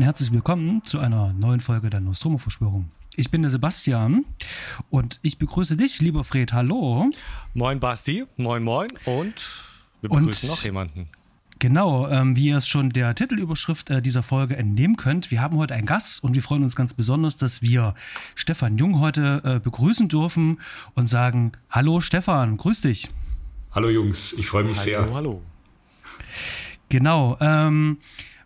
herzlich willkommen zu einer neuen Folge der Nostromo-Verschwörung. Ich bin der Sebastian und ich begrüße dich, lieber Fred. Hallo. Moin, Basti. Moin, moin. Und wir begrüßen und noch jemanden. Genau, ähm, wie ihr es schon der Titelüberschrift äh, dieser Folge entnehmen könnt, wir haben heute einen Gast und wir freuen uns ganz besonders, dass wir Stefan Jung heute äh, begrüßen dürfen und sagen, hallo Stefan, grüß dich. Hallo Jungs, ich freue mich hallo, sehr. Hallo. Genau, ähm,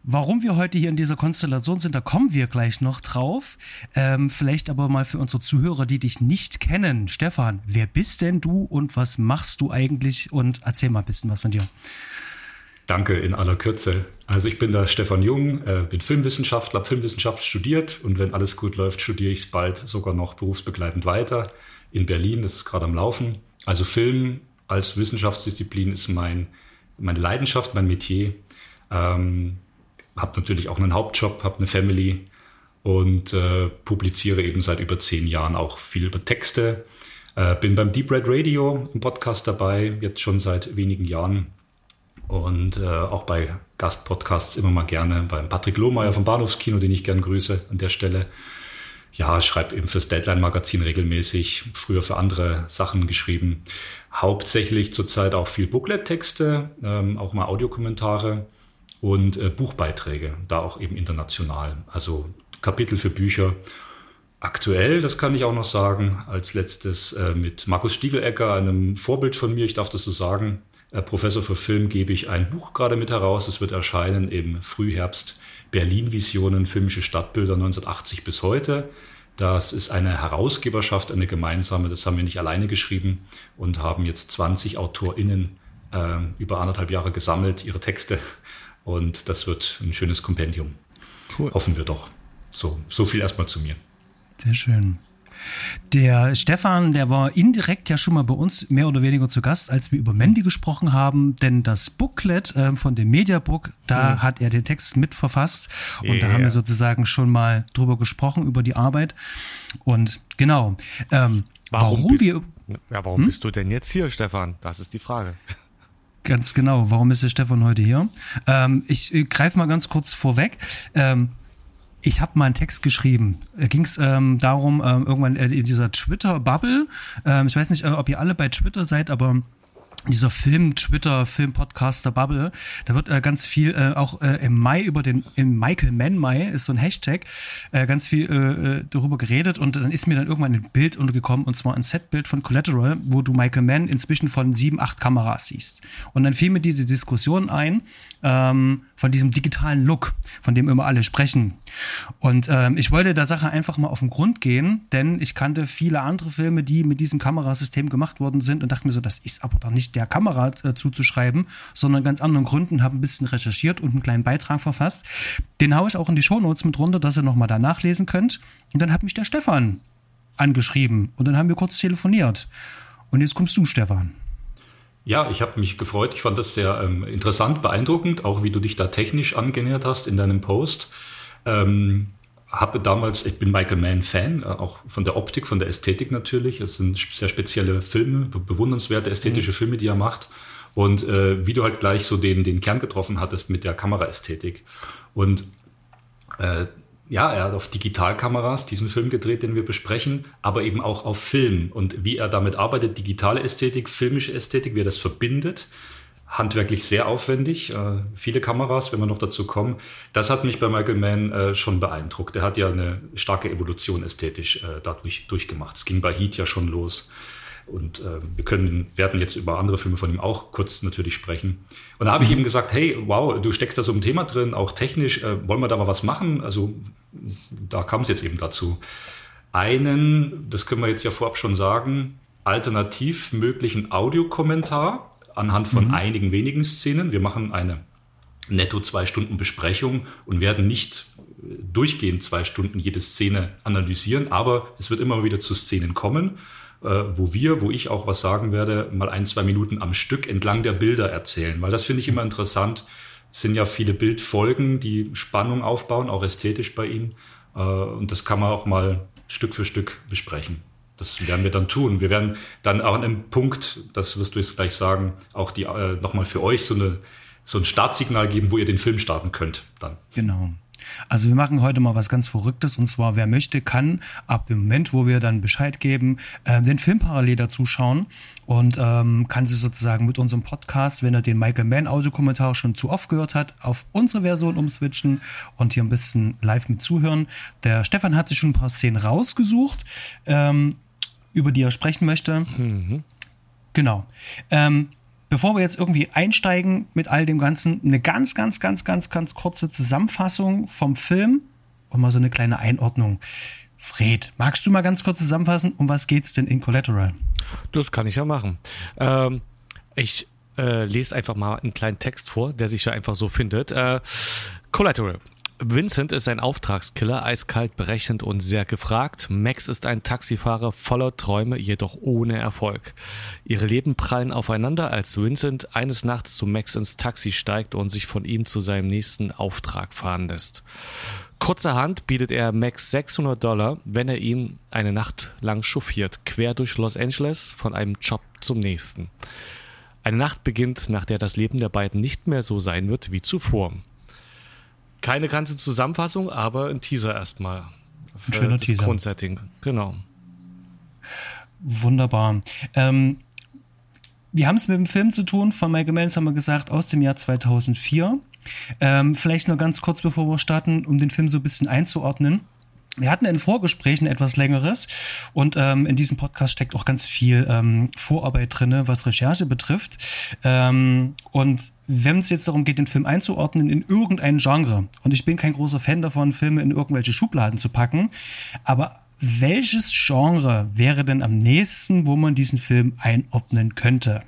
Warum wir heute hier in dieser Konstellation sind, da kommen wir gleich noch drauf. Ähm, vielleicht aber mal für unsere Zuhörer, die dich nicht kennen. Stefan, wer bist denn du und was machst du eigentlich? Und erzähl mal ein bisschen was von dir. Danke in aller Kürze. Also ich bin der Stefan Jung, äh, bin Filmwissenschaftler, Filmwissenschaft studiert und wenn alles gut läuft, studiere ich es bald sogar noch berufsbegleitend weiter in Berlin. Das ist gerade am Laufen. Also Film als Wissenschaftsdisziplin ist mein, meine Leidenschaft, mein Metier. Ähm, habe natürlich auch einen Hauptjob, habe eine Family und äh, publiziere eben seit über zehn Jahren auch viel über Texte. Äh, bin beim Deep Red Radio im Podcast dabei, jetzt schon seit wenigen Jahren. Und äh, auch bei Gastpodcasts immer mal gerne beim Patrick Lohmeier vom Bahnhofskino, den ich gern grüße an der Stelle. Ja, schreibe eben fürs Deadline-Magazin regelmäßig, früher für andere Sachen geschrieben. Hauptsächlich zurzeit auch viel Booklet-Texte, ähm, auch mal Audiokommentare und äh, Buchbeiträge, da auch eben international. Also Kapitel für Bücher. Aktuell, das kann ich auch noch sagen, als letztes äh, mit Markus Stiegelegger, einem Vorbild von mir, ich darf das so sagen, äh, Professor für Film, gebe ich ein Buch gerade mit heraus. Es wird erscheinen im Frühherbst Berlin-Visionen, filmische Stadtbilder 1980 bis heute. Das ist eine Herausgeberschaft, eine gemeinsame, das haben wir nicht alleine geschrieben und haben jetzt 20 AutorInnen äh, über anderthalb Jahre gesammelt, ihre Texte und das wird ein schönes Kompendium. Cool. Hoffen wir doch. So, so viel erstmal zu mir. Sehr schön. Der Stefan, der war indirekt ja schon mal bei uns mehr oder weniger zu Gast, als wir über Mandy gesprochen haben, denn das Booklet äh, von dem Mediabook, da mhm. hat er den Text mitverfasst und yeah. da haben wir sozusagen schon mal drüber gesprochen, über die Arbeit. Und genau, ähm, warum, warum bist, wir. Ja, warum hm? bist du denn jetzt hier, Stefan? Das ist die Frage. Ganz genau. Warum ist der Stefan heute hier? Ähm, ich äh, greife mal ganz kurz vorweg. Ähm, ich habe mal einen Text geschrieben. Da ging es ähm, darum, ähm, irgendwann äh, in dieser Twitter-Bubble, ähm, ich weiß nicht, äh, ob ihr alle bei Twitter seid, aber dieser Film, Twitter, Film, Podcaster Bubble, da wird äh, ganz viel äh, auch äh, im Mai über den, im Michael Mann Mai ist so ein Hashtag, äh, ganz viel äh, äh, darüber geredet und dann ist mir dann irgendwann ein Bild untergekommen und zwar ein Setbild von Collateral, wo du Michael Mann inzwischen von sieben, acht Kameras siehst. Und dann fiel mir diese Diskussion ein ähm, von diesem digitalen Look, von dem immer alle sprechen. Und ähm, ich wollte der Sache einfach mal auf den Grund gehen, denn ich kannte viele andere Filme, die mit diesem Kamerasystem gemacht worden sind und dachte mir so, das ist aber doch nicht der Kamera äh, zuzuschreiben, sondern ganz anderen Gründen, habe ein bisschen recherchiert und einen kleinen Beitrag verfasst. Den haue ich auch in die Shownotes mit runter, dass ihr nochmal da nachlesen könnt. Und dann hat mich der Stefan angeschrieben und dann haben wir kurz telefoniert. Und jetzt kommst du, Stefan. Ja, ich habe mich gefreut. Ich fand das sehr ähm, interessant, beeindruckend, auch wie du dich da technisch angenähert hast in deinem Post. Ähm, habe damals, ich bin Michael Mann Fan, äh, auch von der Optik, von der Ästhetik natürlich. Es sind sehr spezielle Filme, bewundernswerte ästhetische mhm. Filme, die er macht. Und äh, wie du halt gleich so den, den Kern getroffen hattest mit der Kameraästhetik. Und äh, ja, er hat auf Digitalkameras diesen Film gedreht, den wir besprechen, aber eben auch auf Film und wie er damit arbeitet, digitale Ästhetik, filmische Ästhetik, wie er das verbindet handwerklich sehr aufwendig, äh, viele Kameras, wenn wir noch dazu kommen. Das hat mich bei Michael Mann äh, schon beeindruckt. Er hat ja eine starke Evolution ästhetisch äh, dadurch durchgemacht. Es ging bei Heat ja schon los. Und wir können, werden jetzt über andere Filme von ihm auch kurz natürlich sprechen. Und da habe ich mhm. eben gesagt, hey, wow, du steckst da so im Thema drin, auch technisch, wollen wir da mal was machen? Also da kam es jetzt eben dazu. Einen, das können wir jetzt ja vorab schon sagen, alternativ möglichen Audiokommentar anhand von mhm. einigen wenigen Szenen. Wir machen eine netto zwei Stunden Besprechung und werden nicht durchgehend zwei Stunden jede Szene analysieren, aber es wird immer wieder zu Szenen kommen, äh, wo wir, wo ich auch was sagen werde, mal ein, zwei Minuten am Stück entlang der Bilder erzählen, weil das finde ich immer interessant. Es sind ja viele Bildfolgen, die Spannung aufbauen, auch ästhetisch bei ihm. Äh, und das kann man auch mal Stück für Stück besprechen. Das werden wir dann tun. Wir werden dann auch an einem Punkt, das wirst du jetzt gleich sagen, auch die äh, nochmal für euch so, eine, so ein Startsignal geben, wo ihr den Film starten könnt. Dann. Genau. Also wir machen heute mal was ganz Verrücktes und zwar, wer möchte, kann ab dem Moment, wo wir dann Bescheid geben, äh, den Film parallel dazu schauen und ähm, kann sich sozusagen mit unserem Podcast, wenn er den Michael Mann Audiokommentar schon zu oft gehört hat, auf unsere Version umswitchen und hier ein bisschen live mit zuhören. Der Stefan hat sich schon ein paar Szenen rausgesucht, ähm, über die er sprechen möchte. Mhm. Genau. Ähm, bevor wir jetzt irgendwie einsteigen mit all dem Ganzen, eine ganz, ganz, ganz, ganz, ganz kurze Zusammenfassung vom Film und mal so eine kleine Einordnung. Fred, magst du mal ganz kurz zusammenfassen, um was geht's denn in Collateral? Das kann ich ja machen. Ähm, ich äh, lese einfach mal einen kleinen Text vor, der sich ja einfach so findet. Äh, Collateral. Vincent ist ein Auftragskiller, eiskalt, berechnend und sehr gefragt. Max ist ein Taxifahrer voller Träume, jedoch ohne Erfolg. Ihre Leben prallen aufeinander, als Vincent eines Nachts zu Max ins Taxi steigt und sich von ihm zu seinem nächsten Auftrag fahren lässt. Kurzerhand bietet er Max 600 Dollar, wenn er ihn eine Nacht lang chauffiert, quer durch Los Angeles von einem Job zum nächsten. Eine Nacht beginnt, nach der das Leben der beiden nicht mehr so sein wird wie zuvor. Keine ganze Zusammenfassung, aber ein Teaser erstmal. Ein schöner Teaser. Grundsetting, genau. Wunderbar. Ähm, wir haben es mit dem Film zu tun, von Michael Mann, haben wir gesagt, aus dem Jahr 2004. Ähm, vielleicht nur ganz kurz, bevor wir starten, um den Film so ein bisschen einzuordnen. Wir hatten ein Vorgespräch, ein etwas längeres, und ähm, in diesem Podcast steckt auch ganz viel ähm, Vorarbeit drinne, was Recherche betrifft. Ähm, und wenn es jetzt darum geht, den Film einzuordnen in irgendein Genre, und ich bin kein großer Fan davon, Filme in irgendwelche Schubladen zu packen, aber welches Genre wäre denn am nächsten, wo man diesen Film einordnen könnte?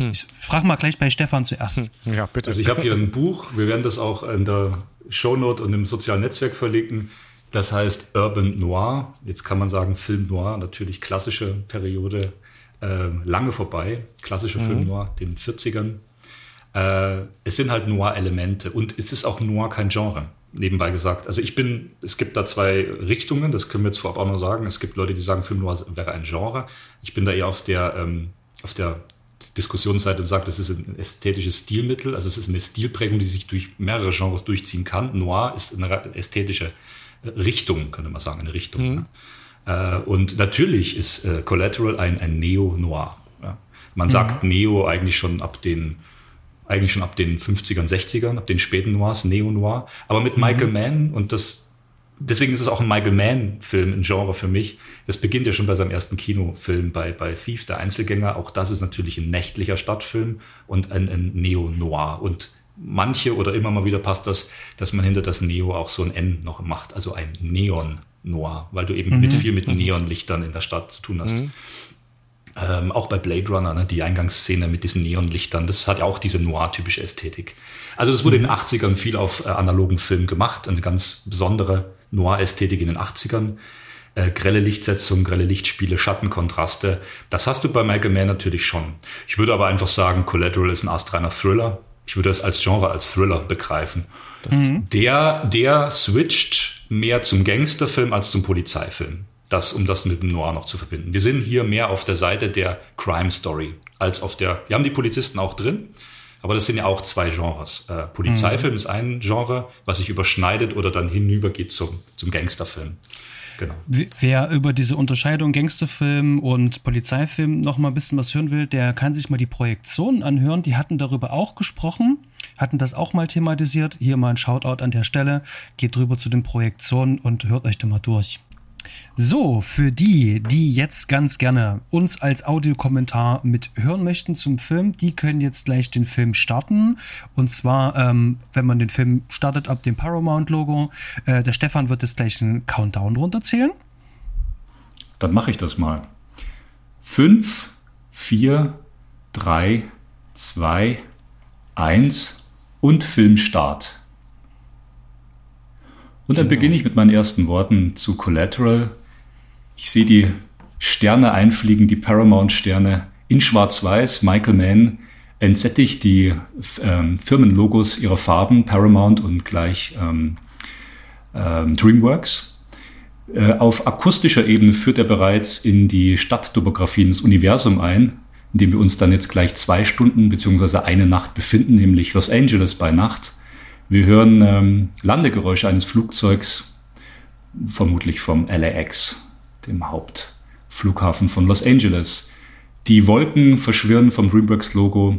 Hm. Ich frage mal gleich bei Stefan zuerst. Hm. Ja, bitte. Also ich habe hier ein Buch, wir werden das auch in der Shownote und im sozialen Netzwerk verlinken. Das heißt Urban Noir. Jetzt kann man sagen Film Noir, natürlich klassische Periode, äh, lange vorbei. Klassische mhm. Film Noir, den 40ern. Äh, es sind halt Noir-Elemente und es ist auch Noir kein Genre, nebenbei gesagt. Also ich bin, es gibt da zwei Richtungen, das können wir jetzt vorab auch noch sagen. Es gibt Leute, die sagen, Film Noir wäre ein Genre. Ich bin da eher auf der, ähm, auf der Diskussionsseite und sagt, das ist ein ästhetisches Stilmittel, also es ist eine Stilprägung, die sich durch mehrere Genres durchziehen kann. Noir ist eine ästhetische Richtung, könnte man sagen, eine Richtung. Mhm. Ja. Äh, und natürlich ist äh, Collateral ein, ein Neo-Noir. Ja. Man mhm. sagt Neo eigentlich schon ab den eigentlich schon ab den 50ern, 60ern, ab den späten Noirs, Neo-Noir. Aber mit mhm. Michael Mann, und das, deswegen ist es auch ein Michael Mann-Film, ein Genre für mich. Das beginnt ja schon bei seinem ersten Kinofilm, bei, bei Thief, der Einzelgänger. Auch das ist natürlich ein nächtlicher Stadtfilm und ein, ein Neo-Noir. Und manche oder immer mal wieder passt das, dass man hinter das Neo auch so ein N noch macht, also ein Neon Noir, weil du eben mhm. mit viel mit mhm. Neonlichtern in der Stadt zu tun hast. Mhm. Ähm, auch bei Blade Runner, ne, die Eingangsszene mit diesen Neonlichtern, das hat ja auch diese noir-typische Ästhetik. Also das wurde mhm. in den 80ern viel auf äh, analogen Film gemacht, eine ganz besondere Noir-Ästhetik in den 80ern. Äh, grelle Lichtsetzung, grelle Lichtspiele, Schattenkontraste. Das hast du bei Michael Mann natürlich schon. Ich würde aber einfach sagen, Collateral ist ein astreiner Thriller ich würde das als Genre, als Thriller begreifen. Mhm. Der, der switcht mehr zum Gangsterfilm als zum Polizeifilm. Das, um das mit dem Noir noch zu verbinden. Wir sind hier mehr auf der Seite der Crime Story als auf der, wir haben die Polizisten auch drin, aber das sind ja auch zwei Genres. Äh, Polizeifilm mhm. ist ein Genre, was sich überschneidet oder dann hinübergeht zum, zum Gangsterfilm. Genau. Wer über diese Unterscheidung Gangsterfilm und Polizeifilm noch mal ein bisschen was hören will, der kann sich mal die Projektionen anhören. Die hatten darüber auch gesprochen, hatten das auch mal thematisiert. Hier mal ein Shoutout an der Stelle. Geht drüber zu den Projektionen und hört euch da mal durch. So, für die, die jetzt ganz gerne uns als Audiokommentar mit hören möchten zum Film, die können jetzt gleich den Film starten. Und zwar, ähm, wenn man den Film startet ab dem Paramount-Logo. Äh, der Stefan wird jetzt gleich einen Countdown runterzählen. Dann mache ich das mal. Fünf, vier, drei, zwei, eins und Filmstart. Und dann beginne ich mit meinen ersten Worten zu Collateral. Ich sehe die Sterne einfliegen, die Paramount-Sterne in Schwarz-Weiß. Michael Mann entsättigt die ähm, Firmenlogos ihrer Farben, Paramount und gleich ähm, ähm, DreamWorks. Äh, auf akustischer Ebene führt er bereits in die Stadttopographie, ins Universum ein, in dem wir uns dann jetzt gleich zwei Stunden beziehungsweise eine Nacht befinden, nämlich Los Angeles bei Nacht Wir hören ähm, Landegeräusche eines Flugzeugs, vermutlich vom LAX, dem Hauptflughafen von Los Angeles. Die Wolken verschwirren vom DreamWorks-Logo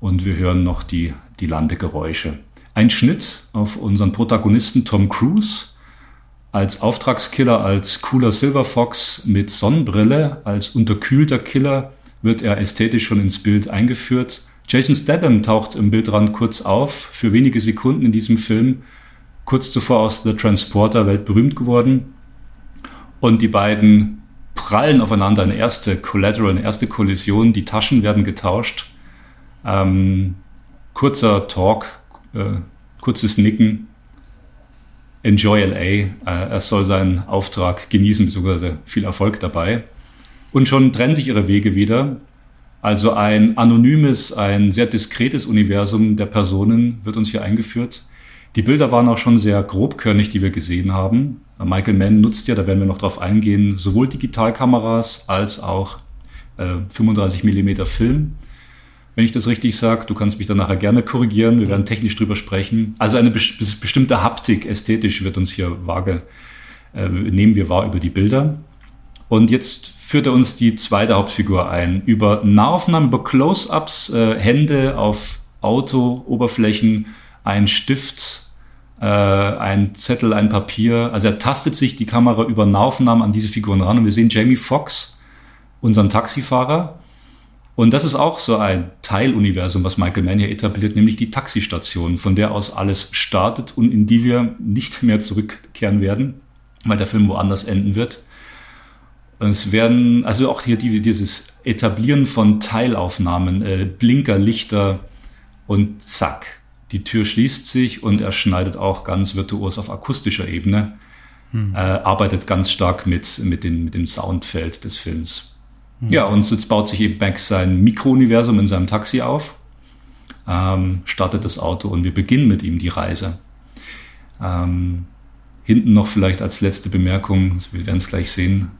und wir hören noch die, die Landegeräusche. Ein Schnitt auf unseren Protagonisten Tom Cruise als Auftragskiller, als cooler Silver Fox mit Sonnenbrille, als unterkühlter Killer wird er ästhetisch schon ins Bild eingeführt. Jason Statham taucht im Bildrand kurz auf, für wenige Sekunden in diesem Film, kurz zuvor aus The Transporter weltberühmt geworden. Und die beiden prallen aufeinander, eine erste Collateral, eine erste Kollision, die Taschen werden getauscht. Ähm, kurzer Talk, äh, kurzes Nicken Enjoy LA. Äh, er soll seinen Auftrag genießen, beziehungsweise viel Erfolg dabei. Und schon trennen sich ihre Wege wieder. Also ein anonymes, ein sehr diskretes Universum der Personen wird uns hier eingeführt. Die Bilder waren auch schon sehr grobkörnig, die wir gesehen haben. Michael Mann nutzt ja, da werden wir noch drauf eingehen, sowohl Digitalkameras als auch äh, 35 Millimeter Film wenn ich das richtig sage. Du kannst mich dann nachher gerne korrigieren. Wir werden technisch drüber sprechen. Also eine bestimmte Haptik, ästhetisch wird uns hier vage, äh, nehmen wir wahr über die Bilder. Und jetzt führt er uns die zweite Hauptfigur ein. Über Nahaufnahmen, über Close-ups, äh, Hände auf Auto-Oberflächen, ein Stift, äh, ein Zettel, ein Papier. Also er tastet sich die Kamera über Nahaufnahmen an diese Figuren ran. Und wir sehen Jamie Foxx, unseren Taxifahrer, und das ist auch so ein Teiluniversum, was Michael Mann hier etabliert, nämlich die Taxistation, von der aus alles startet und in die wir nicht mehr zurückkehren werden, weil der Film woanders enden wird. Es werden, also auch hier die, dieses Etablieren von Teilaufnahmen, äh, Blinker, Lichter und zack, die Tür schließt sich und er schneidet auch ganz virtuos auf akustischer Ebene, hm. äh, arbeitet ganz stark mit, mit, den, mit dem Soundfeld des Films. Ja, und jetzt baut sich eben Max sein Mikrouniversum in seinem Taxi auf, ähm, startet das Auto und wir beginnen mit ihm die Reise. Ähm, hinten noch vielleicht als letzte Bemerkung, wir werden es gleich sehen,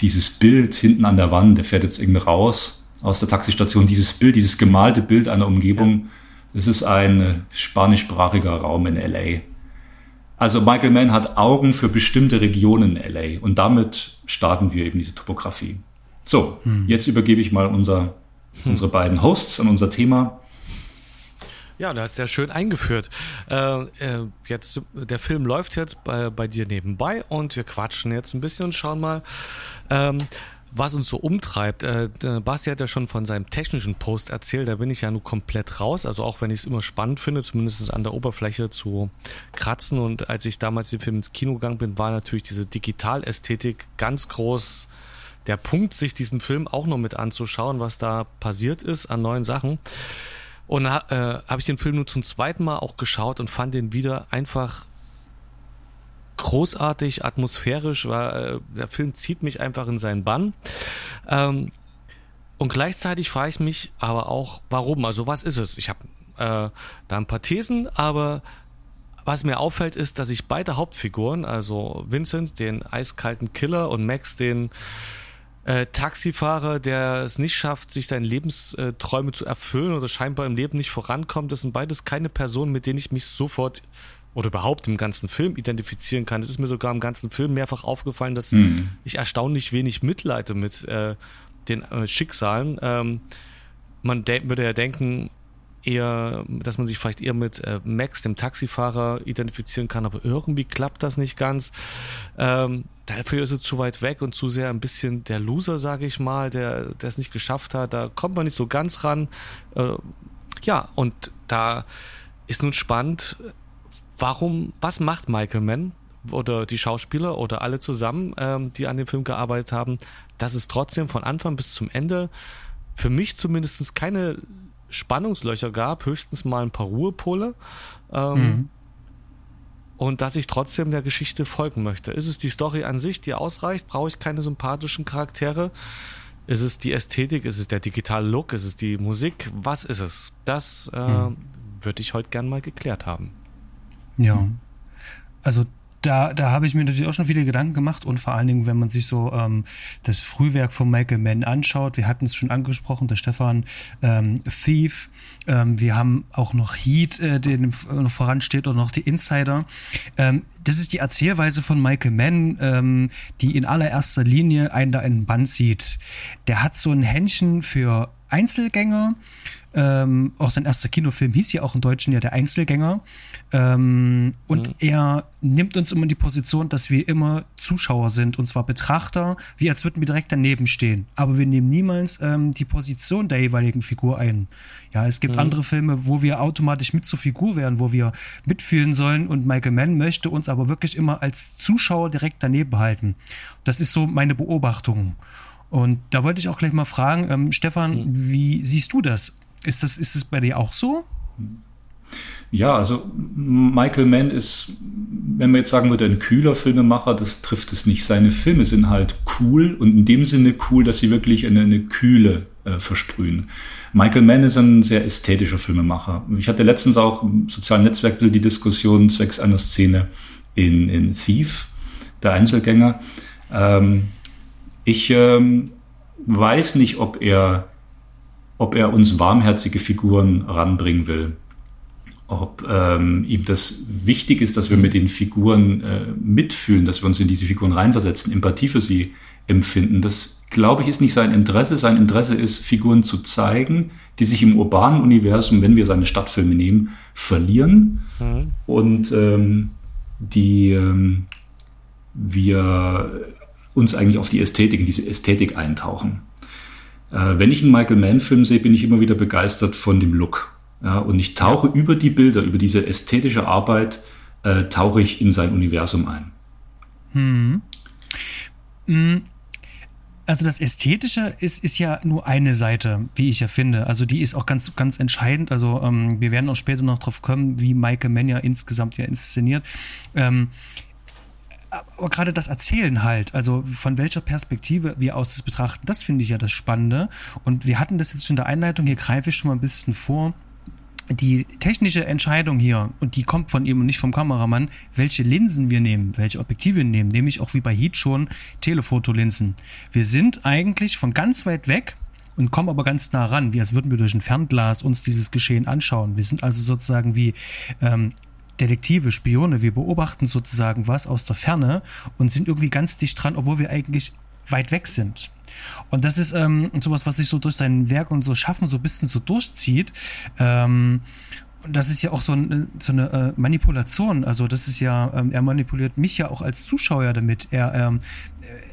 dieses Bild hinten an der Wand, der fährt jetzt irgendwie raus aus der Taxistation, dieses Bild, dieses gemalte Bild einer Umgebung, das ist ein spanischsprachiger Raum in LA. Also Michael Mann hat Augen für bestimmte Regionen in LA und damit starten wir eben diese Topografie. So, hm. jetzt übergebe ich mal unser, hm. unsere beiden Hosts an unser Thema. Ja, da ist ja schön eingeführt. Äh, äh, jetzt, der Film läuft jetzt bei, bei dir nebenbei und wir quatschen jetzt ein bisschen und schauen mal, ähm, was uns so umtreibt. Äh, Basti hat ja schon von seinem technischen Post erzählt, da bin ich ja nur komplett raus. Also auch wenn ich es immer spannend finde, zumindest an der Oberfläche zu kratzen. Und als ich damals den Film ins Kino gegangen bin, war natürlich diese Digitalästhetik ganz groß der Punkt, sich diesen Film auch noch mit anzuschauen, was da passiert ist an neuen Sachen. Und äh, habe ich den Film nun zum zweiten Mal auch geschaut und fand den wieder einfach großartig, atmosphärisch, weil äh, der Film zieht mich einfach in seinen Bann. Ähm, und gleichzeitig frage ich mich aber auch, warum? Also was ist es? Ich habe äh, da ein paar Thesen, aber was mir auffällt, ist, dass ich beide Hauptfiguren, also Vincent, den eiskalten Killer und Max, den äh, Taxifahrer, der es nicht schafft, sich seine Lebensträume zu erfüllen oder scheinbar im Leben nicht vorankommt. Das sind beides keine Personen, mit denen ich mich sofort oder überhaupt im ganzen Film identifizieren kann. Es ist mir sogar im ganzen Film mehrfach aufgefallen, dass mhm. ich erstaunlich wenig mitleide mit äh, den äh, Schicksalen. Ähm, man würde ja denken, eher, dass man sich vielleicht eher mit äh, Max, dem Taxifahrer, identifizieren kann, aber irgendwie klappt das nicht ganz. Ähm, dafür ist es zu weit weg und zu sehr ein bisschen der Loser, sage ich mal, der, es nicht geschafft hat. Da kommt man nicht so ganz ran. Äh, ja, und da ist nun spannend, warum, was macht Michael Mann oder die Schauspieler oder alle zusammen, ähm, die an dem Film gearbeitet haben, dass es trotzdem von Anfang bis zum Ende für mich zumindest keine Spannungslöcher gab, höchstens mal ein paar Ruhepole. Ähm, mhm. Und dass ich trotzdem der Geschichte folgen möchte. Ist es die Story an sich, die ausreicht? Brauche ich keine sympathischen Charaktere? Ist es die Ästhetik? Ist es der digitale Look? Ist es die Musik? Was ist es? Das äh, mhm. würde ich heute gern mal geklärt haben. Ja. Also da, da habe ich mir natürlich auch schon viele Gedanken gemacht und vor allen Dingen, wenn man sich so ähm, das Frühwerk von Michael Mann anschaut, wir hatten es schon angesprochen, der Stefan ähm, Thief, ähm, wir haben auch noch Heat, äh, der noch voransteht und noch die Insider. Ähm, das ist die Erzählweise von Michael Mann, ähm, die in allererster Linie einen da in den Band sieht. Der hat so ein Händchen für Einzelgänger, ähm, auch sein erster Kinofilm hieß ja auch im Deutschen ja der Einzelgänger. Ähm, und mhm. er nimmt uns immer in die Position, dass wir immer Zuschauer sind, und zwar Betrachter, wie als würden wir direkt daneben stehen. Aber wir nehmen niemals ähm, die Position der jeweiligen Figur ein. Ja, es gibt mhm. andere Filme, wo wir automatisch mit zur Figur werden, wo wir mitfühlen sollen und Michael Mann möchte uns aber wirklich immer als Zuschauer direkt daneben halten. Das ist so meine Beobachtung. Und da wollte ich auch gleich mal fragen, ähm, Stefan, mhm. wie siehst du das? Ist das, ist es bei dir auch so? Ja, also Michael Mann ist, wenn man jetzt sagen würde, ein kühler Filmemacher, das trifft es nicht. Seine Filme sind halt cool und in dem Sinne cool, dass sie wirklich eine, eine Kühle äh, versprühen. Michael Mann ist ein sehr ästhetischer Filmemacher. Ich hatte letztens auch im sozialen Netzwerk die Diskussion zwecks einer Szene in, in Thief, der Einzelgänger. Ähm, ich ähm, weiß nicht, ob er ob er uns warmherzige Figuren ranbringen will. Ob ähm, ihm das wichtig ist, dass wir mit den Figuren äh, mitfühlen, dass wir uns in diese Figuren reinversetzen, Empathie für sie empfinden. Das, glaube ich, ist nicht sein Interesse. Sein Interesse ist, Figuren zu zeigen, die sich im urbanen Universum, wenn wir seine Stadtfilme nehmen, verlieren mhm. und ähm, die ähm, wir uns eigentlich auf die Ästhetik, in diese Ästhetik eintauchen. Äh, wenn ich einen Michael Mann-Film sehe, bin ich immer wieder begeistert von dem Look. Ja, und ich tauche über die Bilder, über diese ästhetische Arbeit, äh, tauche ich in sein Universum ein. Hm. hm. Also das Ästhetische ist, ist ja nur eine Seite, wie ich ja finde. Also die ist auch ganz, ganz entscheidend. Also ähm, wir werden auch später noch drauf kommen, wie Michael Mann ja insgesamt ja inszeniert. Ähm, aber gerade das Erzählen halt, also von welcher Perspektive wir aus das betrachten, das finde ich ja das Spannende. Und wir hatten das jetzt schon in der Einleitung, hier greife ich schon mal ein bisschen vor. Die technische Entscheidung hier, und die kommt von ihm und nicht vom Kameramann, welche Linsen wir nehmen, welche Objektive wir nehmen, nämlich auch wie bei Heat schon Telefotolinsen. Wir sind eigentlich von ganz weit weg und kommen aber ganz nah ran, wie als würden wir durch ein Fernglas uns dieses Geschehen anschauen. Wir sind also sozusagen wie ähm, Detektive, Spione, wir beobachten sozusagen was aus der Ferne und sind irgendwie ganz dicht dran, obwohl wir eigentlich weit weg sind. Und das ist ähm, sowas, was sich so durch sein Werk und so Schaffen so ein bisschen so durchzieht. Ähm, und das ist ja auch so, ein, so eine äh, Manipulation. Also das ist ja, ähm, er manipuliert mich ja auch als Zuschauer damit. Er, ähm,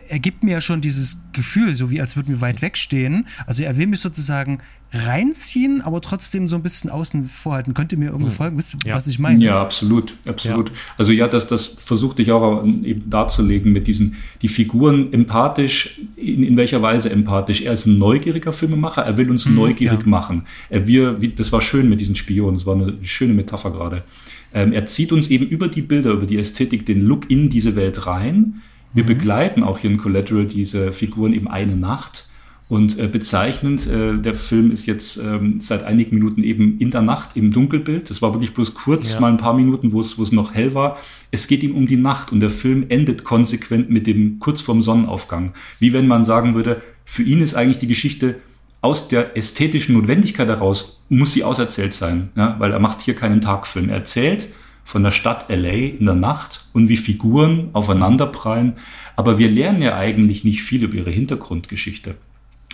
er gibt mir ja schon dieses Gefühl, so wie als würden wir weit wegstehen. Also er will mich sozusagen reinziehen, aber trotzdem so ein bisschen außen vorhalten. Könnt ihr mir irgendwie hm. folgen? Wisst ihr, ja. was ich meine? Ja, absolut, absolut. Ja. Also ja, das, das versuchte ich auch eben darzulegen mit diesen, die Figuren empathisch, in, in welcher Weise empathisch. Er ist ein neugieriger Filmemacher, er will uns hm, neugierig ja. machen. Er, wir, das war schön mit diesen Spionen, das war eine schöne Metapher gerade. Ähm, er zieht uns eben über die Bilder, über die Ästhetik, den Look in diese Welt rein wir mhm. begleiten auch hier in Collateral diese Figuren eben eine Nacht. Und äh, bezeichnend, äh, der Film ist jetzt ähm, seit einigen Minuten eben in der Nacht im Dunkelbild. Das war wirklich bloß kurz, ja. mal ein paar Minuten, wo es noch hell war. Es geht ihm um die Nacht und der Film endet konsequent mit dem kurz vorm Sonnenaufgang. Wie wenn man sagen würde, für ihn ist eigentlich die Geschichte aus der ästhetischen Notwendigkeit heraus, muss sie auserzählt sein, ja? weil er macht hier keinen Tagfilm. Er erzählt von der Stadt LA in der Nacht und wie Figuren aufeinanderprallen. Aber wir lernen ja eigentlich nicht viel über ihre Hintergrundgeschichte.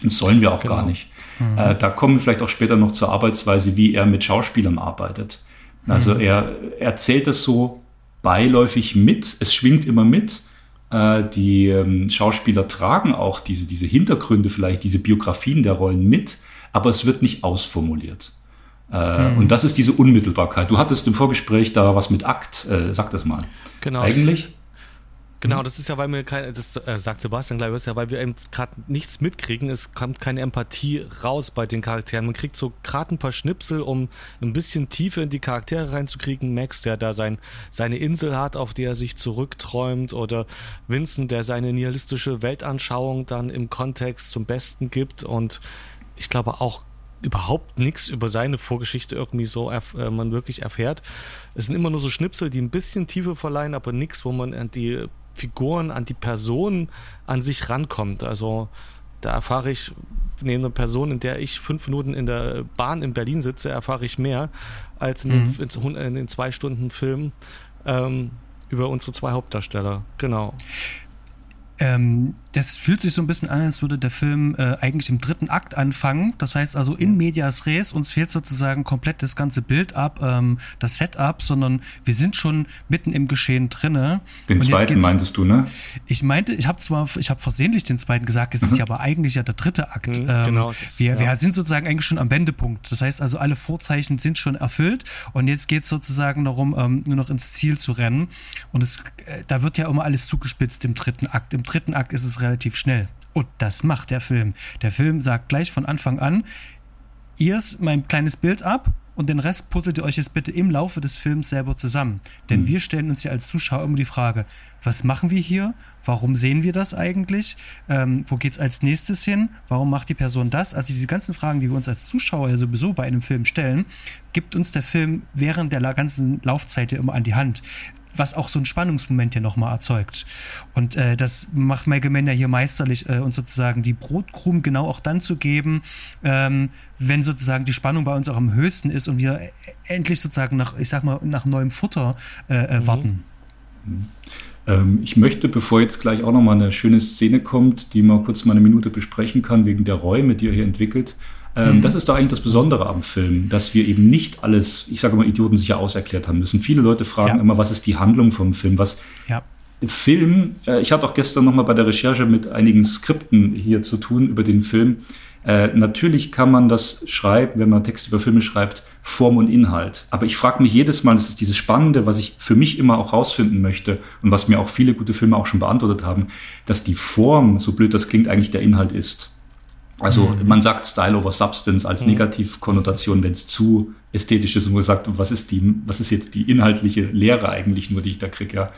Das sollen wir auch genau. gar nicht. Mhm. Äh, da kommen wir vielleicht auch später noch zur Arbeitsweise, wie er mit Schauspielern arbeitet. Also mhm. er erzählt das so beiläufig mit, es schwingt immer mit. Äh, die ähm, Schauspieler tragen auch diese, diese Hintergründe, vielleicht diese Biografien der Rollen mit, aber es wird nicht ausformuliert. Äh, hm. Und das ist diese Unmittelbarkeit. Du hattest im Vorgespräch da was mit Akt, äh, sag das mal. Genau. Eigentlich? Genau, das ist ja, weil wir keine, das äh, sagt Sebastian gleich, ist ja, weil wir eben gerade nichts mitkriegen. Es kommt keine Empathie raus bei den Charakteren. Man kriegt so gerade ein paar Schnipsel, um ein bisschen Tiefe in die Charaktere reinzukriegen. Max, der da sein, seine Insel hat, auf die er sich zurückträumt, oder Vincent, der seine nihilistische Weltanschauung dann im Kontext zum Besten gibt. Und ich glaube auch überhaupt nichts über seine Vorgeschichte irgendwie so erf äh, man wirklich erfährt. Es sind immer nur so Schnipsel, die ein bisschen Tiefe verleihen, aber nichts, wo man an die Figuren, an die Person an sich rankommt. Also da erfahre ich neben einer Person, in der ich fünf Minuten in der Bahn in Berlin sitze, erfahre ich mehr als in, mhm. den, in den zwei Stunden Film ähm, über unsere zwei Hauptdarsteller. Genau. Ähm, das fühlt sich so ein bisschen an, als würde der Film äh, eigentlich im dritten Akt anfangen. Das heißt also in medias res, uns fehlt sozusagen komplett das ganze Bild ab, ähm, das Setup, sondern wir sind schon mitten im Geschehen drinne. Den zweiten meintest du, ne? Ich meinte, ich habe zwar, ich habe versehentlich den zweiten gesagt, es mhm. ist ja aber eigentlich ja der dritte Akt. Mhm, ähm, genau. Wir, ja. wir sind sozusagen eigentlich schon am Wendepunkt. Das heißt also, alle Vorzeichen sind schon erfüllt und jetzt geht es sozusagen darum, ähm, nur noch ins Ziel zu rennen. Und es, äh, da wird ja immer alles zugespitzt im dritten Akt. Im dritten Akt ist es relativ schnell. Und das macht der Film. Der Film sagt gleich von Anfang an, ihr ist mein kleines Bild ab und den Rest puzzelt ihr euch jetzt bitte im Laufe des Films selber zusammen. Denn mhm. wir stellen uns ja als Zuschauer immer die Frage, was machen wir hier? Warum sehen wir das eigentlich? Ähm, wo geht's als nächstes hin? Warum macht die Person das? Also diese ganzen Fragen, die wir uns als Zuschauer ja sowieso bei einem Film stellen, gibt uns der Film während der ganzen Laufzeit ja immer an die Hand was auch so ein Spannungsmoment ja nochmal erzeugt. Und äh, das macht Mann ja hier meisterlich, äh, uns sozusagen die Brotkrumen genau auch dann zu geben, ähm, wenn sozusagen die Spannung bei uns auch am höchsten ist und wir endlich sozusagen nach, ich sag mal, nach neuem Futter äh, äh mhm. warten. Mhm. Ähm, ich möchte, bevor jetzt gleich auch nochmal eine schöne Szene kommt, die man kurz mal eine Minute besprechen kann, wegen der Räume, die er hier entwickelt, ähm, mhm. Das ist doch eigentlich das Besondere am Film, dass wir eben nicht alles, ich sage mal, Idioten sicher auserklärt haben müssen. Viele Leute fragen ja. immer, was ist die Handlung vom Film? Was ja. Film, äh, ich hatte auch gestern nochmal bei der Recherche mit einigen Skripten hier zu tun über den Film. Äh, natürlich kann man das schreiben, wenn man Text über Filme schreibt, Form und Inhalt. Aber ich frage mich jedes Mal, das ist dieses Spannende, was ich für mich immer auch rausfinden möchte und was mir auch viele gute Filme auch schon beantwortet haben, dass die Form, so blöd das klingt, eigentlich der Inhalt ist. Also mhm. man sagt Style over Substance als mhm. Negativkonnotation, wenn es zu ästhetisch ist und man sagt, was ist die, was ist jetzt die inhaltliche Lehre eigentlich nur, die ich da kriege, ja.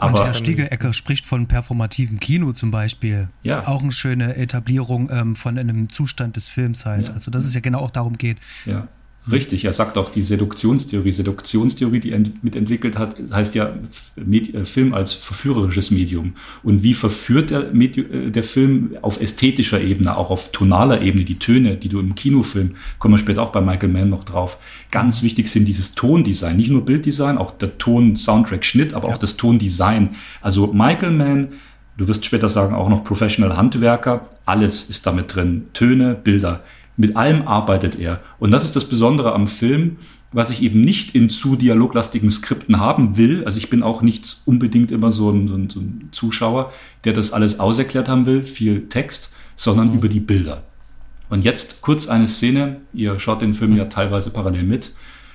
Aber Herr Stiegelecker spricht von performativem Kino zum Beispiel. Ja. Auch eine schöne Etablierung ähm, von einem Zustand des Films halt. Ja. Also dass es ja genau auch darum geht. Ja. Richtig, er sagt auch die Seduktionstheorie. Seduktionstheorie, die er mitentwickelt hat, heißt ja äh, Film als verführerisches Medium. Und wie verführt der, Medi äh, der Film auf ästhetischer Ebene, auch auf tonaler Ebene, die Töne, die du im Kinofilm, kommen wir später auch bei Michael Mann noch drauf. Ganz wichtig sind dieses Tondesign, nicht nur Bilddesign, auch der Ton, Soundtrack, Schnitt, aber ja. auch das Tondesign. Also Michael Mann, du wirst später sagen, auch noch Professional Handwerker, alles ist damit drin. Töne, Bilder. Mit allem arbeitet er. Und das ist das Besondere am Film, was ich eben nicht in zu dialoglastigen Skripten haben will. Also ich bin auch nicht unbedingt immer so ein, so ein, so ein Zuschauer, der das alles auserklärt haben will, viel Text, sondern mhm. über die Bilder. Und jetzt kurz eine Szene, ihr schaut den Film mhm. ja teilweise parallel mit.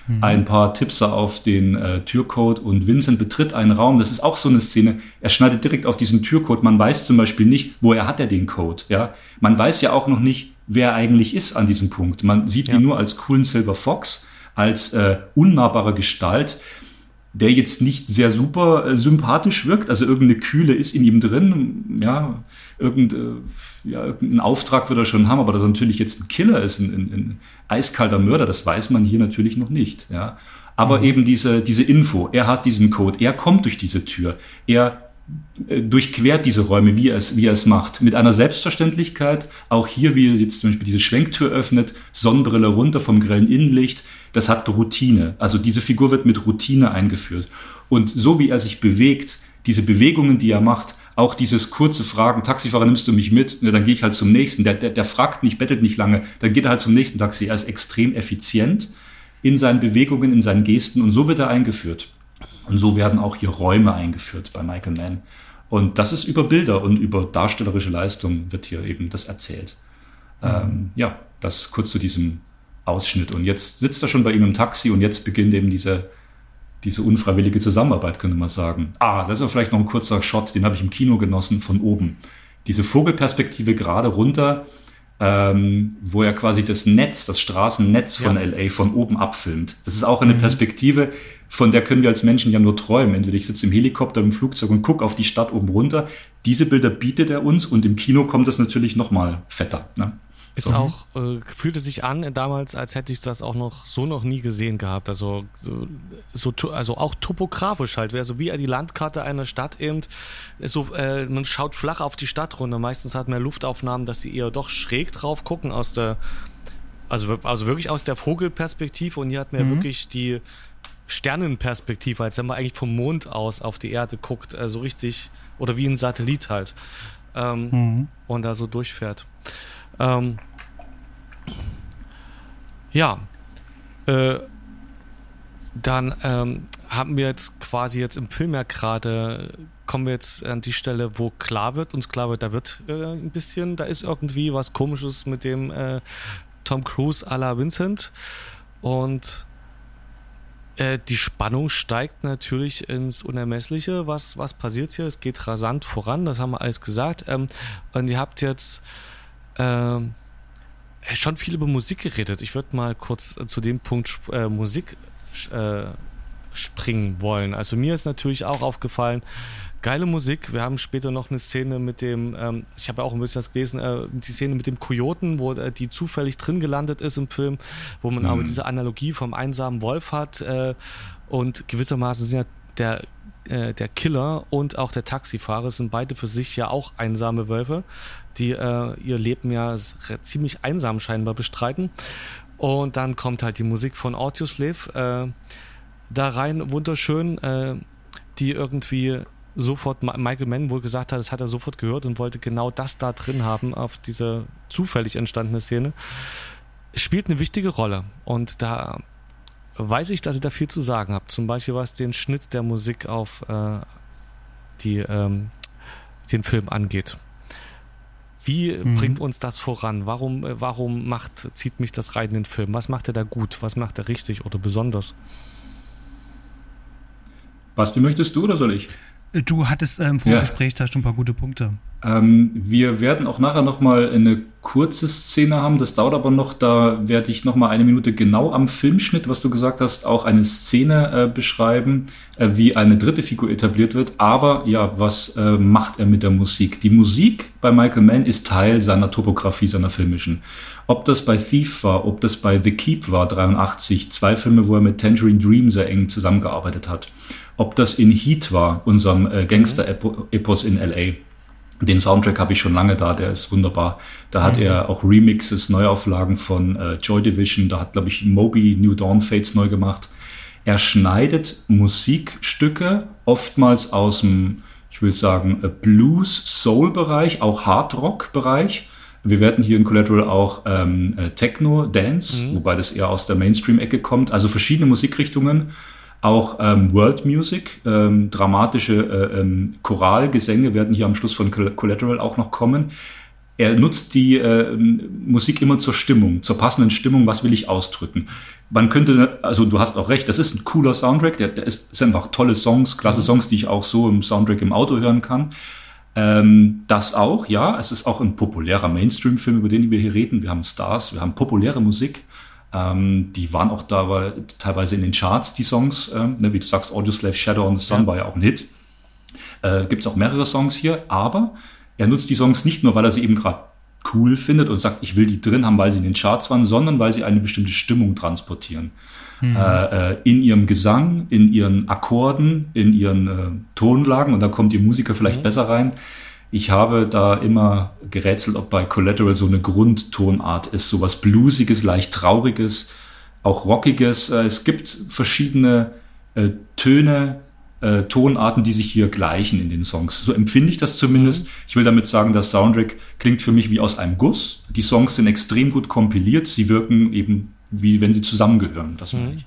Mhm. Ein paar Tipser auf den äh, Türcode und Vincent betritt einen Raum. Das ist auch so eine Szene. Er schneidet direkt auf diesen Türcode. Man weiß zum Beispiel nicht, woher hat er den Code. Ja, man weiß ja auch noch nicht, wer er eigentlich ist an diesem Punkt. Man sieht ja. ihn nur als coolen Silver Fox, als äh, unnahbare Gestalt, der jetzt nicht sehr super äh, sympathisch wirkt. Also irgendeine Kühle ist in ihm drin. Ja, irgend, äh, ja, irgendeinen Auftrag wird er schon haben, aber dass er natürlich jetzt ein Killer ist, ein, ein, ein eiskalter Mörder, das weiß man hier natürlich noch nicht. Ja. Aber mhm. eben diese, diese Info, er hat diesen Code, er kommt durch diese Tür, er durchquert diese Räume, wie er, es, wie er es macht. Mit einer Selbstverständlichkeit, auch hier, wie er jetzt zum Beispiel diese Schwenktür öffnet, Sonnenbrille runter vom grellen Innenlicht, das hat Routine. Also diese Figur wird mit Routine eingeführt. Und so wie er sich bewegt, diese Bewegungen, die er macht, auch dieses kurze Fragen, Taxifahrer, nimmst du mich mit? Ja, dann gehe ich halt zum nächsten. Der, der, der fragt nicht, bettelt nicht lange, dann geht er halt zum nächsten Taxi. Er ist extrem effizient in seinen Bewegungen, in seinen Gesten und so wird er eingeführt. Und so werden auch hier Räume eingeführt bei Michael Mann. Und das ist über Bilder und über darstellerische Leistung wird hier eben das erzählt. Mhm. Ähm, ja, das kurz zu diesem Ausschnitt. Und jetzt sitzt er schon bei ihm im Taxi und jetzt beginnt eben diese, diese unfreiwillige Zusammenarbeit, könnte man sagen. Ah, das ist vielleicht noch ein kurzer Shot, den habe ich im Kino genossen von oben. Diese Vogelperspektive gerade runter, ähm, wo er quasi das Netz, das Straßennetz von ja. LA von oben abfilmt. Das ist auch eine mhm. Perspektive, von der können wir als Menschen ja nur träumen. Entweder ich sitze im Helikopter, im Flugzeug und gucke auf die Stadt oben runter. Diese Bilder bietet er uns und im Kino kommt das natürlich noch mal fetter. Ne? Ist so. auch, äh, fühlte sich an damals, als hätte ich das auch noch so noch nie gesehen gehabt. Also, so, so also auch topografisch halt, also wie die Landkarte einer Stadt eben. So, äh, man schaut flach auf die Stadt runter. Meistens hat man Luftaufnahmen, dass die eher doch schräg drauf gucken aus der, also, also wirklich aus der Vogelperspektive und hier hat man mhm. wirklich die Sternenperspektive, als wenn man eigentlich vom Mond aus auf die Erde guckt, also richtig, oder wie ein Satellit halt. Ähm, mhm. Und da so durchfährt. Ähm, ja, äh, dann ähm, haben wir jetzt quasi jetzt im Film ja gerade, kommen wir jetzt an die Stelle, wo klar wird, uns klar wird, da wird äh, ein bisschen, da ist irgendwie was komisches mit dem äh, Tom Cruise à la Vincent und äh, die Spannung steigt natürlich ins Unermessliche. Was, was passiert hier? Es geht rasant voran, das haben wir alles gesagt. Ähm, und ihr habt jetzt ähm, schon viel über Musik geredet. Ich würde mal kurz zu dem Punkt äh, Musik äh, springen wollen. Also mir ist natürlich auch aufgefallen, geile Musik. Wir haben später noch eine Szene mit dem, ähm, ich habe ja auch ein bisschen das gelesen, äh, die Szene mit dem Kojoten, wo äh, die zufällig drin gelandet ist im Film, wo man mhm. aber diese Analogie vom einsamen Wolf hat äh, und gewissermaßen sind ja der äh, der Killer und auch der Taxifahrer sind beide für sich ja auch einsame Wölfe, die äh, ihr Leben ja ziemlich einsam scheinbar bestreiten. Und dann kommt halt die Musik von Audioslave äh, da rein, wunderschön, die irgendwie sofort Michael Mann wohl gesagt hat, das hat er sofort gehört und wollte genau das da drin haben auf diese zufällig entstandene Szene. Spielt eine wichtige Rolle und da weiß ich, dass ihr da viel zu sagen habt. Zum Beispiel was den Schnitt der Musik auf äh, die, ähm, den Film angeht. Wie mhm. bringt uns das voran? Warum, äh, warum macht, zieht mich das rein in den Film? Was macht er da gut? Was macht er richtig oder besonders? Basti, möchtest du oder soll ich? Du hattest im Vorgespräch ja. da schon ein paar gute Punkte. Ähm, wir werden auch nachher nochmal eine kurze Szene haben, das dauert aber noch, da werde ich nochmal eine Minute genau am Filmschnitt, was du gesagt hast, auch eine Szene äh, beschreiben, äh, wie eine dritte Figur etabliert wird. Aber ja, was äh, macht er mit der Musik? Die Musik bei Michael Mann ist Teil seiner Topografie, seiner filmischen. Ob das bei Thief war, ob das bei The Keep war, 83, zwei Filme, wo er mit Tangerine Dream sehr eng zusammengearbeitet hat ob das in Heat war, unserem äh, Gangster-Epos in LA. Den Soundtrack habe ich schon lange da, der ist wunderbar. Da hat mhm. er auch Remixes, Neuauflagen von äh, Joy Division, da hat, glaube ich, Moby New Dawn Fates neu gemacht. Er schneidet Musikstücke oftmals aus dem, ich will sagen, äh, Blues-Soul-Bereich, auch Hard-Rock-Bereich. Wir werden hier in Collateral auch ähm, äh, Techno, Dance, mhm. wobei das eher aus der Mainstream-Ecke kommt, also verschiedene Musikrichtungen auch ähm, World Music, ähm, dramatische äh, ähm, Choralgesänge werden hier am Schluss von Collateral auch noch kommen. Er nutzt die äh, Musik immer zur Stimmung, zur passenden Stimmung, was will ich ausdrücken. Man könnte, also du hast auch recht, das ist ein cooler Soundtrack, der, der ist, sind einfach tolle Songs, klasse mhm. Songs, die ich auch so im Soundtrack im Auto hören kann. Ähm, das auch, ja, es ist auch ein populärer Mainstream-Film, über den wir hier reden. Wir haben Stars, wir haben populäre Musik. Ähm, die waren auch da teilweise in den Charts, die Songs. Ähm, ne, wie du sagst, Audioslave Shadow on the Sun ja. war ja auch ein Hit. Äh, Gibt es auch mehrere Songs hier, aber er nutzt die Songs nicht nur, weil er sie eben gerade cool findet und sagt, ich will die drin haben, weil sie in den Charts waren, sondern weil sie eine bestimmte Stimmung transportieren. Mhm. Äh in ihrem Gesang, in ihren Akkorden, in ihren äh, Tonlagen und da kommt ihr Musiker vielleicht mhm. besser rein. Ich habe da immer gerätselt, ob bei Collateral so eine Grundtonart ist, so was Bluesiges, leicht Trauriges, auch Rockiges. Äh, es gibt verschiedene äh, Töne, äh, Tonarten, die sich hier gleichen in den Songs. So empfinde ich das zumindest. Mhm. Ich will damit sagen, der Soundtrack klingt für mich wie aus einem Guss. Die Songs sind extrem gut kompiliert. Sie wirken eben wie wenn sie zusammengehören. Das meine mhm. ich.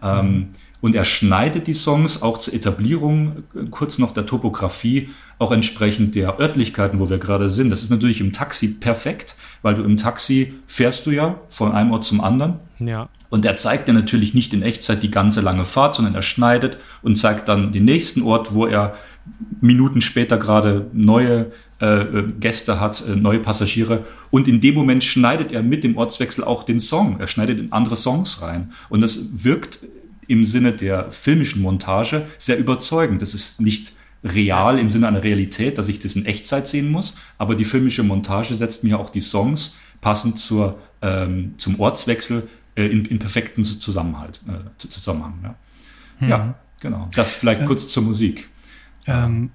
Ähm, und er schneidet die Songs auch zur Etablierung, äh, kurz noch der Topografie, auch entsprechend der Örtlichkeiten, wo wir gerade sind. Das ist natürlich im Taxi perfekt, weil du im Taxi fährst du ja von einem Ort zum anderen. Ja. Und er zeigt dir natürlich nicht in Echtzeit die ganze lange Fahrt, sondern er schneidet und zeigt dann den nächsten Ort, wo er Minuten später gerade neue äh, äh Gäste hat, äh, neue Passagiere. Und in dem Moment schneidet er mit dem Ortswechsel auch den Song. Er schneidet in andere Songs rein. Und das wirkt im Sinne der filmischen Montage sehr überzeugend. Das ist nicht real im Sinne einer Realität, dass ich das in Echtzeit sehen muss, aber die filmische Montage setzt mir auch die Songs passend zur, ähm, zum Ortswechsel äh, in, in perfekten Zusammenhalt, äh, Zusammenhang. Ja. Mhm. ja, genau. Das vielleicht ähm, kurz zur Musik. Ähm,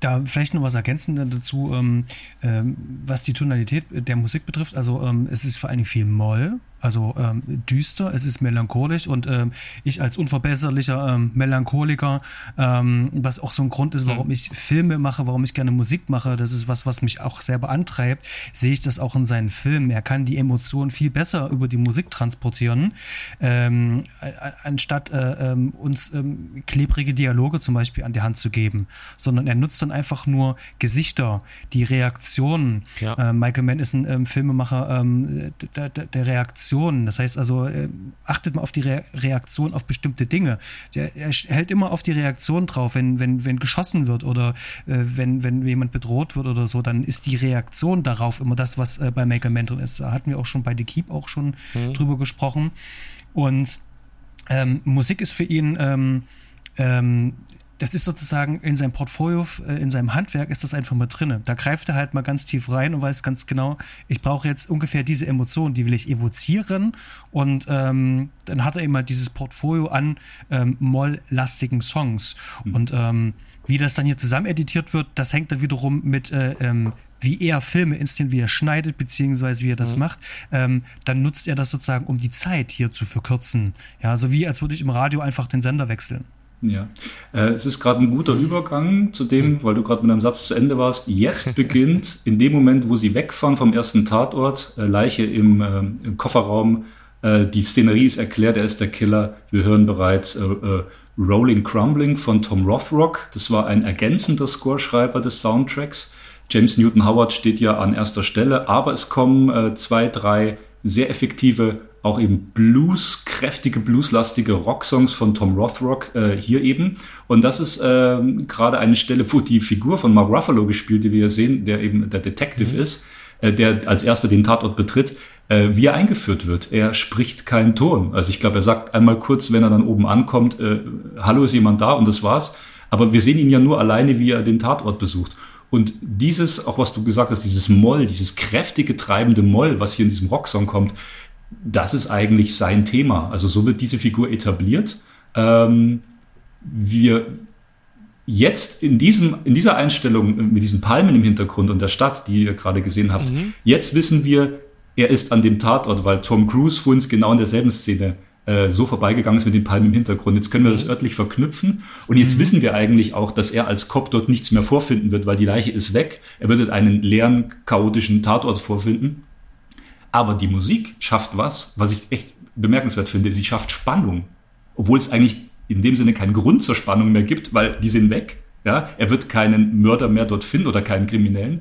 da vielleicht noch was ergänzen dazu, ähm, ähm, was die Tonalität der Musik betrifft. Also ähm, es ist vor allen Dingen viel Moll, also ähm, düster, es ist melancholisch und ähm, ich als unverbesserlicher ähm, Melancholiker, ähm, was auch so ein Grund ist, warum mhm. ich Filme mache, warum ich gerne Musik mache, das ist was, was mich auch sehr beantreibt, sehe ich das auch in seinen Filmen. Er kann die Emotionen viel besser über die Musik transportieren, ähm, anstatt äh, ähm, uns ähm, klebrige Dialoge zum Beispiel an die Hand zu geben, sondern er nutzt dann einfach nur Gesichter, die Reaktionen. Ja. Äh, Michael Mann ist ein ähm, Filmemacher ähm, der, der, der Reaktion Reaktionen. Das heißt also, äh, achtet mal auf die Re Reaktion auf bestimmte Dinge. Der, er hält immer auf die Reaktion drauf, wenn, wenn, wenn geschossen wird oder äh, wenn, wenn jemand bedroht wird oder so, dann ist die Reaktion darauf immer das, was äh, bei Maker Man drin ist. Da hatten wir auch schon bei The Keep auch schon mhm. drüber gesprochen. Und ähm, Musik ist für ihn ähm, ähm, das ist sozusagen in seinem Portfolio, äh, in seinem Handwerk ist das einfach mal drinne. Da greift er halt mal ganz tief rein und weiß ganz genau, ich brauche jetzt ungefähr diese Emotionen, die will ich evozieren und ähm, dann hat er immer halt dieses Portfolio an ähm, molllastigen Songs mhm. und ähm, wie das dann hier zusammen editiert wird, das hängt dann wiederum mit äh, ähm, wie er Filme inszeniert, wie er schneidet, beziehungsweise wie er das mhm. macht, ähm, dann nutzt er das sozusagen, um die Zeit hier zu verkürzen. Ja, so wie als würde ich im Radio einfach den Sender wechseln. Ja, äh, es ist gerade ein guter Übergang zu dem, weil du gerade mit einem Satz zu Ende warst. Jetzt beginnt in dem Moment, wo sie wegfahren vom ersten Tatort, äh, Leiche im, äh, im Kofferraum, die Szenerie ist erklärt, er ist der Killer. Wir hören bereits Rolling Crumbling von Tom Rothrock. Das war ein ergänzender Scoreschreiber des Soundtracks. James Newton Howard steht ja an erster Stelle, aber es kommen zwei, drei sehr effektive auch eben Blues, kräftige, blueslastige Rocksongs von Tom Rothrock äh, hier eben. Und das ist äh, gerade eine Stelle, wo die Figur von Mark Ruffalo gespielt, die wir hier sehen, der eben der Detective mhm. ist, äh, der als erster den Tatort betritt, äh, wie er eingeführt wird. Er spricht keinen Ton. Also ich glaube, er sagt einmal kurz, wenn er dann oben ankommt, äh, Hallo, ist jemand da? Und das war's. Aber wir sehen ihn ja nur alleine, wie er den Tatort besucht. Und dieses, auch was du gesagt hast, dieses Moll, dieses kräftige, treibende Moll, was hier in diesem Rocksong kommt, das ist eigentlich sein Thema. Also so wird diese Figur etabliert. Ähm, wir jetzt in, diesem, in dieser Einstellung mit diesen Palmen im Hintergrund und der Stadt, die ihr gerade gesehen habt, mhm. jetzt wissen wir, er ist an dem Tatort, weil Tom Cruise vorhin genau in derselben Szene äh, so vorbeigegangen ist mit den Palmen im Hintergrund. Jetzt können wir das mhm. örtlich verknüpfen und jetzt mhm. wissen wir eigentlich auch, dass er als Cop dort nichts mehr vorfinden wird, weil die Leiche ist weg. Er wird einen leeren, chaotischen Tatort vorfinden aber die Musik schafft was, was ich echt bemerkenswert finde. Sie schafft Spannung. Obwohl es eigentlich in dem Sinne keinen Grund zur Spannung mehr gibt, weil die sind weg. Ja, er wird keinen Mörder mehr dort finden oder keinen Kriminellen.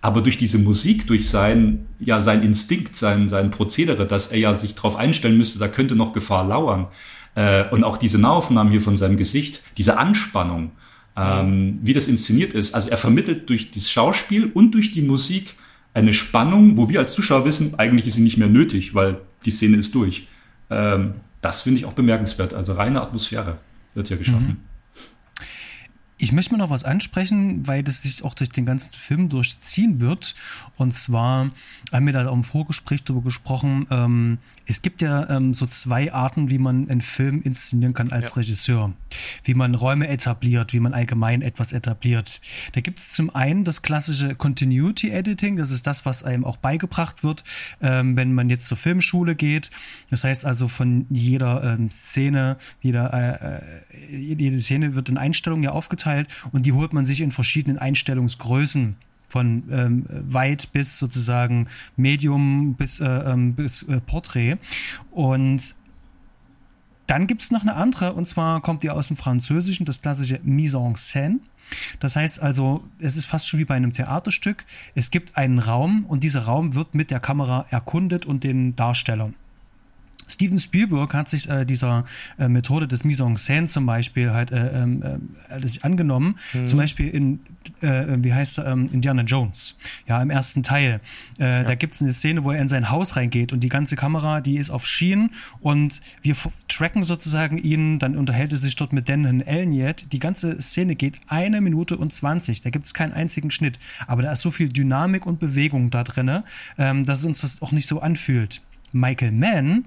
Aber durch diese Musik, durch sein, ja, sein Instinkt, sein, sein Prozedere, dass er ja sich darauf einstellen müsste, da könnte noch Gefahr lauern. Äh, und auch diese Nahaufnahmen hier von seinem Gesicht, diese Anspannung, ähm, wie das inszeniert ist. Also er vermittelt durch das Schauspiel und durch die Musik eine Spannung, wo wir als Zuschauer wissen, eigentlich ist sie nicht mehr nötig, weil die Szene ist durch. Ähm, das finde ich auch bemerkenswert. Also reine Atmosphäre wird hier geschaffen. Mhm. Ich möchte mal noch was ansprechen, weil das sich auch durch den ganzen Film durchziehen wird. Und zwar haben wir da auch im Vorgespräch darüber gesprochen. Ähm, es gibt ja ähm, so zwei Arten, wie man einen Film inszenieren kann als ja. Regisseur. Wie man Räume etabliert, wie man allgemein etwas etabliert. Da gibt es zum einen das klassische Continuity Editing. Das ist das, was einem auch beigebracht wird, ähm, wenn man jetzt zur Filmschule geht. Das heißt also von jeder ähm, Szene, jeder, äh, äh jede Szene wird in Einstellungen ja aufgeteilt aufgeteilt und die holt man sich in verschiedenen Einstellungsgrößen von ähm, weit bis sozusagen Medium bis, äh, ähm, bis äh, Porträt. Und dann gibt es noch eine andere, und zwar kommt die aus dem Französischen, das klassische Mise en scène. Das heißt also, es ist fast schon wie bei einem Theaterstück. Es gibt einen Raum und dieser Raum wird mit der Kamera erkundet und den Darstellern. Steven Spielberg hat sich äh, dieser äh, Methode des Mise en scène zum Beispiel halt äh, ähm, äh, angenommen. Mhm. Zum Beispiel in, äh, wie heißt er, ähm, Indiana Jones. ja, im ersten Teil. Äh, ja. Da gibt es eine Szene, wo er in sein Haus reingeht und die ganze Kamera, die ist auf Schienen und wir tracken sozusagen ihn, dann unterhält er sich dort mit Dan Elniet. Die ganze Szene geht eine Minute und zwanzig. Da gibt es keinen einzigen Schnitt. Aber da ist so viel Dynamik und Bewegung da drin, ähm, dass es uns das auch nicht so anfühlt. Michael Mann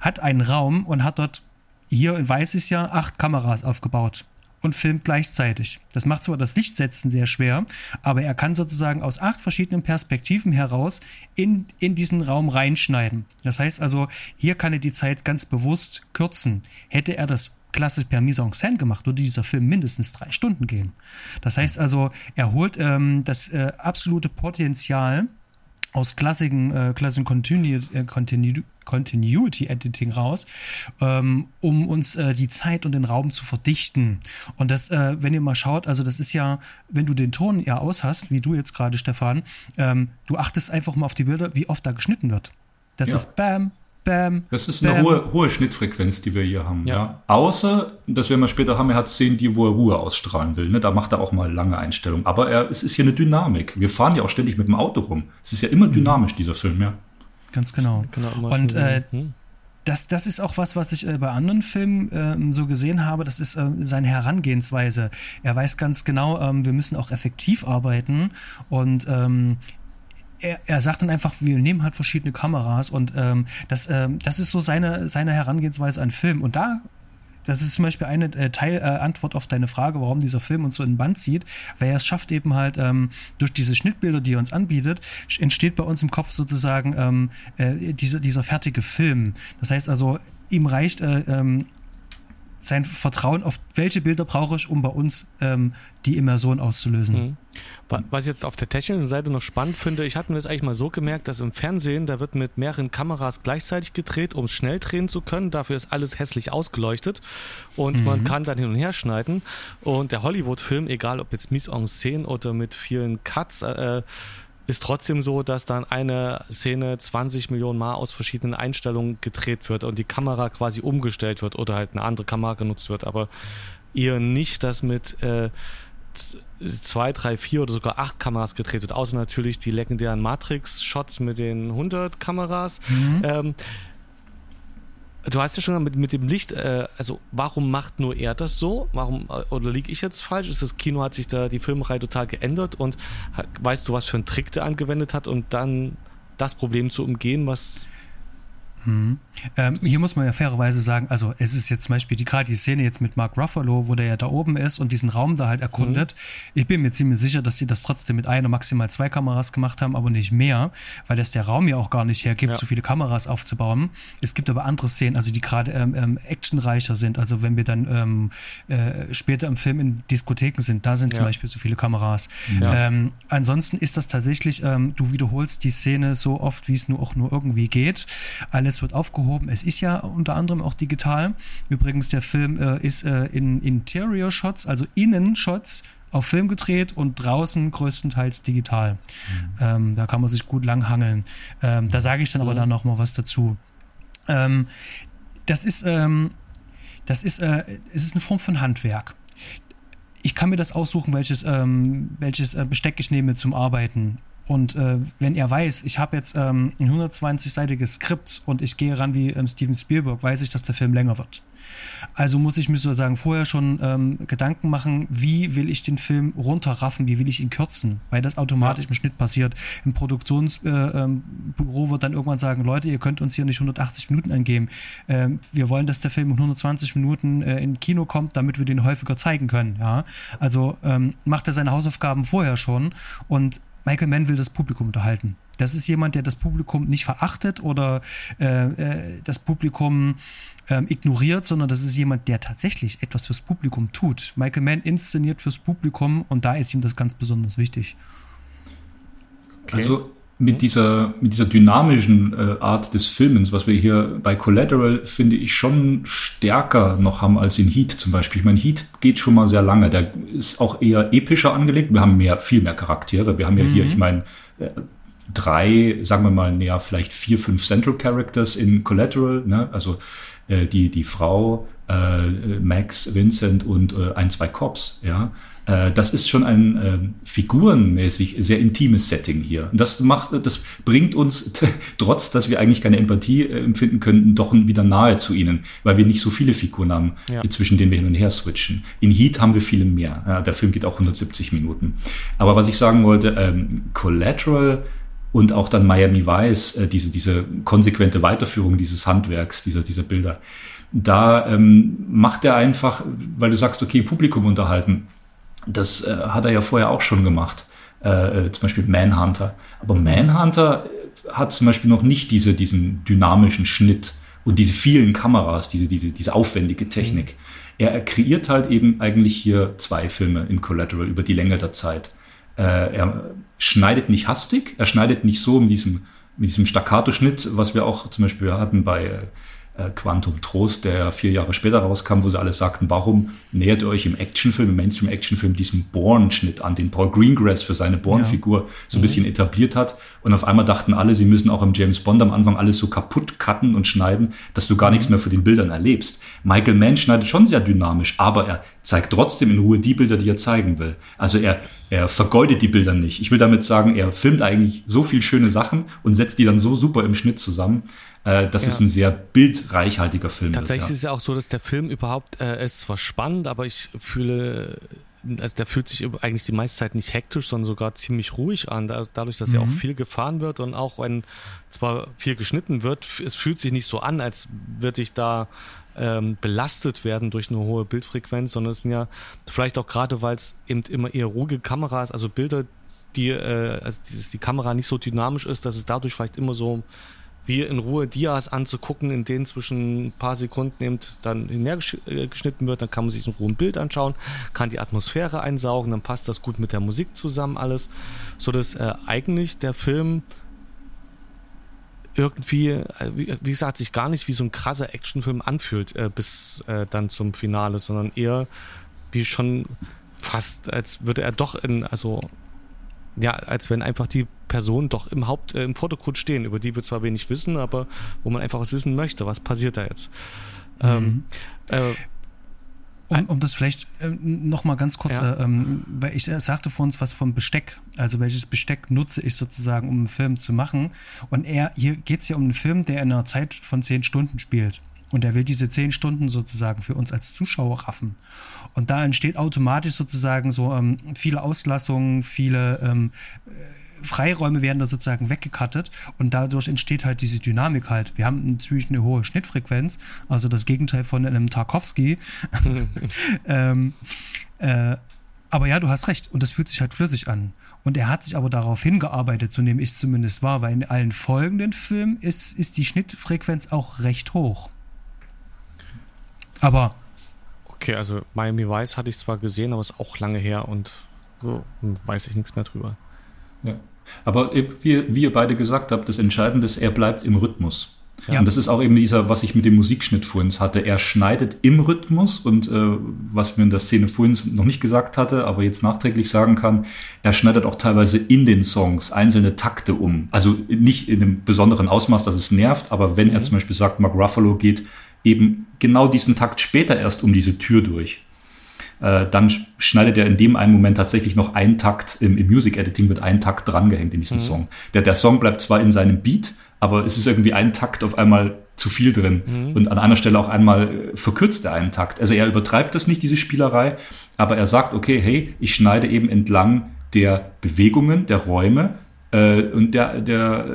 hat einen Raum und hat dort, hier weiß ich ja, acht Kameras aufgebaut und filmt gleichzeitig. Das macht zwar das Lichtsetzen sehr schwer, aber er kann sozusagen aus acht verschiedenen Perspektiven heraus in, in diesen Raum reinschneiden. Das heißt also, hier kann er die Zeit ganz bewusst kürzen. Hätte er das klassisch per Mise en scène gemacht, würde dieser Film mindestens drei Stunden gehen. Das heißt also, er holt ähm, das äh, absolute Potenzial aus klassischen, äh, klassischen Continuity, äh, Continu Continuity Editing raus, ähm, um uns äh, die Zeit und den Raum zu verdichten. Und das, äh, wenn ihr mal schaut, also das ist ja, wenn du den Ton ja aus hast, wie du jetzt gerade, Stefan, ähm, du achtest einfach mal auf die Bilder, wie oft da geschnitten wird. Das ja. ist Bam, Bam. Das ist eine hohe, hohe Schnittfrequenz, die wir hier haben. Ja. ja. Außer, dass wir mal später haben, er hat Szenen, die, wo er Ruhe ausstrahlen will. Ne? Da macht er auch mal lange Einstellungen. Aber er, es ist hier eine Dynamik. Wir fahren ja auch ständig mit dem Auto rum. Es ist ja immer mhm. dynamisch, dieser Film, ja. Ganz genau. genau Und äh, hm? das, das ist auch was, was ich äh, bei anderen Filmen äh, so gesehen habe. Das ist äh, seine Herangehensweise. Er weiß ganz genau, ähm, wir müssen auch effektiv arbeiten und ähm, er, er sagt dann einfach, wir nehmen halt verschiedene Kameras und ähm, das, ähm, das ist so seine, seine Herangehensweise an Film. Und da das ist zum Beispiel eine äh, Teilantwort äh, auf deine Frage, warum dieser Film uns so in den Band zieht, weil er es schafft eben halt ähm, durch diese Schnittbilder, die er uns anbietet, entsteht bei uns im Kopf sozusagen ähm, äh, diese, dieser fertige Film. Das heißt also, ihm reicht äh, ähm, sein Vertrauen auf welche Bilder brauche ich, um bei uns ähm, die Immersion auszulösen. Mhm. Was ich jetzt auf der technischen Seite noch spannend finde, ich hatte mir das eigentlich mal so gemerkt, dass im Fernsehen, da wird mit mehreren Kameras gleichzeitig gedreht, um es schnell drehen zu können. Dafür ist alles hässlich ausgeleuchtet und mhm. man kann dann hin und her schneiden. Und der Hollywood-Film, egal ob jetzt Mise en Scène oder mit vielen Cuts, äh, ist trotzdem so, dass dann eine Szene 20 Millionen Mal aus verschiedenen Einstellungen gedreht wird und die Kamera quasi umgestellt wird oder halt eine andere Kamera genutzt wird, aber eher nicht, dass mit äh, zwei, drei, vier oder sogar acht Kameras gedreht wird, außer natürlich die legendären Matrix-Shots mit den 100 Kameras. Mhm. Ähm, Du hast ja schon mit, mit dem Licht, äh, also warum macht nur er das so? Warum, äh, oder liege ich jetzt falsch? Ist das Kino, hat sich da die Filmerei total geändert und weißt du, was für ein Trick der angewendet hat, um dann das Problem zu umgehen, was hm. Ähm, hier muss man ja fairerweise sagen, also es ist jetzt zum Beispiel die gerade die Szene jetzt mit Mark Ruffalo, wo der ja da oben ist und diesen Raum da halt erkundet. Mhm. Ich bin mir ziemlich sicher, dass sie das trotzdem mit einer, maximal zwei Kameras gemacht haben, aber nicht mehr, weil das der Raum ja auch gar nicht hergibt, ja. so viele Kameras aufzubauen. Es gibt aber andere Szenen, also die gerade ähm, ähm, actionreicher sind. Also wenn wir dann ähm, äh, später im Film in Diskotheken sind, da sind ja. zum Beispiel so viele Kameras. Ja. Ähm, ansonsten ist das tatsächlich, ähm, du wiederholst die Szene so oft, wie es nur auch nur irgendwie geht. Alles alles wird aufgehoben. Es ist ja unter anderem auch digital. Übrigens, der Film äh, ist äh, in Interior-Shots, also Innenshots, auf Film gedreht und draußen größtenteils digital. Mhm. Ähm, da kann man sich gut langhangeln. Ähm, da sage ich dann mhm. aber dann noch mal was dazu. Ähm, das ist, ähm, das ist, äh, es ist eine Form von Handwerk. Ich kann mir das aussuchen, welches, ähm, welches äh, Besteck ich nehme zum Arbeiten. Und äh, wenn er weiß, ich habe jetzt ähm, ein 120-seitiges Skript und ich gehe ran wie ähm, Steven Spielberg, weiß ich, dass der Film länger wird. Also muss ich mir sozusagen vorher schon ähm, Gedanken machen, wie will ich den Film runterraffen, wie will ich ihn kürzen, weil das automatisch ja. im Schnitt passiert. Im Produktionsbüro äh, ähm, wird dann irgendwann sagen, Leute, ihr könnt uns hier nicht 180 Minuten angeben. Ähm, wir wollen, dass der Film in 120 Minuten äh, in Kino kommt, damit wir den häufiger zeigen können. Ja? Also ähm, macht er seine Hausaufgaben vorher schon und Michael Mann will das Publikum unterhalten. Das ist jemand, der das Publikum nicht verachtet oder äh, äh, das Publikum äh, ignoriert, sondern das ist jemand, der tatsächlich etwas fürs Publikum tut. Michael Mann inszeniert fürs Publikum und da ist ihm das ganz besonders wichtig. Okay. Also mit dieser, mit dieser dynamischen äh, Art des Filmens, was wir hier bei Collateral, finde ich, schon stärker noch haben als in Heat zum Beispiel. Ich meine, Heat geht schon mal sehr lange. Der ist auch eher epischer angelegt. Wir haben mehr, viel mehr Charaktere. Wir haben ja mhm. hier, ich meine, äh, drei, sagen wir mal, näher vielleicht vier, fünf Central Characters in Collateral. Ne? Also äh, die, die Frau, äh, Max, Vincent und äh, ein, zwei Cops. Ja? Äh, das ist schon ein äh, figurenmäßig sehr intimes Setting hier. Und das macht, das bringt uns, trotz dass wir eigentlich keine Empathie äh, empfinden könnten, doch wieder nahe zu ihnen, weil wir nicht so viele Figuren haben, ja. zwischen denen wir hin und her switchen. In Heat haben wir viele mehr. Ja, der Film geht auch 170 Minuten. Aber was ich sagen wollte, ähm, Collateral und auch dann Miami Vice, äh, diese, diese konsequente Weiterführung dieses Handwerks, dieser, dieser Bilder, da ähm, macht er einfach, weil du sagst, okay, Publikum unterhalten, das äh, hat er ja vorher auch schon gemacht. Äh, äh, zum Beispiel Manhunter. Aber Manhunter hat zum Beispiel noch nicht diese, diesen dynamischen Schnitt und diese vielen Kameras, diese, diese, diese aufwendige Technik. Mhm. Er kreiert halt eben eigentlich hier zwei Filme in Collateral über die Länge der Zeit. Äh, er schneidet nicht hastig, er schneidet nicht so mit diesem, mit diesem Staccato-Schnitt, was wir auch zum Beispiel hatten bei äh, äh, Quantum Trost, der vier Jahre später rauskam, wo sie alle sagten, warum nähert ihr euch im Actionfilm, im Mainstream-Actionfilm diesem Bourne-Schnitt an, den Paul Greengrass für seine Bourne-Figur ja. so ein mhm. bisschen etabliert hat. Und auf einmal dachten alle, sie müssen auch im James Bond am Anfang alles so kaputt cutten und schneiden, dass du gar nichts mehr für den Bildern erlebst. Michael Mann schneidet schon sehr dynamisch, aber er zeigt trotzdem in Ruhe die Bilder, die er zeigen will. Also er, er vergeudet die Bilder nicht. Ich will damit sagen, er filmt eigentlich so viel schöne Sachen und setzt die dann so super im Schnitt zusammen, äh, das ja. ist ein sehr bildreichhaltiger Film. Tatsächlich wird, ja. ist es ja auch so, dass der Film überhaupt, äh, ist zwar spannend, aber ich fühle, also der fühlt sich eigentlich die meiste Zeit nicht hektisch, sondern sogar ziemlich ruhig an, dadurch, dass mhm. ja auch viel gefahren wird und auch wenn zwar viel geschnitten wird, es fühlt sich nicht so an, als würde ich da ähm, belastet werden durch eine hohe Bildfrequenz, sondern es sind ja vielleicht auch gerade, weil es eben immer eher ruhige Kameras, also Bilder, die, äh, also die, die Kamera nicht so dynamisch ist, dass es dadurch vielleicht immer so wie in Ruhe Dias anzugucken, in denen zwischen ein paar Sekunden eben dann hinhergeschnitten wird. Dann kann man sich in Ruhe ein Bild anschauen, kann die Atmosphäre einsaugen, dann passt das gut mit der Musik zusammen alles, so dass äh, eigentlich der Film irgendwie, äh, wie, wie, gesagt, sich gar nicht wie so ein krasser Actionfilm anfühlt äh, bis äh, dann zum Finale, sondern eher wie schon fast, als würde er doch in, also ja, als wenn einfach die Personen doch im Haupt, äh, im Vordergrund stehen, über die wir zwar wenig wissen, aber wo man einfach was wissen möchte, was passiert da jetzt. Mhm. Ähm, äh, um, um das vielleicht äh, noch mal ganz kurz, ja. äh, ähm, weil ich äh, sagte vor uns was vom Besteck, also welches Besteck nutze ich sozusagen, um einen Film zu machen. Und er, hier geht es ja um einen Film, der in einer Zeit von zehn Stunden spielt. Und er will diese zehn Stunden sozusagen für uns als Zuschauer raffen. Und da entsteht automatisch sozusagen so ähm, viele Auslassungen, viele ähm, äh, Freiräume werden da sozusagen weggekattet und dadurch entsteht halt diese Dynamik halt. Wir haben natürlich eine hohe Schnittfrequenz, also das Gegenteil von einem Tarkovsky. ähm, äh, aber ja, du hast recht und das fühlt sich halt flüssig an. Und er hat sich aber darauf hingearbeitet, so nehme ich es zumindest wahr, weil in allen folgenden Filmen ist, ist die Schnittfrequenz auch recht hoch. Aber. Okay, also Miami Vice hatte ich zwar gesehen, aber ist auch lange her und so weiß ich nichts mehr drüber. Ja. Aber wie, wie ihr beide gesagt habt, das Entscheidende ist, er bleibt im Rhythmus. Ja. Und das ist auch eben dieser, was ich mit dem Musikschnitt vorhin hatte. Er schneidet im Rhythmus und äh, was mir in der Szene vorhin noch nicht gesagt hatte, aber jetzt nachträglich sagen kann, er schneidet auch teilweise in den Songs einzelne Takte um. Also nicht in einem besonderen Ausmaß, dass es nervt, aber wenn mhm. er zum Beispiel sagt, Mark Ruffalo geht eben genau diesen Takt später erst um diese Tür durch. Äh, dann schneidet er in dem einen Moment tatsächlich noch einen Takt, im, im Music Editing wird ein Takt drangehängt in diesen mhm. Song. Der, der Song bleibt zwar in seinem Beat, aber es ist irgendwie ein Takt auf einmal zu viel drin. Mhm. Und an einer Stelle auch einmal äh, verkürzt er einen Takt. Also er übertreibt das nicht, diese Spielerei, aber er sagt, okay, hey, ich schneide eben entlang der Bewegungen, der Räume äh, und der, der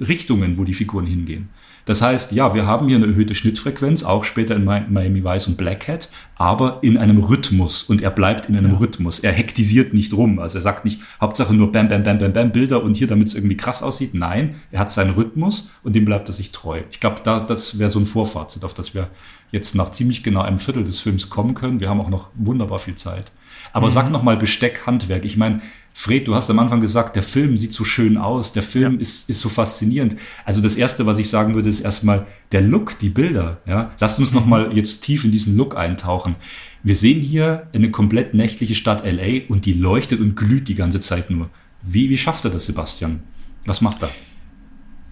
äh, Richtungen, wo die Figuren hingehen. Das heißt, ja, wir haben hier eine erhöhte Schnittfrequenz, auch später in Miami Vice und Black Hat, aber in einem Rhythmus und er bleibt in einem ja. Rhythmus. Er hektisiert nicht rum. Also er sagt nicht, Hauptsache nur Bam, Bam, Bam, Bam, Bam, Bilder und hier, damit es irgendwie krass aussieht. Nein, er hat seinen Rhythmus und dem bleibt er sich treu. Ich glaube, da, das wäre so ein Vorfazit, auf das wir jetzt nach ziemlich genau einem Viertel des Films kommen können. Wir haben auch noch wunderbar viel Zeit. Aber mhm. sag noch mal Besteck, Handwerk. Ich meine, Fred, du hast am Anfang gesagt, der Film sieht so schön aus, der Film ja. ist, ist so faszinierend. Also das Erste, was ich sagen würde, ist erstmal der Look, die Bilder. Ja? Lasst uns noch mal jetzt tief in diesen Look eintauchen. Wir sehen hier eine komplett nächtliche Stadt LA und die leuchtet und glüht die ganze Zeit nur. Wie, wie schafft er das, Sebastian? Was macht er?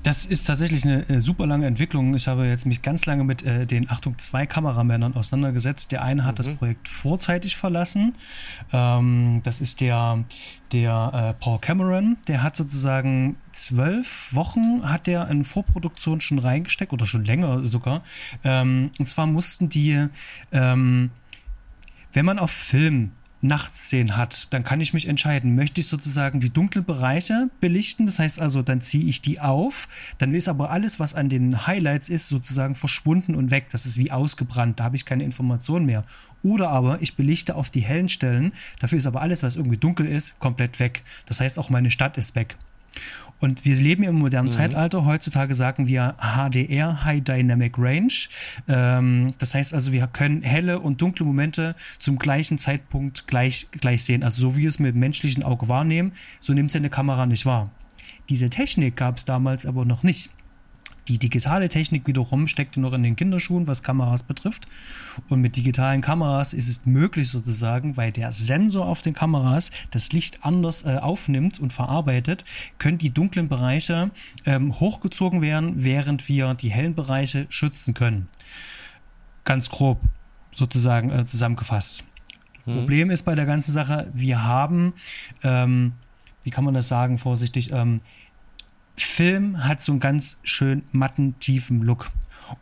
Das ist tatsächlich eine äh, super lange Entwicklung. Ich habe jetzt mich ganz lange mit äh, den Achtung zwei Kameramännern auseinandergesetzt. Der eine hat mhm. das Projekt vorzeitig verlassen. Ähm, das ist der der äh, Paul Cameron. Der hat sozusagen zwölf Wochen hat der in Vorproduktion schon reingesteckt oder schon länger sogar. Ähm, und zwar mussten die ähm, wenn man auf Film Nachtszenen hat, dann kann ich mich entscheiden, möchte ich sozusagen die dunklen Bereiche belichten, das heißt also, dann ziehe ich die auf, dann ist aber alles, was an den Highlights ist, sozusagen verschwunden und weg, das ist wie ausgebrannt, da habe ich keine Information mehr. Oder aber ich belichte auf die hellen Stellen, dafür ist aber alles, was irgendwie dunkel ist, komplett weg. Das heißt, auch meine Stadt ist weg. Und wir leben im modernen mhm. Zeitalter. Heutzutage sagen wir HDR, High Dynamic Range. Ähm, das heißt also, wir können helle und dunkle Momente zum gleichen Zeitpunkt gleich, gleich sehen. Also so wie wir es mit dem menschlichen Auge wahrnehmen, so nimmt es eine Kamera nicht wahr. Diese Technik gab es damals aber noch nicht. Die digitale Technik wiederum steckte noch in den Kinderschuhen, was Kameras betrifft. Und mit digitalen Kameras ist es möglich sozusagen, weil der Sensor auf den Kameras das Licht anders äh, aufnimmt und verarbeitet, können die dunklen Bereiche ähm, hochgezogen werden, während wir die hellen Bereiche schützen können. Ganz grob sozusagen äh, zusammengefasst. Mhm. Problem ist bei der ganzen Sache, wir haben, ähm, wie kann man das sagen, vorsichtig, ähm, Film hat so einen ganz schön matten, tiefen Look.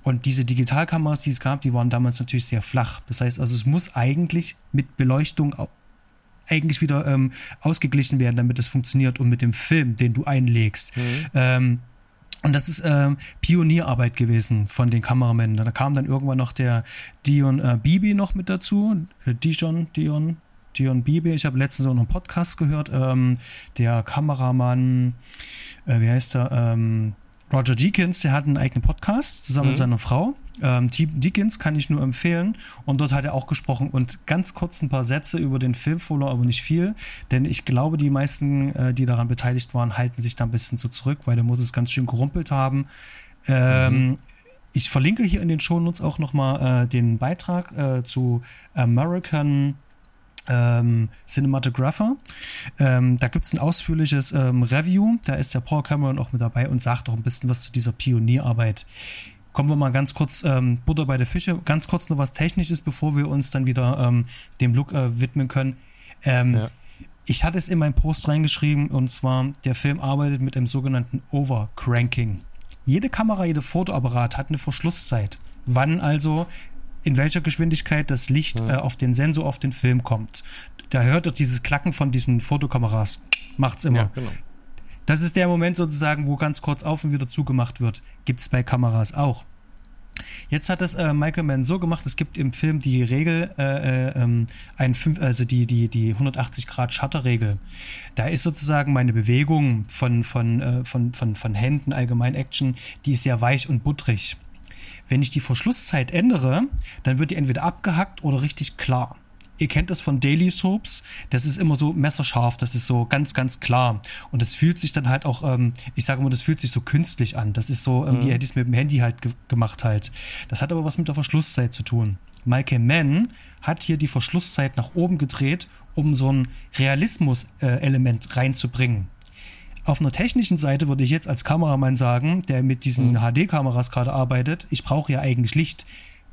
Und diese Digitalkameras, die es gab, die waren damals natürlich sehr flach. Das heißt also, es muss eigentlich mit Beleuchtung eigentlich wieder ähm, ausgeglichen werden, damit es funktioniert und mit dem Film, den du einlegst. Mhm. Ähm, und das ist ähm, Pionierarbeit gewesen von den Kameramännern. Da kam dann irgendwann noch der Dion äh, Bibi noch mit dazu. Äh, Dijon, Dion, Dion Bibi. Ich habe letztens auch noch einen Podcast gehört. Ähm, der Kameramann äh, wie heißt er, ähm, Roger Deakins, der hat einen eigenen Podcast zusammen mhm. mit seiner Frau. Ähm, Deakins kann ich nur empfehlen. Und dort hat er auch gesprochen und ganz kurz ein paar Sätze über den Film verloren, aber nicht viel. Denn ich glaube, die meisten, äh, die daran beteiligt waren, halten sich da ein bisschen so zurück, weil der muss es ganz schön gerumpelt haben. Ähm, mhm. Ich verlinke hier in den Shownotes auch nochmal äh, den Beitrag äh, zu American ähm, Cinematographer. Ähm, da gibt es ein ausführliches ähm, Review. Da ist der Paul Cameron auch mit dabei und sagt auch ein bisschen was zu dieser Pionierarbeit. Kommen wir mal ganz kurz ähm, Butter bei der Fische. Ganz kurz noch was Technisches, bevor wir uns dann wieder ähm, dem Look äh, widmen können. Ähm, ja. Ich hatte es in meinen Post reingeschrieben und zwar, der Film arbeitet mit einem sogenannten Overcranking. Jede Kamera, jede Fotoapparat hat eine Verschlusszeit. Wann also in welcher Geschwindigkeit das Licht ja. äh, auf den Sensor auf den Film kommt. Da hört ihr dieses Klacken von diesen Fotokameras. Macht's immer. Ja, genau. Das ist der Moment sozusagen, wo ganz kurz auf und wieder zugemacht wird. Gibt es bei Kameras auch. Jetzt hat es äh, Michael Mann so gemacht, es gibt im Film die Regel, äh, äh, ähm, ein fünf, also die, die, die 180 Grad Shutter-Regel. Da ist sozusagen meine Bewegung von, von, äh, von, von, von Händen, allgemein Action, die ist sehr weich und buttrig. Wenn ich die Verschlusszeit ändere, dann wird die entweder abgehackt oder richtig klar. Ihr kennt das von Daily Soaps. Das ist immer so messerscharf. Das ist so ganz, ganz klar. Und das fühlt sich dann halt auch, ähm, ich sage immer, das fühlt sich so künstlich an. Das ist so, ähm, mhm. wie hätte ich es mit dem Handy halt ge gemacht halt. Das hat aber was mit der Verschlusszeit zu tun. Michael Mann hat hier die Verschlusszeit nach oben gedreht, um so ein Realismus-Element äh, reinzubringen. Auf einer technischen Seite würde ich jetzt als Kameramann sagen, der mit diesen mhm. HD-Kameras gerade arbeitet, ich brauche ja eigentlich Licht.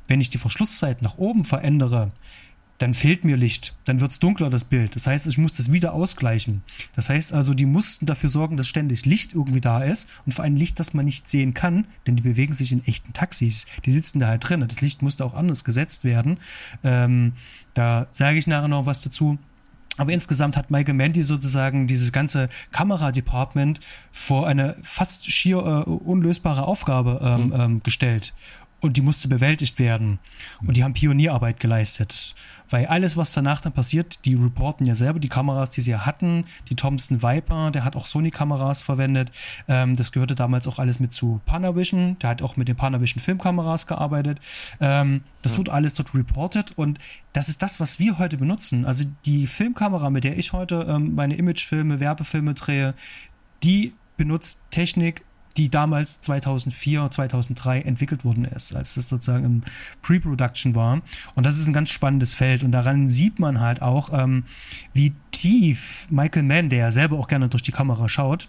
Wenn ich die Verschlusszeit nach oben verändere, dann fehlt mir Licht, dann wird es dunkler, das Bild. Das heißt, ich muss das wieder ausgleichen. Das heißt also, die mussten dafür sorgen, dass ständig Licht irgendwie da ist und vor allem Licht, das man nicht sehen kann, denn die bewegen sich in echten Taxis. Die sitzen da halt drin. Das Licht musste auch anders gesetzt werden. Ähm, da sage ich nachher noch was dazu. Aber insgesamt hat Michael Mandy sozusagen dieses ganze Kameradepartment vor eine fast schier äh, unlösbare Aufgabe ähm, mhm. ähm, gestellt und die musste bewältigt werden. Und die haben Pionierarbeit geleistet. Weil alles, was danach dann passiert, die reporten ja selber die Kameras, die sie ja hatten. Die Thompson Viper, der hat auch Sony-Kameras verwendet. Ähm, das gehörte damals auch alles mit zu Panavision. Der hat auch mit den Panavision Filmkameras gearbeitet. Ähm, das ja. wurde alles dort reported und das ist das, was wir heute benutzen. Also die Filmkamera, mit der ich heute ähm, meine Imagefilme, Werbefilme drehe, die benutzt Technik die damals 2004, 2003 entwickelt worden ist, als das sozusagen im Pre-Production war. Und das ist ein ganz spannendes Feld. Und daran sieht man halt auch, ähm, wie tief Michael Mann, der ja selber auch gerne durch die Kamera schaut,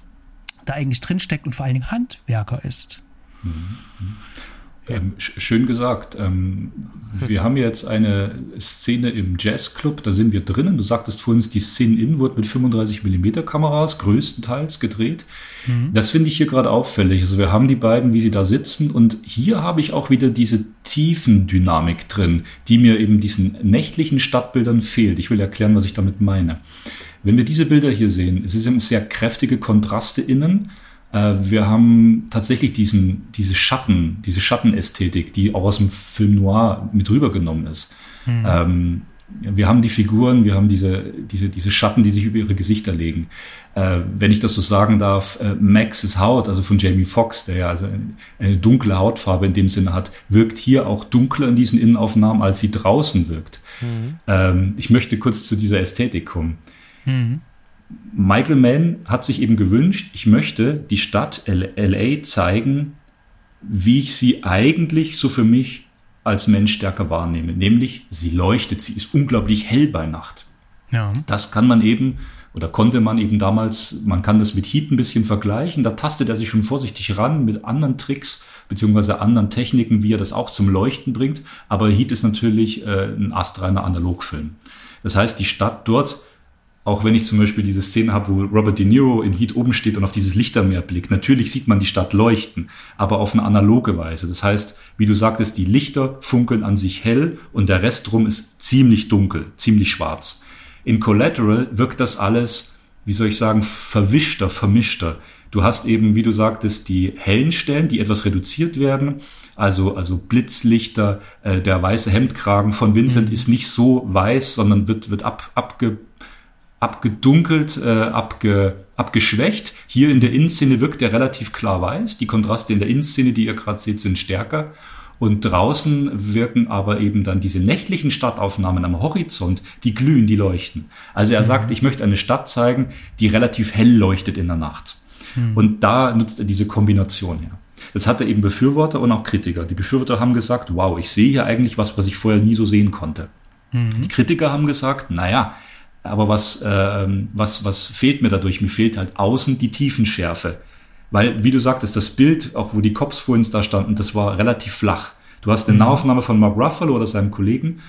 da eigentlich drinsteckt und vor allen Dingen Handwerker ist. Mhm. Ähm, schön gesagt. Ähm, wir haben jetzt eine Szene im Jazzclub, da sind wir drinnen. Du sagtest vorhin, die Szene in wird mit 35 mm Kameras größtenteils gedreht. Mhm. Das finde ich hier gerade auffällig. Also wir haben die beiden, wie sie da sitzen und hier habe ich auch wieder diese Tiefendynamik drin, die mir eben diesen nächtlichen Stadtbildern fehlt. Ich will erklären, was ich damit meine. Wenn wir diese Bilder hier sehen, es sind sehr kräftige Kontraste innen äh, wir haben tatsächlich diesen, diese Schatten, diese Schattenästhetik, die auch aus dem Film Noir mit rübergenommen ist. Mhm. Ähm, wir haben die Figuren, wir haben diese, diese, diese Schatten, die sich über ihre Gesichter legen. Äh, wenn ich das so sagen darf, äh, Max's Haut, also von Jamie Foxx, der ja also eine, dunkle Hautfarbe in dem Sinne hat, wirkt hier auch dunkler in diesen Innenaufnahmen, als sie draußen wirkt. Mhm. Ähm, ich möchte kurz zu dieser Ästhetik kommen. Mhm. Michael Mann hat sich eben gewünscht, ich möchte die Stadt LA zeigen, wie ich sie eigentlich so für mich als Mensch stärker wahrnehme. Nämlich, sie leuchtet, sie ist unglaublich hell bei Nacht. Ja. Das kann man eben oder konnte man eben damals, man kann das mit Heat ein bisschen vergleichen. Da tastet er sich schon vorsichtig ran mit anderen Tricks beziehungsweise anderen Techniken, wie er das auch zum Leuchten bringt. Aber Heat ist natürlich äh, ein astreiner Analogfilm. Das heißt, die Stadt dort auch wenn ich zum Beispiel diese Szene habe, wo Robert De Niro in Heat oben steht und auf dieses Lichtermeer blickt. Natürlich sieht man die Stadt leuchten, aber auf eine analoge Weise. Das heißt, wie du sagtest, die Lichter funkeln an sich hell und der Rest drum ist ziemlich dunkel, ziemlich schwarz. In Collateral wirkt das alles, wie soll ich sagen, verwischter, vermischter. Du hast eben, wie du sagtest, die hellen Stellen, die etwas reduziert werden. Also, also Blitzlichter, äh, der weiße Hemdkragen von Vincent mhm. ist nicht so weiß, sondern wird, wird ab, abge, abgedunkelt, äh, abge, abgeschwächt. Hier in der Innenszene wirkt er relativ klar weiß. Die Kontraste in der Innenszene, die ihr gerade seht, sind stärker. Und draußen wirken aber eben dann diese nächtlichen Stadtaufnahmen am Horizont, die glühen, die leuchten. Also er mhm. sagt, ich möchte eine Stadt zeigen, die relativ hell leuchtet in der Nacht. Mhm. Und da nutzt er diese Kombination her. Das hatte eben Befürworter und auch Kritiker. Die Befürworter haben gesagt, wow, ich sehe hier eigentlich was, was ich vorher nie so sehen konnte. Mhm. Die Kritiker haben gesagt, naja, aber was, äh, was, was fehlt mir dadurch? Mir fehlt halt außen die Tiefenschärfe. Weil, wie du sagtest, das Bild, auch wo die Cops vorhin da standen, das war relativ flach. Du hast eine mhm. Nahaufnahme von Mark Ruffalo oder seinem Kollegen.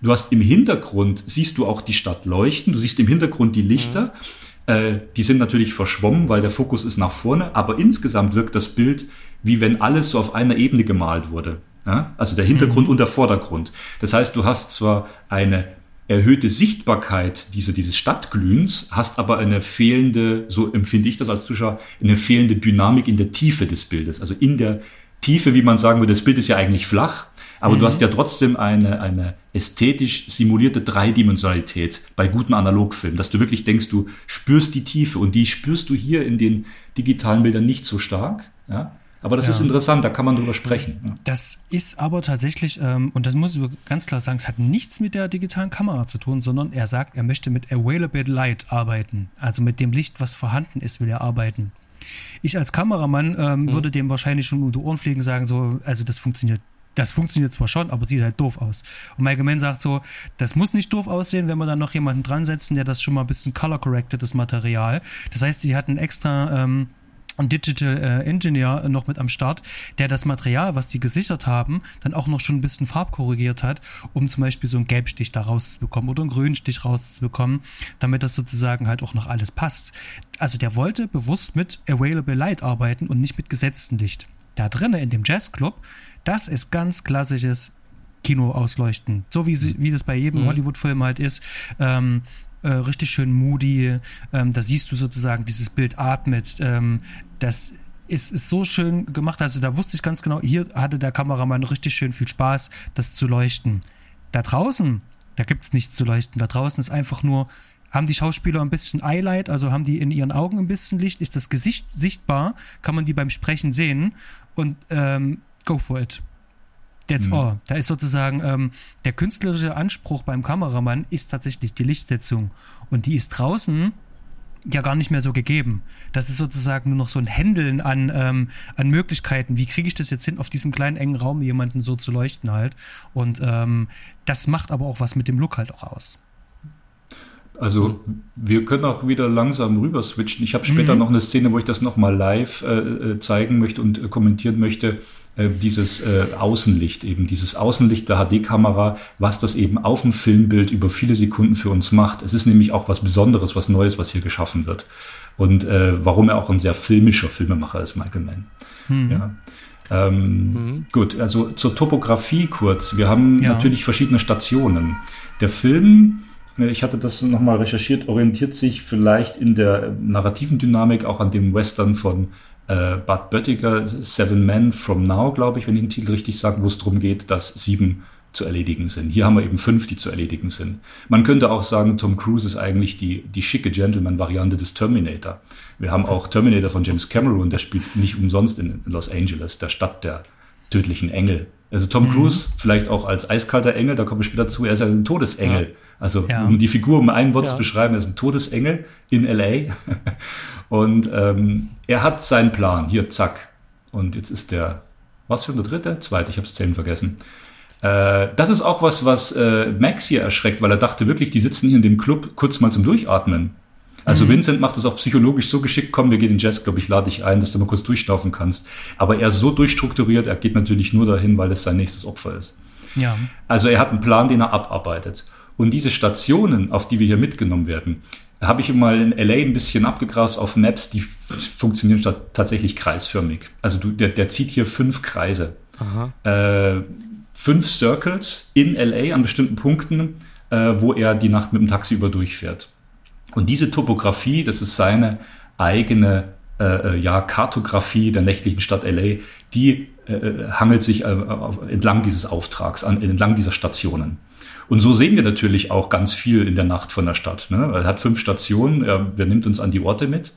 Du hast im Hintergrund, siehst du auch die Stadt leuchten. Du siehst im Hintergrund die Lichter. Mhm. Äh, die sind natürlich verschwommen, weil der Fokus ist nach vorne. Aber insgesamt wirkt das Bild, wie wenn alles so auf einer Ebene gemalt wurde. Ja? Also der Hintergrund mhm. und der Vordergrund. Das heißt, du hast zwar eine erhöhte Sichtbarkeit dieser, dieses Stadtglühens, hast aber eine fehlende, so empfinde ich das als Zuschauer, eine fehlende Dynamik in der Tiefe des Bildes. Also in der Tiefe, wie man sagen würde, das Bild ist ja eigentlich flach, aber mhm. du hast ja trotzdem eine, eine ästhetisch simulierte Dreidimensionalität bei guten Analogfilmen, dass du wirklich denkst, du spürst die Tiefe und die spürst du hier in den digitalen Bildern nicht so stark. Ja? Aber das ja. ist interessant, da kann man drüber sprechen. Das ist aber tatsächlich, ähm, und das muss ich ganz klar sagen, es hat nichts mit der digitalen Kamera zu tun, sondern er sagt, er möchte mit Available Light arbeiten. Also mit dem Licht, was vorhanden ist, will er arbeiten. Ich als Kameramann ähm, mhm. würde dem wahrscheinlich schon unter Ohren fliegen sagen, so, also das funktioniert das funktioniert zwar schon, aber sieht halt doof aus. Und Michael Mann sagt so, das muss nicht doof aussehen, wenn wir dann noch jemanden dran setzen, der das schon mal ein bisschen color corrected, das Material. Das heißt, sie hatten extra ähm, Digital äh, Engineer noch mit am Start, der das Material, was die gesichert haben, dann auch noch schon ein bisschen farbkorrigiert hat, um zum Beispiel so einen Gelbstich da rauszubekommen oder einen Grünstich rauszubekommen, damit das sozusagen halt auch noch alles passt. Also der wollte bewusst mit Available Light arbeiten und nicht mit gesetztem Licht. Da drinnen in dem Jazzclub, das ist ganz klassisches Kino ausleuchten. So wie, sie, wie das bei jedem mhm. Hollywood-Film halt ist. Ähm, äh, richtig schön moody. Ähm, da siehst du sozusagen, dieses Bild atmet. Ähm, das ist, ist so schön gemacht. Also da wusste ich ganz genau, hier hatte der Kameramann richtig schön viel Spaß, das zu leuchten. Da draußen, da gibt es nichts zu leuchten. Da draußen ist einfach nur, haben die Schauspieler ein bisschen Eyelight, also haben die in ihren Augen ein bisschen Licht, ist das Gesicht sichtbar, kann man die beim Sprechen sehen und ähm, go for it. That's mhm. all. Da ist sozusagen ähm, der künstlerische Anspruch beim Kameramann ist tatsächlich die Lichtsetzung. Und die ist draußen ja gar nicht mehr so gegeben. Das ist sozusagen nur noch so ein Händeln an, ähm, an Möglichkeiten. Wie kriege ich das jetzt hin, auf diesem kleinen engen Raum jemanden so zu leuchten halt? Und ähm, das macht aber auch was mit dem Look halt auch aus. Also mhm. wir können auch wieder langsam rüber switchen. Ich habe später mhm. noch eine Szene, wo ich das nochmal live äh, äh, zeigen möchte und äh, kommentieren möchte. Äh, dieses äh, Außenlicht eben, dieses Außenlicht der HD-Kamera, was das eben auf dem Filmbild über viele Sekunden für uns macht. Es ist nämlich auch was Besonderes, was Neues, was hier geschaffen wird. Und äh, warum er auch ein sehr filmischer Filmemacher ist, Michael Mann. Mhm. Ja. Ähm, mhm. Gut, also zur Topografie kurz. Wir haben ja. natürlich verschiedene Stationen. Der Film, äh, ich hatte das nochmal recherchiert, orientiert sich vielleicht in der narrativen Dynamik auch an dem Western von äh, Bud Böttiger, Seven Men from Now, glaube ich, wenn ich den Titel richtig sage, wo es darum geht, dass sieben zu erledigen sind. Hier haben wir eben fünf, die zu erledigen sind. Man könnte auch sagen, Tom Cruise ist eigentlich die, die schicke Gentleman-Variante des Terminator. Wir haben auch Terminator von James Cameron, der spielt nicht umsonst in Los Angeles, der Stadt der tödlichen Engel. Also Tom mhm. Cruise, vielleicht auch als eiskalter Engel, da komme ich später zu, er ist ja ein Todesengel. Ja. Also ja. um die Figur um ein Wort ja. zu beschreiben, er ist ein Todesengel in LA. Und ähm, er hat seinen Plan. Hier, zack. Und jetzt ist der, was für der dritte? Zweite, ich habe es zählen vergessen. Äh, das ist auch was, was äh, Max hier erschreckt, weil er dachte wirklich, die sitzen hier in dem Club kurz mal zum Durchatmen. Also mhm. Vincent macht das auch psychologisch so geschickt, komm, wir gehen in den Jazzclub, ich lade dich ein, dass du mal kurz durchschnaufen kannst. Aber er ist so durchstrukturiert, er geht natürlich nur dahin, weil es sein nächstes Opfer ist. Ja. Also er hat einen Plan, den er abarbeitet. Und diese Stationen, auf die wir hier mitgenommen werden, habe ich mal in LA ein bisschen abgegrast auf Maps, die funktionieren tatsächlich kreisförmig. Also du, der, der zieht hier fünf Kreise. Äh, fünf Circles in LA an bestimmten Punkten, äh, wo er die Nacht mit dem Taxi über durchfährt. Und diese Topografie, das ist seine eigene äh, äh ja, Kartografie der nächtlichen Stadt LA, die äh, äh, hangelt sich äh, entlang dieses Auftrags, an, entlang dieser Stationen. Und so sehen wir natürlich auch ganz viel in der Nacht von der Stadt. Ne? Er hat fünf Stationen, er, er nimmt uns an die Orte mit.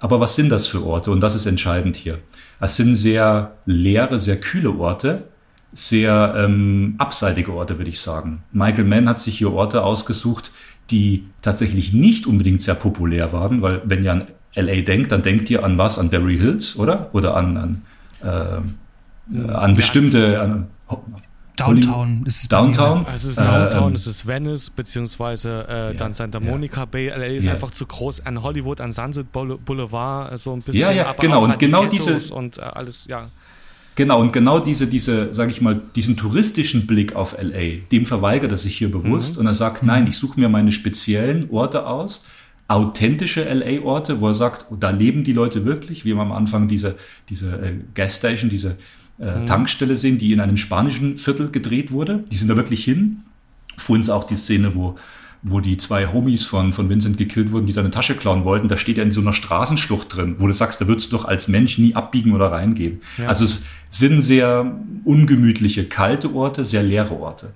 Aber was sind das für Orte? Und das ist entscheidend hier. Es sind sehr leere, sehr kühle Orte, sehr ähm, abseitige Orte, würde ich sagen. Michael Mann hat sich hier Orte ausgesucht, die tatsächlich nicht unbedingt sehr populär waren, weil wenn ihr an LA denkt, dann denkt ihr an was? An Barry Hills, oder? Oder an, an, äh, an bestimmte, an, Downtown ist es. Downtown? Ja. Es ist Downtown, äh, es ist Venice, beziehungsweise äh, dann Santa Monica ja. Bay. LA ist ja. einfach zu groß. An Hollywood, an Sunset Boulevard, so ein bisschen. Ja, ja, genau. Und genau diese. Und äh, alles, ja. Genau, und genau diese, diese, sage ich mal, diesen touristischen Blick auf LA, dem verweigert er sich hier bewusst mhm. und er sagt, nein, ich suche mir meine speziellen Orte aus, authentische LA-Orte, wo er sagt, da leben die Leute wirklich, wie wir am Anfang diese, diese äh, Gasstation, diese äh, mhm. Tankstelle sehen, die in einem spanischen Viertel gedreht wurde. Die sind da wirklich hin. Vorhin auch die Szene, wo wo die zwei Homies von, von Vincent gekillt wurden, die seine Tasche klauen wollten, da steht er in so einer Straßenschlucht drin, wo du sagst, da würdest du doch als Mensch nie abbiegen oder reingehen. Ja. Also es sind sehr ungemütliche, kalte Orte, sehr leere Orte.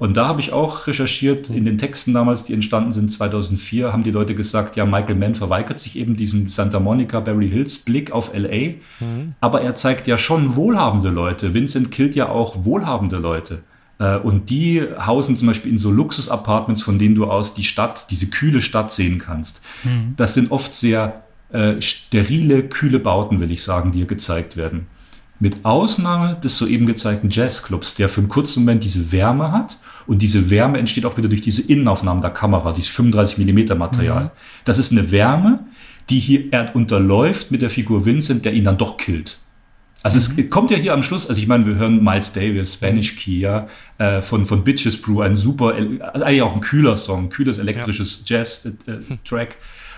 Und da habe ich auch recherchiert, in den Texten damals, die entstanden sind 2004, haben die Leute gesagt, ja, Michael Mann verweigert sich eben diesem Santa Monica, Beverly Hills Blick auf LA, mhm. aber er zeigt ja schon wohlhabende Leute. Vincent killt ja auch wohlhabende Leute. Äh, und die hausen zum Beispiel in so Luxus-Apartments, von denen du aus die Stadt, diese kühle Stadt sehen kannst. Mhm. Das sind oft sehr äh, sterile, kühle Bauten, will ich sagen, die hier gezeigt werden. Mit Ausnahme des soeben gezeigten Jazzclubs, der für einen kurzen Moment diese Wärme hat. Und diese Wärme entsteht auch wieder durch diese Innenaufnahmen der Kamera, dieses 35 mm Material. Mhm. Das ist eine Wärme, die hier er unterläuft mit der Figur Vincent, der ihn dann doch killt. Also mhm. es kommt ja hier am Schluss, also ich meine, wir hören Miles Davis, Spanish Key, ja, äh, von, von Bitches Brew, ein super, also eigentlich auch ein kühler Song, kühles elektrisches ja. Jazz-Track. Äh,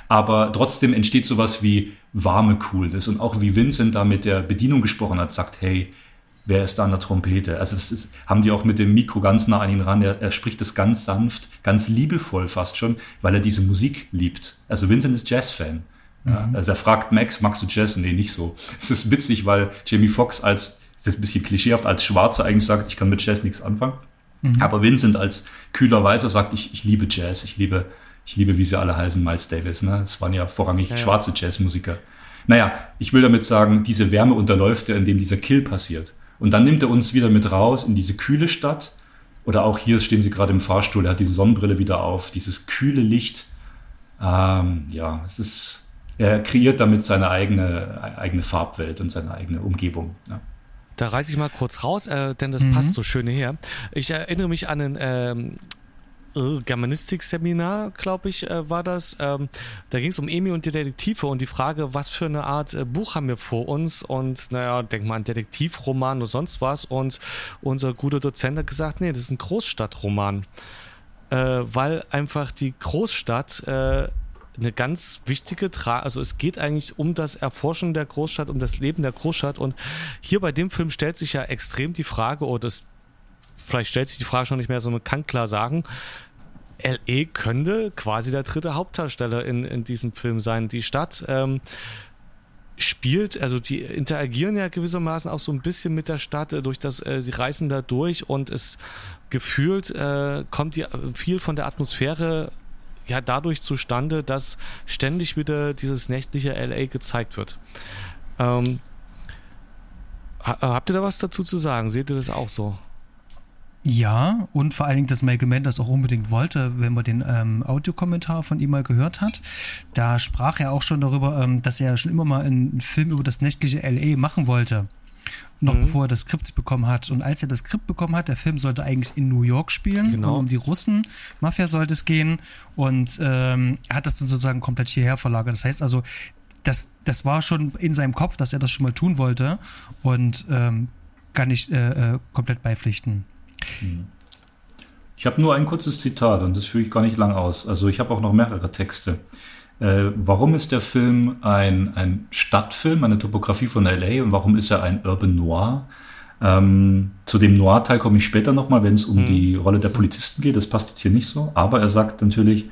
aber trotzdem entsteht sowas wie warme Coolness und auch wie Vincent da mit der Bedienung gesprochen hat, sagt, hey, wer ist da an der Trompete? Also das ist, haben die auch mit dem Mikro ganz nah an ihn ran. Er, er spricht das ganz sanft, ganz liebevoll fast schon, weil er diese Musik liebt. Also Vincent ist Jazz-Fan. Ja, mhm. also er fragt Max, magst du Jazz? Nee, nicht so. Es ist witzig, weil Jamie Foxx als, das ist ein bisschen klischeehaft, als Schwarzer eigentlich sagt, ich kann mit Jazz nichts anfangen. Mhm. Aber Vincent als kühler Weißer sagt, ich, ich liebe Jazz, ich liebe, ich liebe, wie sie alle heißen, Miles Davis. Ne? Es waren ja vorrangig ja, schwarze Jazzmusiker. Naja, ich will damit sagen, diese Wärme unterläuft er, indem dieser Kill passiert. Und dann nimmt er uns wieder mit raus in diese kühle Stadt. Oder auch hier stehen sie gerade im Fahrstuhl, er hat diese Sonnenbrille wieder auf, dieses kühle Licht. Ähm, ja, es ist, er kreiert damit seine eigene, eigene Farbwelt und seine eigene Umgebung. Ja. Da reiße ich mal kurz raus, äh, denn das mhm. passt so schön her. Ich erinnere mich an einen ähm, äh, Germanistik-Seminar, glaube ich, äh, war das. Ähm, da ging es um Emi und die Detektive und die Frage, was für eine Art äh, Buch haben wir vor uns? Und naja, denk mal an Detektivroman oder sonst was. Und unser guter Dozent hat gesagt, nee, das ist ein Großstadtroman. Äh, weil einfach die Großstadt äh, eine ganz wichtige Tra also es geht eigentlich um das Erforschen der Großstadt, um das Leben der Großstadt und hier bei dem Film stellt sich ja extrem die Frage, oder das vielleicht stellt sich die Frage schon nicht mehr, sondern man kann klar sagen, LE könnte quasi der dritte Hauptdarsteller in, in diesem Film sein. Die Stadt ähm, spielt, also die interagieren ja gewissermaßen auch so ein bisschen mit der Stadt, äh, durch das, äh, sie reisen da durch und es gefühlt äh, kommt die, viel von der Atmosphäre ja dadurch zustande, dass ständig wieder dieses nächtliche LA gezeigt wird. Ähm, habt ihr da was dazu zu sagen? Seht ihr das auch so? Ja, und vor allen Dingen, dass Michael Mann das auch unbedingt wollte, wenn man den ähm, Audiokommentar von ihm mal gehört hat. Da sprach er auch schon darüber, ähm, dass er schon immer mal einen Film über das nächtliche LA machen wollte. Noch mhm. bevor er das Skript bekommen hat. Und als er das Skript bekommen hat, der Film sollte eigentlich in New York spielen. Genau. Und um die Russen, Mafia sollte es gehen. Und ähm, er hat das dann sozusagen komplett hierher verlagert. Das heißt also, das, das war schon in seinem Kopf, dass er das schon mal tun wollte. Und ähm, kann ich äh, äh, komplett beipflichten. Mhm. Ich habe nur ein kurzes Zitat und das führe ich gar nicht lang aus. Also ich habe auch noch mehrere Texte. Äh, warum ist der Film ein, ein Stadtfilm, eine Topografie von LA und warum ist er ein Urban Noir? Ähm, zu dem Noir-Teil komme ich später nochmal, wenn es um mhm. die Rolle der Polizisten geht. Das passt jetzt hier nicht so. Aber er sagt natürlich,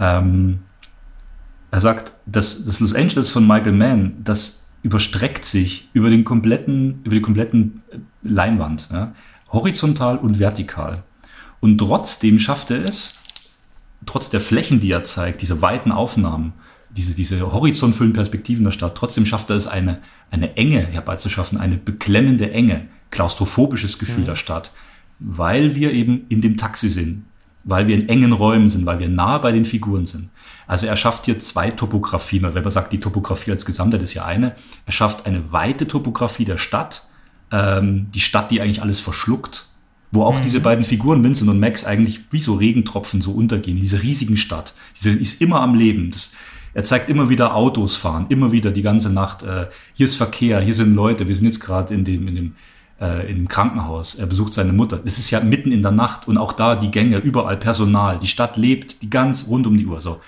ähm, er sagt, dass das Los Angeles von Michael Mann, das überstreckt sich über den kompletten, über die kompletten äh, Leinwand. Ja? horizontal und vertikal. Und trotzdem schafft er es, trotz der Flächen, die er zeigt, diese weiten Aufnahmen, diese, diese horizontvollen Perspektiven der Stadt, trotzdem schafft er es, eine, eine Enge herbeizuschaffen, eine beklemmende Enge, klaustrophobisches Gefühl mhm. der Stadt, weil wir eben in dem Taxi sind, weil wir in engen Räumen sind, weil wir nah bei den Figuren sind. Also er schafft hier zwei Topografien, wenn man sagt, die Topografie als Gesamtheit ist ja eine. Er schafft eine weite Topografie der Stadt, ähm, die Stadt, die eigentlich alles verschluckt, wo auch mhm. diese beiden Figuren, Vincent und Max, eigentlich wie so Regentropfen so untergehen, diese riesigen Stadt. Diese ist immer am Leben. Das, er zeigt immer wieder Autos fahren, immer wieder die ganze Nacht. Äh, hier ist Verkehr, hier sind Leute. Wir sind jetzt gerade in dem, in dem äh, im Krankenhaus. Er besucht seine Mutter. Das ist ja mitten in der Nacht und auch da die Gänge, überall Personal. Die Stadt lebt, die ganz rund um die Uhr so.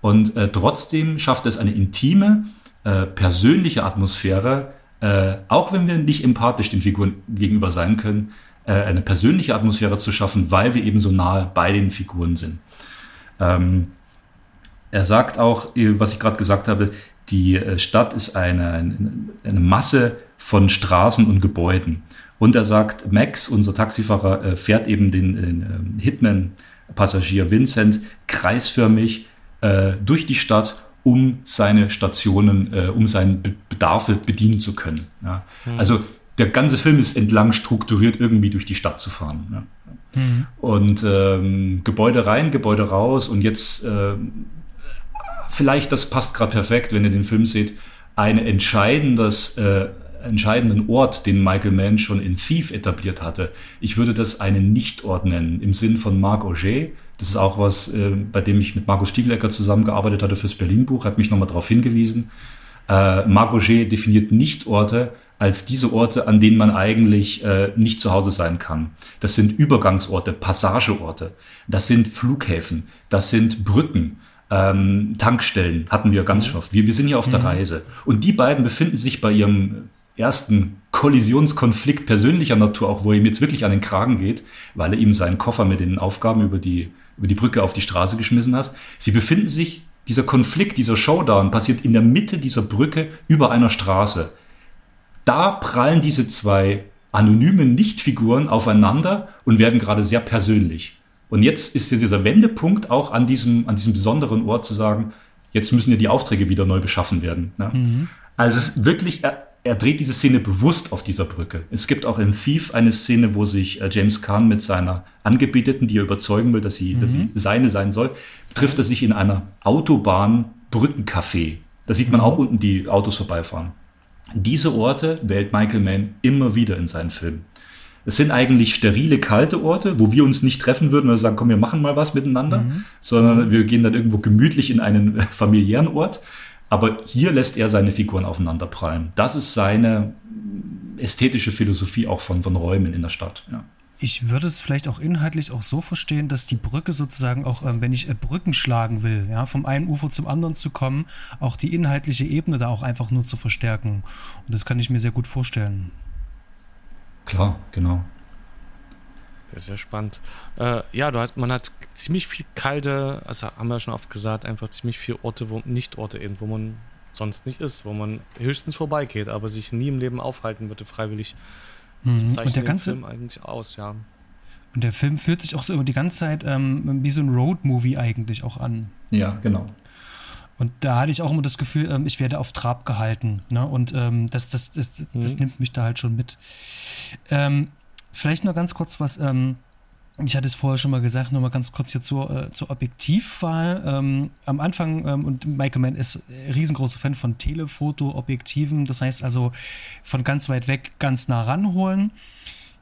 Und äh, trotzdem schafft es eine intime, äh, persönliche Atmosphäre, äh, auch wenn wir nicht empathisch den Figuren gegenüber sein können, äh, eine persönliche Atmosphäre zu schaffen, weil wir eben so nahe bei den Figuren sind. Ähm, er sagt auch, äh, was ich gerade gesagt habe, die äh, Stadt ist eine, eine, Masse von Straßen und Gebäuden. Und er sagt, Max, unser Taxifahrer, äh, fährt eben den, ähm, Hitman-Passagier Vincent kreisförmig äh, durch die Stadt um seine Stationen, äh, um seine Bedarfe bedienen zu können. Ja. Mhm. Also der ganze Film ist entlang strukturiert, irgendwie durch die Stadt zu fahren. Ja. Mhm. Und ähm, Gebäude rein, Gebäude raus und jetzt äh, vielleicht, das passt gerade perfekt, wenn ihr den Film seht, ein entscheidendes, äh, entscheidenden Ort, den Michael Mann schon in Thief etabliert hatte. Ich würde das einen Nichtort nennen, im Sinn von Marc Auger, das ist auch was, äh, bei dem ich mit Markus Stieglecker zusammengearbeitet hatte fürs Berlin-Buch, hat mich nochmal darauf hingewiesen. Äh, Marc Auger definiert nicht Orte als diese Orte, an denen man eigentlich äh, nicht zu Hause sein kann. Das sind Übergangsorte, Passageorte, das sind Flughäfen, das sind Brücken, ähm, Tankstellen hatten wir ganz mhm. oft. Wir, wir sind hier auf der mhm. Reise. Und die beiden befinden sich bei ihrem ersten Kollisionskonflikt persönlicher Natur, auch wo er ihm jetzt wirklich an den Kragen geht, weil er ihm seinen Koffer mit den Aufgaben über die über die Brücke auf die Straße geschmissen hast. Sie befinden sich, dieser Konflikt, dieser Showdown passiert in der Mitte dieser Brücke über einer Straße. Da prallen diese zwei anonymen Nichtfiguren aufeinander und werden gerade sehr persönlich. Und jetzt ist dieser Wendepunkt auch an diesem, an diesem besonderen Ort zu sagen, jetzt müssen ja die Aufträge wieder neu beschaffen werden. Ne? Mhm. Also es ist wirklich er dreht diese Szene bewusst auf dieser Brücke. Es gibt auch in Thief eine Szene, wo sich äh, James Caan mit seiner Angebeteten, die er überzeugen will, dass sie, mhm. dass sie mhm. seine sein soll, trifft er sich in einer Autobahn-Brückencafé. Da sieht man mhm. auch unten die Autos vorbeifahren. Diese Orte wählt Michael Mann immer wieder in seinen Filmen. Es sind eigentlich sterile, kalte Orte, wo wir uns nicht treffen würden oder sagen, komm, wir machen mal was miteinander, mhm. sondern wir gehen dann irgendwo gemütlich in einen familiären Ort. Aber hier lässt er seine Figuren aufeinanderprallen. Das ist seine ästhetische Philosophie auch von, von Räumen in der Stadt. Ja. Ich würde es vielleicht auch inhaltlich auch so verstehen, dass die Brücke sozusagen auch, ähm, wenn ich äh, Brücken schlagen will, ja, vom einen Ufer zum anderen zu kommen, auch die inhaltliche Ebene da auch einfach nur zu verstärken. Und das kann ich mir sehr gut vorstellen. Klar, genau. Sehr, sehr spannend. Äh, ja, du hast, man hat ziemlich viel kalte, also haben wir ja schon oft gesagt, einfach ziemlich viele Orte, wo nicht Orte eben, wo man sonst nicht ist, wo man höchstens vorbeigeht, aber sich nie im Leben aufhalten würde, freiwillig. Mhm. Und der ganze Film eigentlich aus, ja. Und der Film fühlt sich auch so über die ganze Zeit ähm, wie so ein Road-Movie eigentlich auch an. Ja, genau. Und da hatte ich auch immer das Gefühl, ähm, ich werde auf Trab gehalten. Ne? Und ähm, das, das, das, das, mhm. das nimmt mich da halt schon mit. Ähm, vielleicht noch ganz kurz was. Ähm, ich hatte es vorher schon mal gesagt, noch mal ganz kurz hier zur, äh, zur Objektivwahl. Ähm, am Anfang, ähm, und Michael Mann ist riesengroßer Fan von Telefoto-Objektiven, das heißt also von ganz weit weg ganz nah ranholen.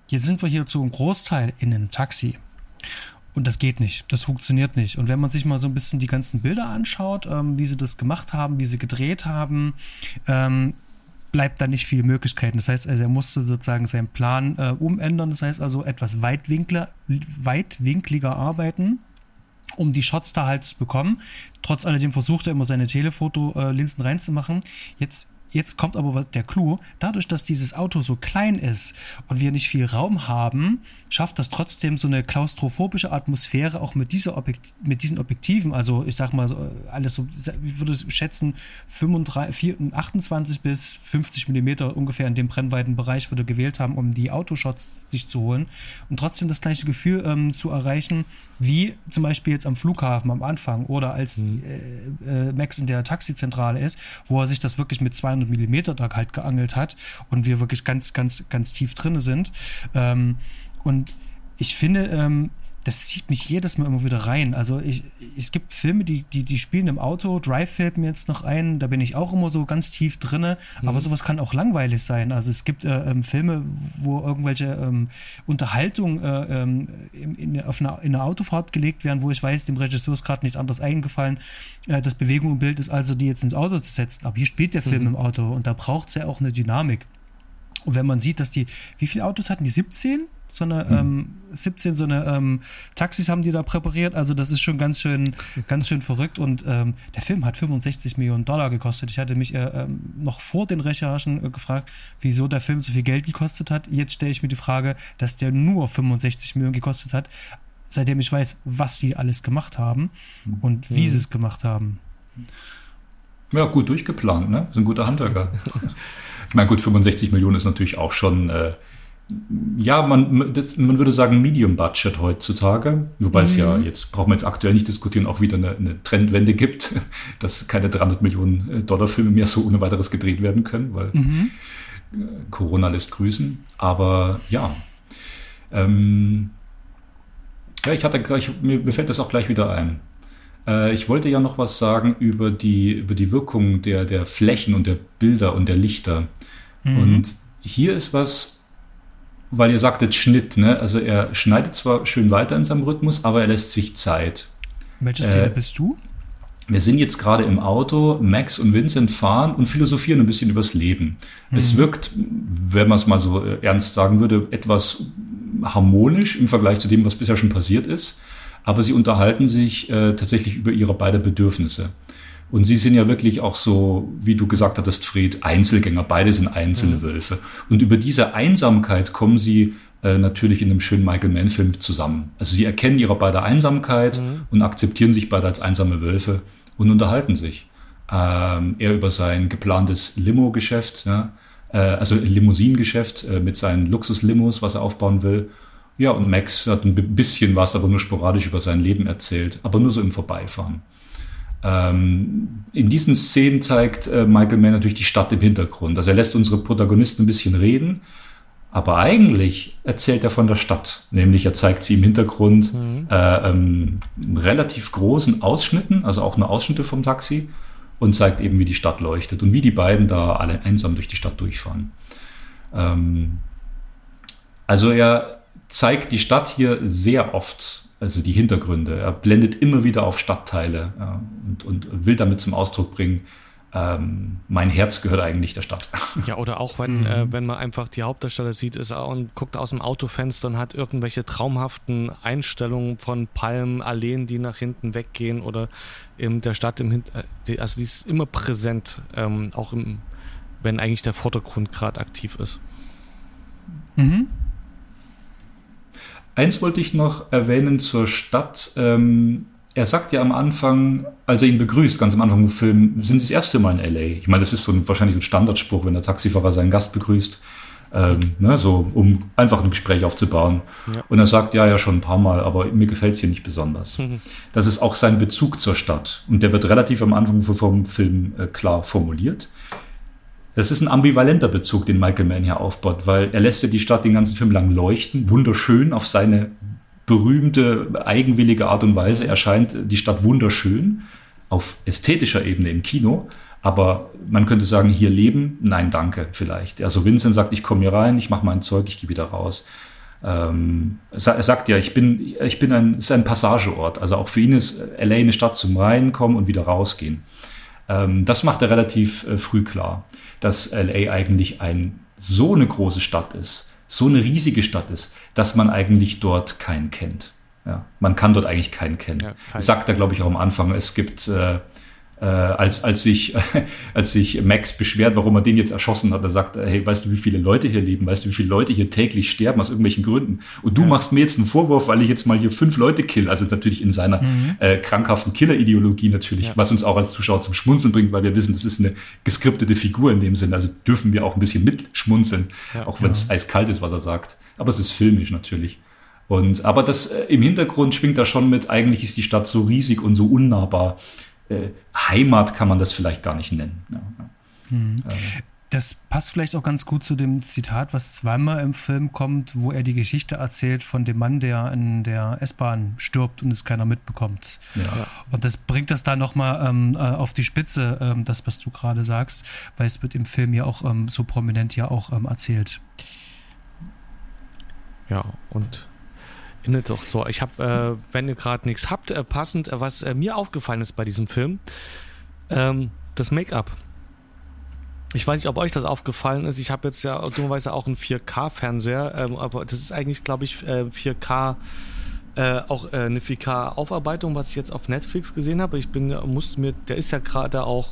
Jetzt sind wir hier zu einem Großteil in einem Taxi. Und das geht nicht, das funktioniert nicht. Und wenn man sich mal so ein bisschen die ganzen Bilder anschaut, ähm, wie sie das gemacht haben, wie sie gedreht haben, ähm, bleibt da nicht viel Möglichkeiten. Das heißt, also er musste sozusagen seinen Plan äh, umändern. Das heißt also etwas weitwinkler, weitwinkliger arbeiten, um die Shots da halt zu bekommen. Trotz alledem versucht er immer seine Telefoto-Linsen reinzumachen. Jetzt Jetzt kommt aber der Clou. Dadurch, dass dieses Auto so klein ist und wir nicht viel Raum haben, schafft das trotzdem so eine klaustrophobische Atmosphäre auch mit, dieser Objekt mit diesen Objektiven. Also ich sag mal, alles so, ich würde schätzen, 35, 28 bis 50 Millimeter ungefähr in dem Brennweitenbereich würde gewählt haben, um die Autoshots sich zu holen und trotzdem das gleiche Gefühl ähm, zu erreichen, wie zum Beispiel jetzt am Flughafen am Anfang oder als mhm. äh, äh, Max in der Taxizentrale ist, wo er sich das wirklich mit 200 Millimeter da halt geangelt hat und wir wirklich ganz, ganz, ganz tief drinne sind. Ähm, und ich finde, ähm, das zieht mich jedes Mal immer wieder rein. Also ich, es gibt Filme, die, die, die spielen im Auto. Drive fällt mir jetzt noch ein, da bin ich auch immer so ganz tief drinne. Mhm. Aber sowas kann auch langweilig sein. Also es gibt äh, ähm, Filme, wo irgendwelche ähm, Unterhaltung äh, ähm, in, in, auf eine, in eine Autofahrt gelegt werden, wo ich weiß, dem Regisseur ist gerade nichts anderes eingefallen. Äh, das Bewegung im Bild ist also, die jetzt ins Auto zu setzen. Aber hier spielt der Film mhm. im Auto und da braucht es ja auch eine Dynamik. Und wenn man sieht, dass die, wie viele Autos hatten die? 17? so eine hm. ähm, 17 so eine ähm, Taxis haben die da präpariert. Also das ist schon ganz schön, ganz schön verrückt. Und ähm, der Film hat 65 Millionen Dollar gekostet. Ich hatte mich äh, ähm, noch vor den Recherchen äh, gefragt, wieso der Film so viel Geld gekostet hat. Jetzt stelle ich mir die Frage, dass der nur 65 Millionen gekostet hat, seitdem ich weiß, was sie alles gemacht haben und wie mhm. sie es gemacht haben. Ja, gut durchgeplant, ne? Ist ein guter Handwerker. ich meine, gut, 65 Millionen ist natürlich auch schon äh, ja, man, das, man würde sagen Medium Budget heutzutage, wobei mhm. es ja mhm. jetzt, brauchen wir jetzt aktuell nicht diskutieren, auch wieder eine, eine, Trendwende gibt, dass keine 300 Millionen äh, Dollar Filme mehr so ohne weiteres gedreht werden können, weil mhm. Äh, Corona lässt grüßen. Aber ja, ähm, ja, ich hatte gleich, mir, mir fällt das auch gleich wieder ein. Äh, ich wollte ja noch was sagen über die, über die Wirkung der, der Flächen und der Bilder und der Lichter. Mhm. Und hier ist was, weil ihr sagtet Schnitt, ne? Also er schneidet zwar schön weiter in seinem Rhythmus, aber er lässt sich Zeit. Welche Szene äh, bist du? Wir sind jetzt gerade im Auto, Max und Vincent fahren und philosophieren ein bisschen übers Leben. Mhm. Es wirkt, wenn man es mal so äh, ernst sagen würde, etwas harmonisch im Vergleich zu dem, was bisher schon passiert ist. Aber sie unterhalten sich äh, tatsächlich über ihre beiden Bedürfnisse. Und sie sind ja wirklich auch so, wie du gesagt hattest, Fred, Einzelgänger. Beide sind einzelne mhm. Wölfe. Und über diese Einsamkeit kommen sie äh, natürlich in einem schönen Michael Mann-Film zusammen. Also sie erkennen ihre beide Einsamkeit mhm. und akzeptieren sich beide als einsame Wölfe und unterhalten sich. Ähm, er über sein geplantes Limo-Geschäft, ja, äh, also Limousinengeschäft äh, mit seinen Luxuslimos, was er aufbauen will. Ja, und Max hat ein bisschen was, aber nur sporadisch über sein Leben erzählt, aber nur so im Vorbeifahren. Ähm, in diesen Szenen zeigt äh, Michael Mann natürlich die Stadt im Hintergrund. Also er lässt unsere Protagonisten ein bisschen reden, aber eigentlich erzählt er von der Stadt. Nämlich er zeigt sie im Hintergrund mhm. äh, ähm, relativ großen Ausschnitten, also auch nur Ausschnitte vom Taxi und zeigt eben, wie die Stadt leuchtet und wie die beiden da alle einsam durch die Stadt durchfahren. Ähm, Also er zeigt die Stadt hier sehr oft, also die Hintergründe. Er blendet immer wieder auf Stadtteile ja, und, und will damit zum Ausdruck bringen, ähm, mein Herz gehört eigentlich der Stadt. Ja, oder auch wenn, mhm. äh, wenn man einfach die Hauptdarsteller sieht ist, und guckt aus dem Autofenster und hat irgendwelche traumhaften Einstellungen von Palmen, Alleen, die nach hinten weggehen oder in der Stadt im Hintergrund. Äh, also die ist immer präsent, ähm, auch im, wenn eigentlich der Vordergrund gerade aktiv ist. Mhm. Eins wollte ich noch erwähnen zur Stadt. Ähm, er sagt ja am Anfang, als er ihn begrüßt, ganz am Anfang des Films, sind Sie das erste Mal in LA? Ich meine, das ist so ein, wahrscheinlich ein Standardspruch, wenn der Taxifahrer seinen Gast begrüßt. Ähm, ne, so, um einfach ein Gespräch aufzubauen. Ja. Und er sagt, ja, ja, schon ein paar Mal, aber mir gefällt es hier nicht besonders. Mhm. Das ist auch sein Bezug zur Stadt. Und der wird relativ am Anfang vom Film äh, klar formuliert. Das ist ein ambivalenter Bezug, den Michael Mann hier aufbaut, weil er lässt ja die Stadt den ganzen Film lang leuchten, wunderschön auf seine berühmte, eigenwillige Art und Weise erscheint die Stadt wunderschön auf ästhetischer Ebene im Kino. Aber man könnte sagen, hier leben, nein, danke, vielleicht. Also Vincent sagt, ich komme hier rein, ich mache mein Zeug, ich gehe wieder raus. Ähm, er sagt ja, ich bin, ich bin ein, ist ein Passageort. Also auch für ihn ist LA eine Stadt zum Reinkommen und wieder rausgehen. Ähm, das macht er relativ äh, früh klar, dass LA eigentlich ein, so eine große Stadt ist, so eine riesige Stadt ist, dass man eigentlich dort keinen kennt. Ja, man kann dort eigentlich keinen kennen. Ja, kein. Sagt er, glaube ich, auch am Anfang. Es gibt äh, äh, als, als, sich, als sich Max beschwert, warum er den jetzt erschossen hat, er sagt, hey, weißt du, wie viele Leute hier leben? Weißt du, wie viele Leute hier täglich sterben aus irgendwelchen Gründen? Und du ja. machst mir jetzt einen Vorwurf, weil ich jetzt mal hier fünf Leute kill. Also natürlich in seiner mhm. äh, krankhaften Killer-Ideologie natürlich, ja. was uns auch als Zuschauer zum Schmunzeln bringt, weil wir wissen, das ist eine geskriptete Figur in dem Sinn. Also dürfen wir auch ein bisschen mitschmunzeln, ja, auch wenn es eiskalt ist, was er sagt. Aber es ist filmisch natürlich. Und, aber das äh, im Hintergrund schwingt da schon mit, eigentlich ist die Stadt so riesig und so unnahbar äh, Heimat kann man das vielleicht gar nicht nennen. Ja, hm. Das passt vielleicht auch ganz gut zu dem Zitat, was zweimal im Film kommt, wo er die Geschichte erzählt von dem Mann, der in der S-Bahn stirbt und es keiner mitbekommt. Ja. Und das bringt das da nochmal ähm, äh, auf die Spitze, ähm, das, was du gerade sagst, weil es wird im Film ja auch ähm, so prominent ja auch ähm, erzählt. Ja, und endet doch so. Ich habe, äh, wenn ihr gerade nichts habt, äh, passend, äh, was äh, mir aufgefallen ist bei diesem Film, ähm, das Make-up. Ich weiß nicht, ob euch das aufgefallen ist. Ich habe jetzt ja dummerweise auch einen 4K-Fernseher, ähm, aber das ist eigentlich, glaube ich, 4K, äh, auch äh, eine 4K-Aufarbeitung, was ich jetzt auf Netflix gesehen habe. Ich bin, musste mir, der ist ja gerade auch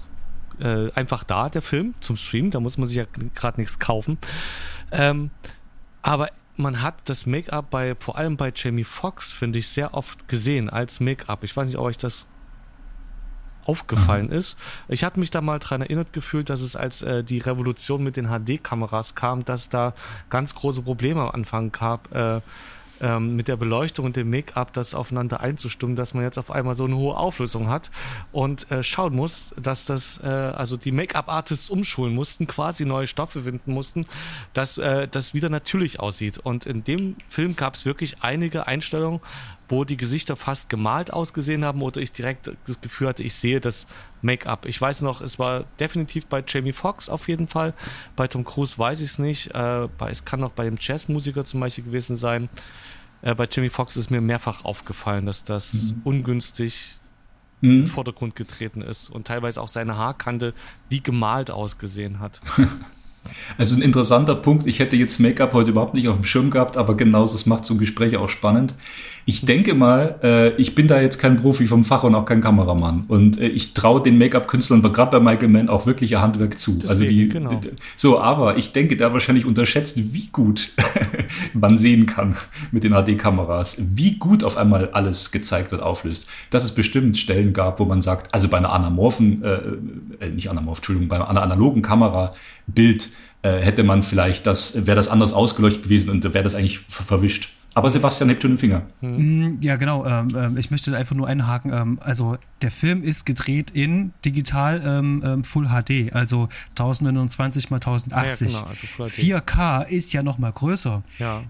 einfach da, der Film, zum Stream. Da muss man sich ja gerade nichts kaufen. Ähm, aber man hat das Make-up bei, vor allem bei Jamie Foxx, finde ich, sehr oft gesehen als Make-up. Ich weiß nicht, ob euch das aufgefallen mhm. ist. Ich hatte mich da mal daran erinnert gefühlt, dass es als äh, die Revolution mit den HD-Kameras kam, dass da ganz große Probleme am Anfang gab. Äh, ähm, mit der Beleuchtung und dem Make-up das aufeinander einzustimmen, dass man jetzt auf einmal so eine hohe Auflösung hat und äh, schauen muss, dass das, äh, also die Make-up-Artists umschulen mussten, quasi neue Stoffe finden mussten, dass äh, das wieder natürlich aussieht. Und in dem Film gab es wirklich einige Einstellungen, wo die Gesichter fast gemalt ausgesehen haben oder ich direkt das Gefühl hatte, ich sehe das Make-up. Ich weiß noch, es war definitiv bei Jamie Foxx auf jeden Fall. Bei Tom Cruise weiß ich es nicht. Äh, bei, es kann auch bei dem Jazzmusiker zum Beispiel gewesen sein. Äh, bei Jamie Foxx ist mir mehrfach aufgefallen, dass das mhm. ungünstig mhm. in den Vordergrund getreten ist und teilweise auch seine Haarkante wie gemalt ausgesehen hat. Also ein interessanter Punkt. Ich hätte jetzt Make-up heute überhaupt nicht auf dem Schirm gehabt, aber genauso, das macht so ein Gespräch auch spannend. Ich denke mal, äh, ich bin da jetzt kein Profi vom Fach und auch kein Kameramann. Und äh, ich traue den Make-up-Künstlern, gerade bei Michael Mann, auch wirklich ihr Handwerk zu. Deswegen, also die, genau. so, aber ich denke, der wahrscheinlich unterschätzt, wie gut man sehen kann mit den HD-Kameras, wie gut auf einmal alles gezeigt wird, auflöst. Dass es bestimmt Stellen gab, wo man sagt, also bei einer anamorphen, äh, äh nicht anamorph, Entschuldigung, bei einer analogen Kamera Bild äh, hätte man vielleicht das, wäre das anders ausgeleuchtet gewesen und wäre das eigentlich verwischt. Aber Sebastian hebt schon den Finger. Mhm. Ja, genau. Ähm, ähm, ich möchte einfach nur einhaken. Ähm, also der Film ist gedreht in digital ähm, ähm Full HD, also 1029 mal 1080. Ja, genau, also 4K ist ja noch mal größer. Ja.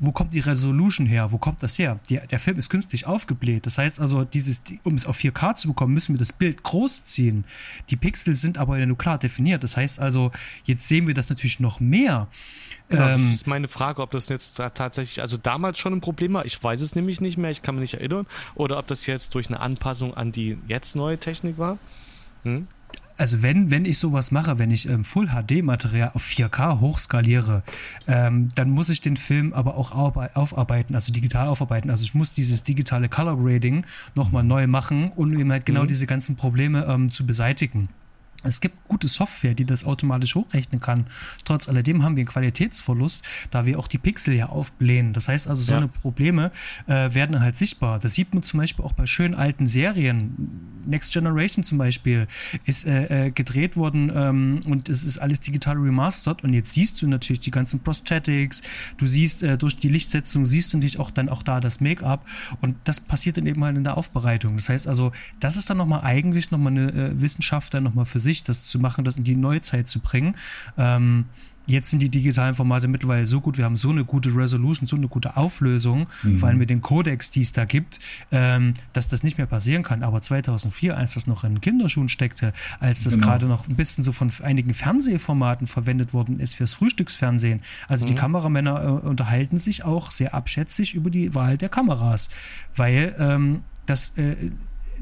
wo kommt die Resolution her? Wo kommt das her? Die, der Film ist künstlich aufgebläht. Das heißt also, dieses, um es auf 4K zu bekommen, müssen wir das Bild groß ziehen. Die Pixel sind aber ja nur klar definiert. Das heißt also, jetzt sehen wir das natürlich noch mehr. Genau, ähm, das ist meine Frage, ob das jetzt tatsächlich, also damals schon ein Problem war. Ich weiß es nämlich nicht mehr, ich kann mich nicht erinnern. Oder ob das jetzt durch eine Anpassung an die jetzt neue Technik war. Hm? also wenn, wenn ich sowas mache, wenn ich ähm, Full HD-Material auf 4K hochskaliere, ähm, dann muss ich den Film aber auch aufarbeiten, also digital aufarbeiten. Also ich muss dieses digitale Color Grading nochmal neu machen, um eben halt genau mhm. diese ganzen Probleme ähm, zu beseitigen. Es gibt gute Software, die das automatisch hochrechnen kann. Trotz alledem haben wir einen Qualitätsverlust, da wir auch die Pixel ja aufblähen. Das heißt also, so ja. eine Probleme äh, werden halt sichtbar. Das sieht man zum Beispiel auch bei schönen alten Serien. Next Generation zum Beispiel ist äh, äh, gedreht worden ähm, und es ist alles digital remastered und jetzt siehst du natürlich die ganzen Prosthetics, du siehst äh, durch die Lichtsetzung, siehst du natürlich auch dann auch da das Make-up und das passiert dann eben halt in der Aufbereitung. Das heißt also, das ist dann nochmal eigentlich nochmal eine äh, Wissenschaft dann nochmal für sich das zu machen, das in die Neuzeit zu bringen. Ähm, Jetzt sind die digitalen Formate mittlerweile so gut, wir haben so eine gute Resolution, so eine gute Auflösung, mhm. vor allem mit den Codecs, die es da gibt, ähm, dass das nicht mehr passieren kann. Aber 2004, als das noch in Kinderschuhen steckte, als das genau. gerade noch ein bisschen so von einigen Fernsehformaten verwendet worden ist fürs Frühstücksfernsehen, also mhm. die Kameramänner äh, unterhalten sich auch sehr abschätzig über die Wahl der Kameras, weil ähm, das äh,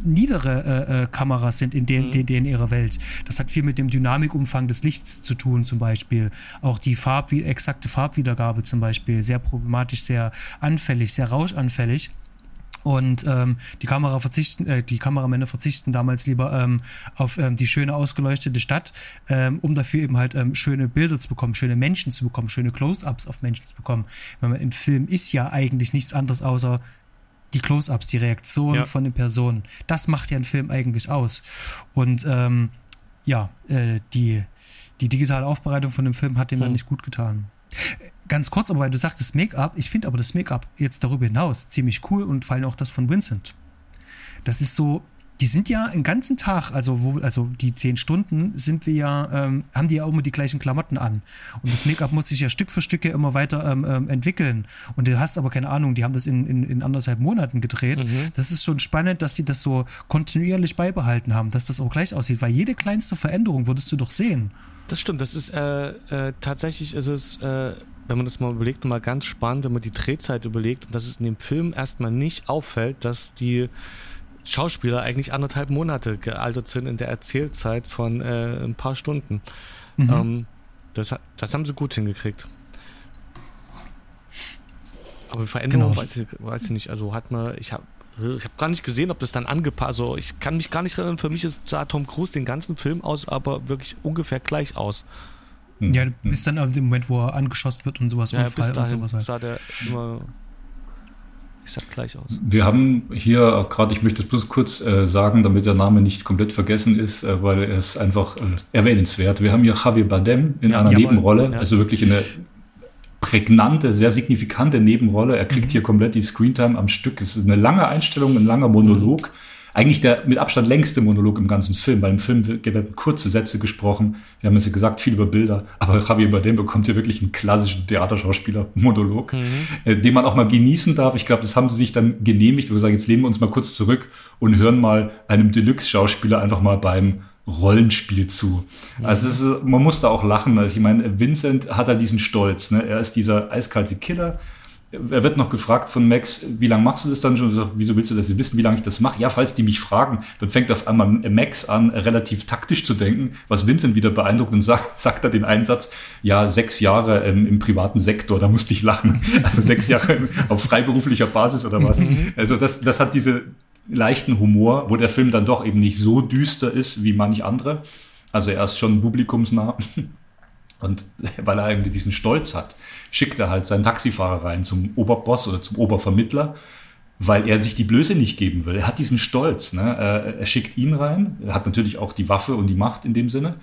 niedere äh, äh, Kameras sind in, den, mhm. in, in ihrer Welt. Das hat viel mit dem Dynamikumfang des Lichts zu tun, zum Beispiel. Auch die Farb, exakte Farbwiedergabe zum Beispiel, sehr problematisch, sehr anfällig, sehr rauschanfällig. Und ähm, die Kamera verzichten, äh, die Kameramänner verzichten damals lieber ähm, auf ähm, die schöne ausgeleuchtete Stadt, ähm, um dafür eben halt ähm, schöne Bilder zu bekommen, schöne Menschen zu bekommen, schöne Close-ups auf Menschen zu bekommen. Wenn man im Film ist ja eigentlich nichts anderes außer die Close-ups, die Reaktion ja. von den Personen. Das macht ja einen Film eigentlich aus. Und ähm, ja, äh, die, die digitale Aufbereitung von dem Film hat dem hm. dann nicht gut getan. Ganz kurz, aber weil du sagtest Make-up, ich finde aber das Make-up jetzt darüber hinaus ziemlich cool und vor allem auch das von Vincent. Das ist so, die sind ja einen ganzen Tag, also wo, also die zehn Stunden sind wir ja, ähm, haben die ja auch immer die gleichen Klamotten an. Und das Make-up muss sich ja Stück für Stück ja immer weiter ähm, ähm, entwickeln. Und du hast aber keine Ahnung, die haben das in, in, in anderthalb Monaten gedreht. Mhm. Das ist schon spannend, dass die das so kontinuierlich beibehalten haben, dass das auch gleich aussieht, weil jede kleinste Veränderung würdest du doch sehen. Das stimmt, das ist äh, äh, tatsächlich ist es, äh, wenn man das mal überlegt, mal ganz spannend, wenn man die Drehzeit überlegt und dass es in dem Film erstmal nicht auffällt, dass die Schauspieler eigentlich anderthalb Monate gealtert sind in der Erzählzeit von äh, ein paar Stunden. Mhm. Ähm, das, das haben sie gut hingekriegt. Aber Veränderung genau. weiß, ich, weiß ich nicht. Also hat man, ich habe ich habe gar nicht gesehen, ob das dann angepasst, also ich kann mich gar nicht erinnern, für mich ist, sah Tom Cruise den ganzen Film aus, aber wirklich ungefähr gleich aus. Ja, bis dann im Moment, wo er angeschossen wird und sowas, ja, Unfall bis dahin und sowas. Halt. sah der immer ich sag gleich aus. Wir haben hier gerade, ich möchte es bloß kurz äh, sagen, damit der Name nicht komplett vergessen ist, äh, weil er ist einfach äh, erwähnenswert. Wir haben hier Javier Bardem in ja, einer jawohl, Nebenrolle, ja. also wirklich eine prägnante, sehr signifikante Nebenrolle. Er kriegt mhm. hier komplett die Screentime am Stück. Es ist eine lange Einstellung, ein langer Monolog. Mhm eigentlich der mit Abstand längste Monolog im ganzen Film. Bei dem Film werden kurze Sätze gesprochen. Wir haben es ja gesagt, viel über Bilder. Aber Javier Bardem bekommt hier wirklich einen klassischen Theaterschauspieler-Monolog, mhm. äh, den man auch mal genießen darf. Ich glaube, das haben sie sich dann genehmigt. Wir sagen, jetzt lehnen wir uns mal kurz zurück und hören mal einem Deluxe-Schauspieler einfach mal beim Rollenspiel zu. Also ist, man muss da auch lachen. Also ich meine, Vincent hat da diesen Stolz. Ne? Er ist dieser eiskalte Killer, er wird noch gefragt von Max, wie lange machst du das dann schon? Sagt, wieso willst du das wissen, wie lange ich das mache? Ja, falls die mich fragen, dann fängt auf einmal Max an, relativ taktisch zu denken, was Vincent wieder beeindruckt und sagt, sagt er den Einsatz, ja, sechs Jahre ähm, im privaten Sektor, da musste ich lachen. Also sechs Jahre auf freiberuflicher Basis oder was. Mhm. Also das, das hat diese leichten Humor, wo der Film dann doch eben nicht so düster ist wie manch andere. Also er ist schon publikumsnah. Und weil er eben diesen Stolz hat, schickt er halt seinen Taxifahrer rein zum Oberboss oder zum Obervermittler, weil er sich die Blöße nicht geben will. Er hat diesen Stolz. Ne? Er, schickt ihn rein. Er hat natürlich auch die Waffe und die Macht in dem Sinne.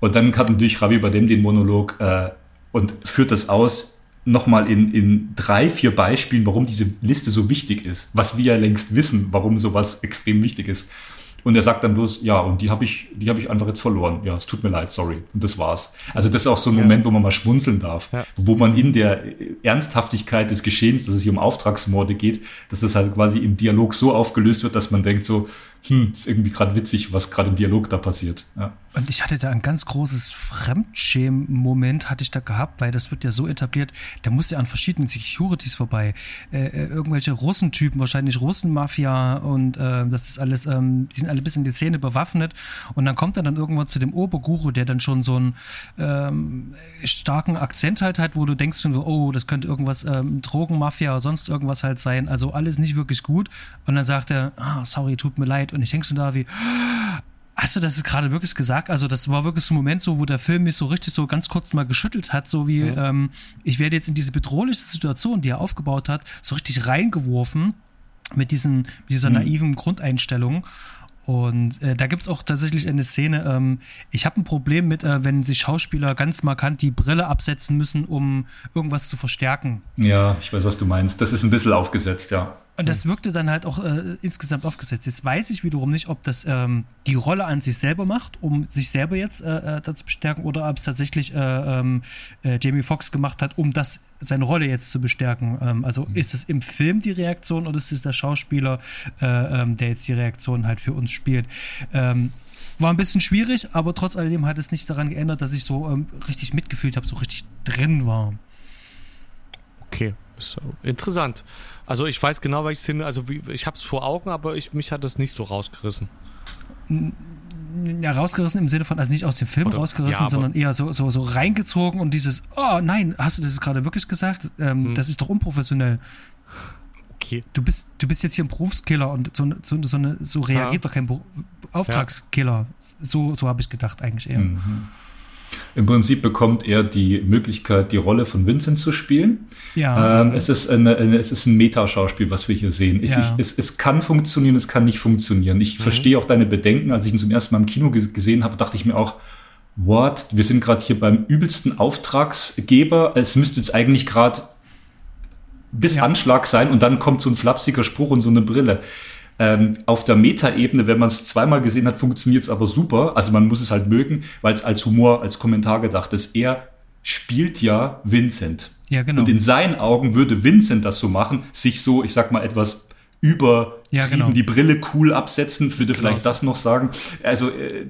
Und dann hat natürlich Ravi bei dem den Monolog äh, und führt das aus, nochmal in, in drei, vier Beispielen, warum diese Liste so wichtig ist. Was wir ja längst wissen, warum sowas extrem wichtig ist. Und er sagt dann bloß, ja, und die habe ich, die habe ich einfach jetzt verloren. Ja, es tut mir leid, sorry. Und das war's. Also das ist auch so ein ja. Moment, wo man mal schmunzeln darf, ja. wo man in der Ernsthaftigkeit des Geschehens, dass es hier um Auftragsmorde geht, dass das halt quasi im Dialog so aufgelöst wird, dass man denkt so, hm, ist irgendwie gerade witzig, was gerade im Dialog da passiert. Ja. Und ich hatte da ein ganz großes Fremdschämen-Moment hatte ich da gehabt, weil das wird ja so etabliert, da muss ja an verschiedenen Securities vorbei. Äh, äh, irgendwelche Russentypen, wahrscheinlich Russenmafia und äh, das ist alles, ähm, die sind alle bis in die Zähne bewaffnet. Und dann kommt er dann irgendwann zu dem Oberguru, der dann schon so einen ähm, starken Akzent halt hat, wo du denkst schon so, oh, das könnte irgendwas ähm, Drogenmafia oder sonst irgendwas halt sein, also alles nicht wirklich gut. Und dann sagt er, ah, sorry, tut mir leid. Und ich denke schon da wie, Hast du das gerade wirklich gesagt? Also das war wirklich so ein Moment, so wo der Film mich so richtig so ganz kurz mal geschüttelt hat, so wie ja. ähm, ich werde jetzt in diese bedrohliche Situation, die er aufgebaut hat, so richtig reingeworfen mit diesen mit dieser mhm. naiven Grundeinstellung. Und äh, da gibt's auch tatsächlich eine Szene, ähm, ich habe ein Problem mit, äh, wenn sich Schauspieler ganz markant die Brille absetzen müssen, um irgendwas zu verstärken. Ja, ich weiß, was du meinst. Das ist ein bisschen aufgesetzt, ja. Und das wirkte dann halt auch äh, insgesamt aufgesetzt. Jetzt weiß ich wiederum nicht, ob das ähm, die Rolle an sich selber macht, um sich selber jetzt äh, äh, dazu bestärken, oder ob es tatsächlich äh, ähm, äh, Jamie Foxx gemacht hat, um das seine Rolle jetzt zu bestärken. Ähm, also mhm. ist es im Film die Reaktion oder ist es der Schauspieler, äh, ähm, der jetzt die Reaktion halt für uns spielt? Ähm, war ein bisschen schwierig, aber trotz alledem hat es nicht daran geändert, dass ich so ähm, richtig mitgefühlt habe, so richtig drin war. Okay, ist interessant. Also ich weiß genau, welche Szene, also wie, ich habe es vor Augen, aber ich, mich hat das nicht so rausgerissen. Ja, rausgerissen im Sinne von, also nicht aus dem Film Oder, rausgerissen, ja, sondern eher so, so, so reingezogen und dieses, oh nein, hast du das gerade wirklich gesagt? Ähm, hm. Das ist doch unprofessionell. Okay. Du bist, du bist jetzt hier ein Berufskiller und so, so, so, eine, so reagiert ja. doch kein Auftragskiller. Ja. So, so habe ich gedacht eigentlich eher. Mhm. Im Prinzip bekommt er die Möglichkeit, die Rolle von Vincent zu spielen. Ja. Ähm, es, ist eine, eine, es ist ein Metaschauspiel, was wir hier sehen. Es, ja. ich, es, es, kann funktionieren, es kann nicht funktionieren. Ich mhm. verstehe auch deine Bedenken. Als ich ihn zum ersten Mal im Kino gesehen habe, dachte ich mir auch, what? Wir sind gerade hier beim übelsten Auftragsgeber. Es müsste jetzt eigentlich gerade bis ja. Anschlag sein und dann kommt so ein flapsiger Spruch und so eine Brille. Ähm, auf der Meta-Ebene, wenn man es zweimal gesehen hat, funktioniert es aber super. Also man muss es halt mögen, weil es als Humor, als Kommentar gedacht ist. Er spielt ja Vincent. Ja, genau. Und in seinen Augen würde Vincent das so machen, sich so, ich sag mal, etwas übertrieben ja, genau. die Brille cool absetzen, würde genau. vielleicht das noch sagen. Also äh,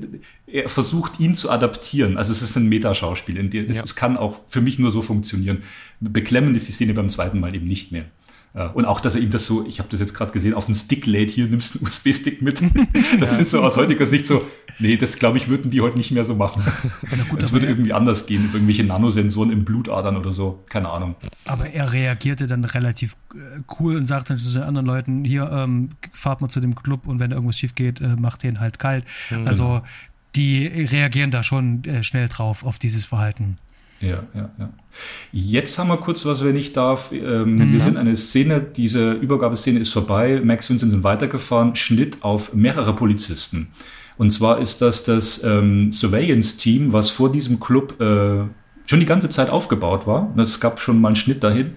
er versucht ihn zu adaptieren. Also es ist ein Metaschauspiel. Ja. es, es kann auch für mich nur so funktionieren. Beklemmend ist die Szene beim zweiten Mal eben nicht mehr. Und auch, dass er ihm das so, ich habe das jetzt gerade gesehen, auf den Stick lädt, hier nimmst du einen USB-Stick mit. Das ja. sind so aus heutiger Sicht so, nee, das glaube ich, würden die heute nicht mehr so machen. Das würde irgendwie anders gehen, über irgendwelche Nanosensoren im Blutadern oder so, keine Ahnung. Aber er reagierte dann relativ äh, cool und sagte dann zu den anderen Leuten, hier, ähm, fahrt mal zu dem Club und wenn irgendwas schief geht, äh, macht den halt kalt. Mhm. Also die reagieren da schon äh, schnell drauf, auf dieses Verhalten. Ja, ja, ja. Jetzt haben wir kurz was, wenn ich darf. Ähm, mhm. Wir sind eine Szene, diese Übergabeszene ist vorbei. Max Vincent sind weitergefahren, Schnitt auf mehrere Polizisten. Und zwar ist das das ähm, Surveillance-Team, was vor diesem Club äh, schon die ganze Zeit aufgebaut war. Es gab schon mal einen Schnitt dahin.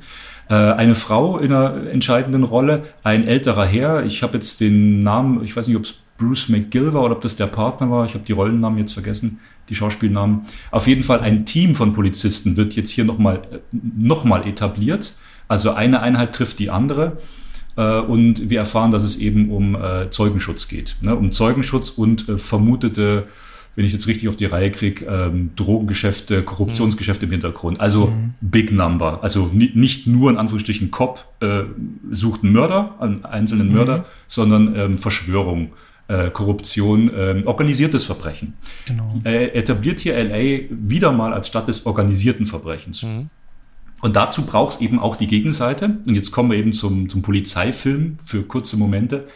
Äh, eine Frau in einer entscheidenden Rolle, ein älterer Herr. Ich habe jetzt den Namen, ich weiß nicht, ob es Bruce McGill war oder ob das der Partner war. Ich habe die Rollennamen jetzt vergessen die Schauspielnamen. Auf jeden Fall ein Team von Polizisten wird jetzt hier nochmal noch mal etabliert. Also eine Einheit trifft die andere. Äh, und wir erfahren, dass es eben um äh, Zeugenschutz geht. Ne? Um Zeugenschutz und äh, vermutete, wenn ich jetzt richtig auf die Reihe kriege, ähm, Drogengeschäfte, Korruptionsgeschäfte im Hintergrund. Also mhm. Big Number. Also nicht nur in Anführungsstrichen Cop sucht einen Mörder, einen einzelnen mhm. Mörder, sondern ähm, Verschwörung äh, Korruption, äh, organisiertes Verbrechen. Genau. Er etabliert hier LA wieder mal als Stadt des organisierten Verbrechens. Mhm. Und dazu braucht es eben auch die Gegenseite. Und jetzt kommen wir eben zum, zum Polizeifilm für kurze Momente.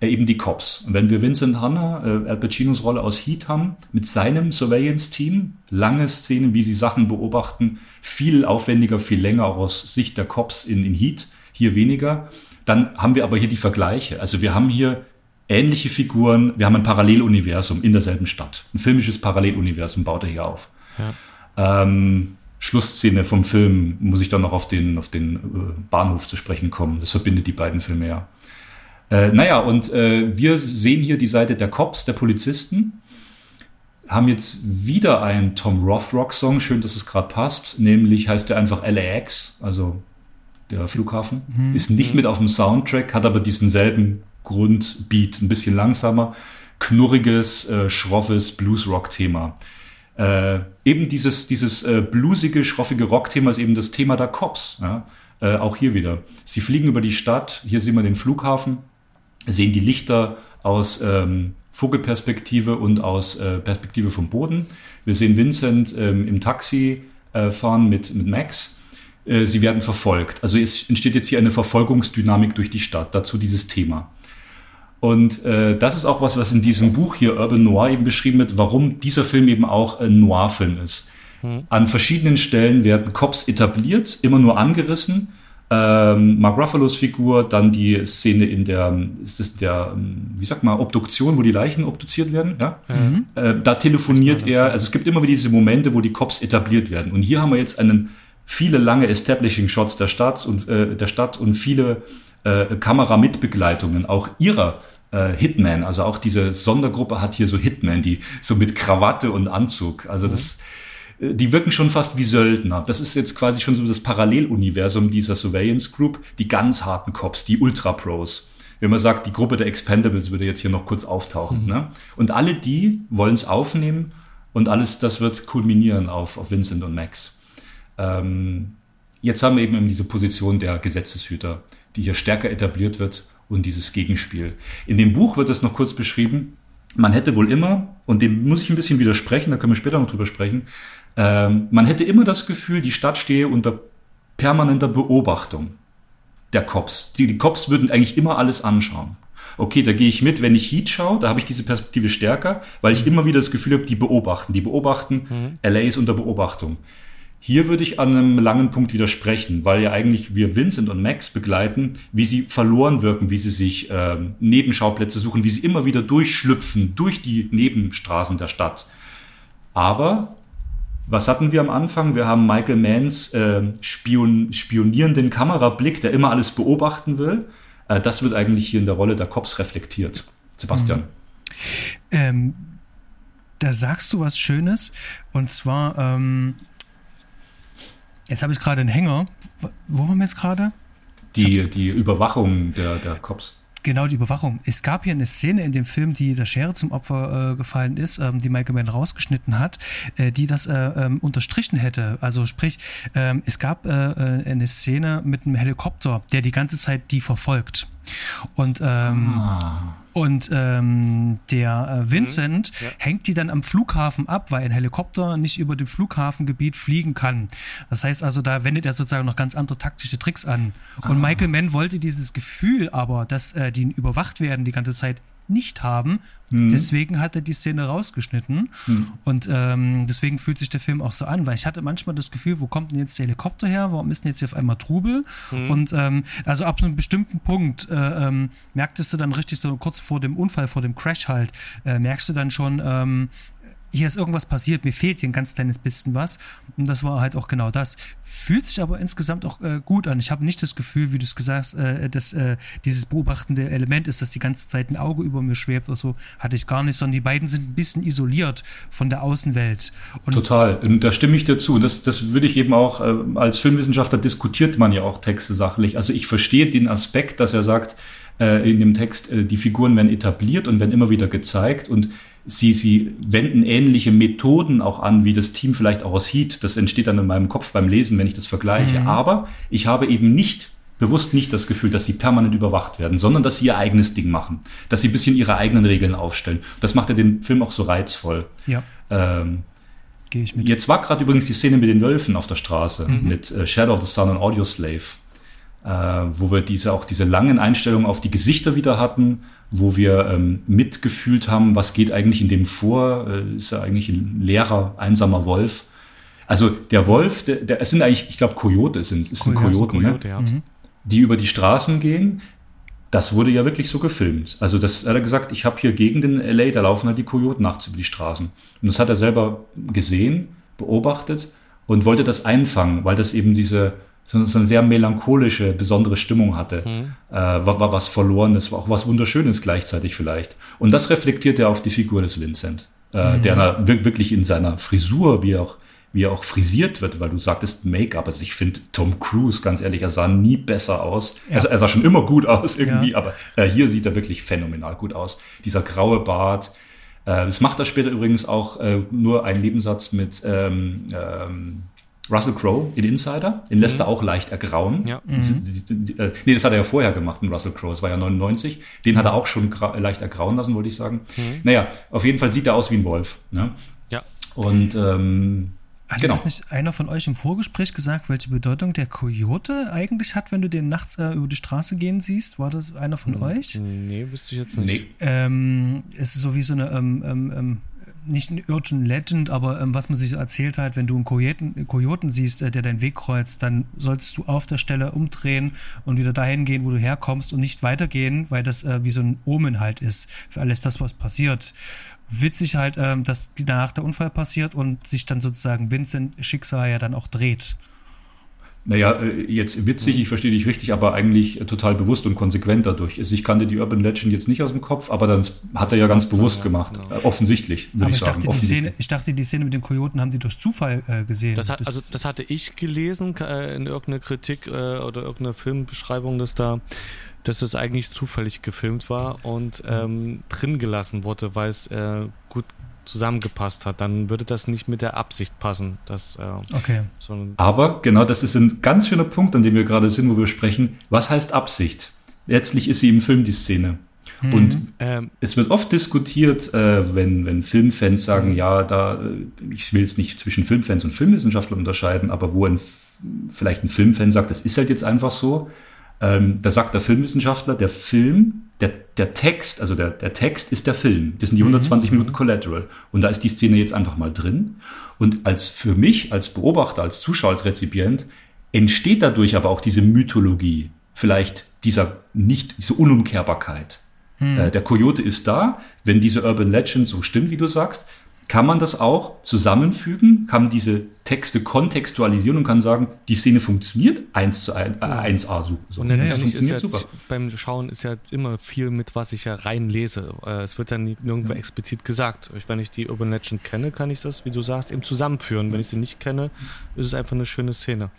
Äh, eben die Cops. Und wenn wir Vincent Hanna, äh, Al Pacinos Rolle aus Heat haben, mit seinem Surveillance-Team, lange Szenen, wie sie Sachen beobachten, viel aufwendiger, viel länger auch aus Sicht der Cops in, in Heat, hier weniger. Dann haben wir aber hier die Vergleiche. Also wir haben hier ähnliche Figuren. Wir haben ein Paralleluniversum in derselben Stadt. Ein filmisches Paralleluniversum baut er hier auf. Ja. Ähm, Schlussszene vom Film muss ich dann noch auf den, auf den äh, Bahnhof zu sprechen kommen. Das verbindet die beiden Filme ja. Äh, naja, und äh, wir sehen hier die Seite der Cops, der Polizisten, haben jetzt wieder einen Tom Rothrock-Song, schön, dass es gerade passt, nämlich heißt der einfach LAX, also der Flughafen, mhm. ist nicht mit auf dem Soundtrack, hat aber diesen selben Grundbeat, ein bisschen langsamer, knurriges, äh, schroffes Blues-Rock-Thema. Äh, eben dieses, dieses äh, bluesige, schroffige Rock-Thema ist eben das Thema der Cops. Ja? Äh, auch hier wieder. Sie fliegen über die Stadt, hier sehen wir den Flughafen, sehen die Lichter aus ähm, Vogelperspektive und aus äh, Perspektive vom Boden. Wir sehen Vincent ähm, im Taxi äh, fahren mit, mit Max. Äh, sie werden verfolgt. Also es entsteht jetzt hier eine Verfolgungsdynamik durch die Stadt. Dazu dieses Thema. Und äh, das ist auch was, was in diesem Buch hier Urban Noir eben beschrieben wird, warum dieser Film eben auch ein Noir-Film ist. Mhm. An verschiedenen Stellen werden Cops etabliert, immer nur angerissen. Ähm, Mark Ruffalos Figur, dann die Szene in der, ist das der, wie sagt man, Obduktion, wo die Leichen obduziert werden. Ja? Mhm. Äh, da telefoniert er, also es gibt immer wieder diese Momente, wo die Cops etabliert werden. Und hier haben wir jetzt einen viele lange Establishing Shots der Stadt und äh, der Stadt und viele äh, Kameramitbegleitungen auch ihrer äh, Hitman. Also auch diese Sondergruppe hat hier so Hitman, die so mit Krawatte und Anzug. Also das, äh, die wirken schon fast wie Söldner. Das ist jetzt quasi schon so das Paralleluniversum dieser Surveillance Group, die ganz harten Cops, die Ultra Pros. Wenn man sagt, die Gruppe der Expendables würde jetzt hier noch kurz auftauchen. Mhm. Ne? Und alle die wollen es aufnehmen und alles das wird kulminieren auf, auf Vincent und Max. Ähm, jetzt haben wir eben diese Position der Gesetzeshüter, die hier stärker etabliert wird und dieses Gegenspiel. In dem Buch wird es noch kurz beschrieben, man hätte wohl immer, und dem muss ich ein bisschen widersprechen, da können wir später noch drüber sprechen, ähm, man hätte immer das Gefühl, die Stadt stehe unter permanenter Beobachtung der Cops. Die, die Cops würden eigentlich immer alles anschauen. Okay, da gehe ich mit, wenn ich Heat schaue, da habe ich diese Perspektive stärker, weil ich mhm. immer wieder das Gefühl habe, die beobachten, die beobachten, mhm. LA ist unter Beobachtung. Hier würde ich an einem langen Punkt widersprechen, weil ja eigentlich wir Vincent und Max begleiten, wie sie verloren wirken, wie sie sich äh, Nebenschauplätze suchen, wie sie immer wieder durchschlüpfen durch die Nebenstraßen der Stadt. Aber was hatten wir am Anfang? Wir haben Michael Manns äh, Spion, spionierenden Kamerablick, der immer alles beobachten will. Äh, das wird eigentlich hier in der Rolle der Cops reflektiert. Sebastian. Mhm. Ähm, da sagst du was Schönes. Und zwar, ähm, Jetzt habe ich gerade einen Hänger. Wo waren wir jetzt gerade? Die, die Überwachung der, der Cops. Genau, die Überwachung. Es gab hier eine Szene in dem Film, die der Schere zum Opfer äh, gefallen ist, ähm, die Michael Mann rausgeschnitten hat, äh, die das äh, ähm, unterstrichen hätte. Also sprich, ähm, es gab äh, äh, eine Szene mit einem Helikopter, der die ganze Zeit die verfolgt. Und ähm, ah. Und ähm, der äh, Vincent mhm, ja. hängt die dann am Flughafen ab, weil ein Helikopter nicht über dem Flughafengebiet fliegen kann. Das heißt also, da wendet er sozusagen noch ganz andere taktische Tricks an. Und ah. Michael Mann wollte dieses Gefühl aber, dass äh, die überwacht werden die ganze Zeit, nicht haben. Mhm. Deswegen hat er die Szene rausgeschnitten. Mhm. Und ähm, deswegen fühlt sich der Film auch so an, weil ich hatte manchmal das Gefühl, wo kommt denn jetzt der Helikopter her? Warum ist denn jetzt hier auf einmal Trubel? Mhm. Und ähm, also ab einem bestimmten Punkt äh, ähm, merktest du dann richtig so kurz vor dem Unfall, vor dem Crash halt, äh, merkst du dann schon, ähm, hier ist irgendwas passiert, mir fehlt hier ein ganz kleines bisschen was. Und das war halt auch genau das. Fühlt sich aber insgesamt auch äh, gut an. Ich habe nicht das Gefühl, wie du es gesagt hast, äh, dass äh, dieses beobachtende Element ist, dass die ganze Zeit ein Auge über mir schwebt oder so. Hatte ich gar nicht, sondern die beiden sind ein bisschen isoliert von der Außenwelt. Und Total. Und da stimme ich dir zu. Das, das würde ich eben auch, äh, als Filmwissenschaftler diskutiert man ja auch Texte sachlich. Also ich verstehe den Aspekt, dass er sagt, äh, in dem Text, äh, die Figuren werden etabliert und werden immer wieder gezeigt und Sie, sie wenden ähnliche Methoden auch an, wie das Team vielleicht auch aus Heat. Das entsteht dann in meinem Kopf beim Lesen, wenn ich das vergleiche. Mhm. Aber ich habe eben nicht bewusst nicht das Gefühl, dass sie permanent überwacht werden, sondern dass sie ihr eigenes Ding machen, dass sie ein bisschen ihre eigenen Regeln aufstellen. Das macht ja den Film auch so reizvoll. Ja. Ähm, Gehe ich mit. Jetzt war gerade übrigens die Szene mit den Wölfen auf der Straße, mhm. mit äh, Shadow of the Sun und Audio Slave, äh, wo wir diese auch diese langen Einstellungen auf die Gesichter wieder hatten wo wir ähm, mitgefühlt haben, was geht eigentlich in dem vor? Äh, ist er eigentlich ein leerer, einsamer Wolf? Also der Wolf, der, der es sind eigentlich, ich glaube, Kojote sind es, sind Kojoten, Kojote, ne? ja. Mhm. die über die Straßen gehen. Das wurde ja wirklich so gefilmt. Also das hat er gesagt, ich habe hier gegen den LA, da laufen halt die Kojoten nachts über die Straßen. Und das hat er selber gesehen, beobachtet und wollte das einfangen, weil das eben diese so eine sehr melancholische, besondere Stimmung hatte. Mhm. Äh, war, war was Verlorenes, war auch was Wunderschönes gleichzeitig vielleicht. Und das reflektiert er auf die Figur des Vincent, äh, mhm. der wirklich in seiner Frisur, wie auch wie er auch frisiert wird, weil du sagtest Make-up. Also ich finde Tom Cruise, ganz ehrlich, er sah nie besser aus. Ja. Er, er, sah schon immer gut aus irgendwie, ja. aber äh, hier sieht er wirklich phänomenal gut aus. Dieser graue Bart. Äh, das macht er später übrigens auch äh, nur einen Nebensatz mit ähm, ähm, Russell Crowe in Insider. Den lässt mhm. er auch leicht ergrauen. Ja. Mhm. Äh, nee, das hat er ja vorher gemacht mit Russell Crowe. Das war ja 99. Den mhm. hat er auch schon leicht ergrauen lassen, wollte ich sagen. Mhm. Naja, auf jeden Fall sieht er aus wie ein Wolf. Ne? Ja. Und ähm, hat genau. das nicht einer von euch im Vorgespräch gesagt, welche Bedeutung der Coyote eigentlich hat, wenn du den nachts äh, über die Straße gehen siehst? War das einer von hm, euch? Nee, wüsste ich jetzt nicht. Nee. Ähm, es ist so wie so eine ähm, ähm, ähm nicht ein Urgent Legend, aber ähm, was man sich so erzählt hat, wenn du einen Kojoten, Kojoten siehst, äh, der deinen Weg kreuzt, dann solltest du auf der Stelle umdrehen und wieder dahin gehen, wo du herkommst und nicht weitergehen, weil das äh, wie so ein Omen halt ist für alles das, was passiert. Witzig halt, ähm, dass danach der Unfall passiert und sich dann sozusagen Vincent Schicksal ja dann auch dreht. Naja, äh, jetzt witzig, ich verstehe dich richtig, aber eigentlich total bewusst und konsequent dadurch. Also ich kannte die Urban Legend jetzt nicht aus dem Kopf, aber dann hat er ja ganz bewusst gemacht. Genau. Äh, offensichtlich, würde ich, sagen. Dachte, die Szene, ich dachte, die Szene mit den Kojoten haben die durch Zufall äh, gesehen. Das, hat, das, also, das hatte ich gelesen äh, in irgendeiner Kritik äh, oder irgendeiner Filmbeschreibung, dass da dass es eigentlich zufällig gefilmt war und ähm, drin gelassen wurde, weil es äh, gut zusammengepasst hat, dann würde das nicht mit der Absicht passen. Dass, äh, okay. So Aber genau, das ist ein ganz schöner Punkt, an dem wir gerade sind, wo wir sprechen. Was heißt Absicht? Letztlich ist sie im Film die Szene. Mhm. Und ähm, es wird oft diskutiert, äh, wenn, wenn Filmfans sagen, ja, da, äh, ich will es nicht zwischen Filmfans und Filmwissenschaftlern unterscheiden, aber wo ein, vielleicht ein Filmfan sagt, das ist halt jetzt einfach so, ähm, da sagt der Filmwissenschaftler, der Film, der, der Text, also der, der Text ist der Film. Das sind die 120 mhm. Minuten Collateral. Und da ist die Szene jetzt einfach mal drin. Und als für mich, als Beobachter, als Zuschauer, als Rezipient, entsteht dadurch aber auch diese Mythologie. Vielleicht dieser nicht, diese Unumkehrbarkeit. Mhm. Äh, der Coyote ist da. Wenn diese Urban Legend so stimmt, wie du sagst, kann man das auch zusammenfügen, kann diese Texte kontextualisieren und kann sagen, die Szene funktioniert 1 zu 1, äh, 1a so. Und letztendlich ja, ist ja beim Schauen ist ja immer viel mit, was ich ja reinlese. Äh, es wird dann nirgendwo ja. explizit gesagt. Wenn ich die Urban Legend kenne, kann ich das, wie du sagst, eben zusammenführen. Wenn ich sie nicht kenne, ist es einfach eine schöne Szene.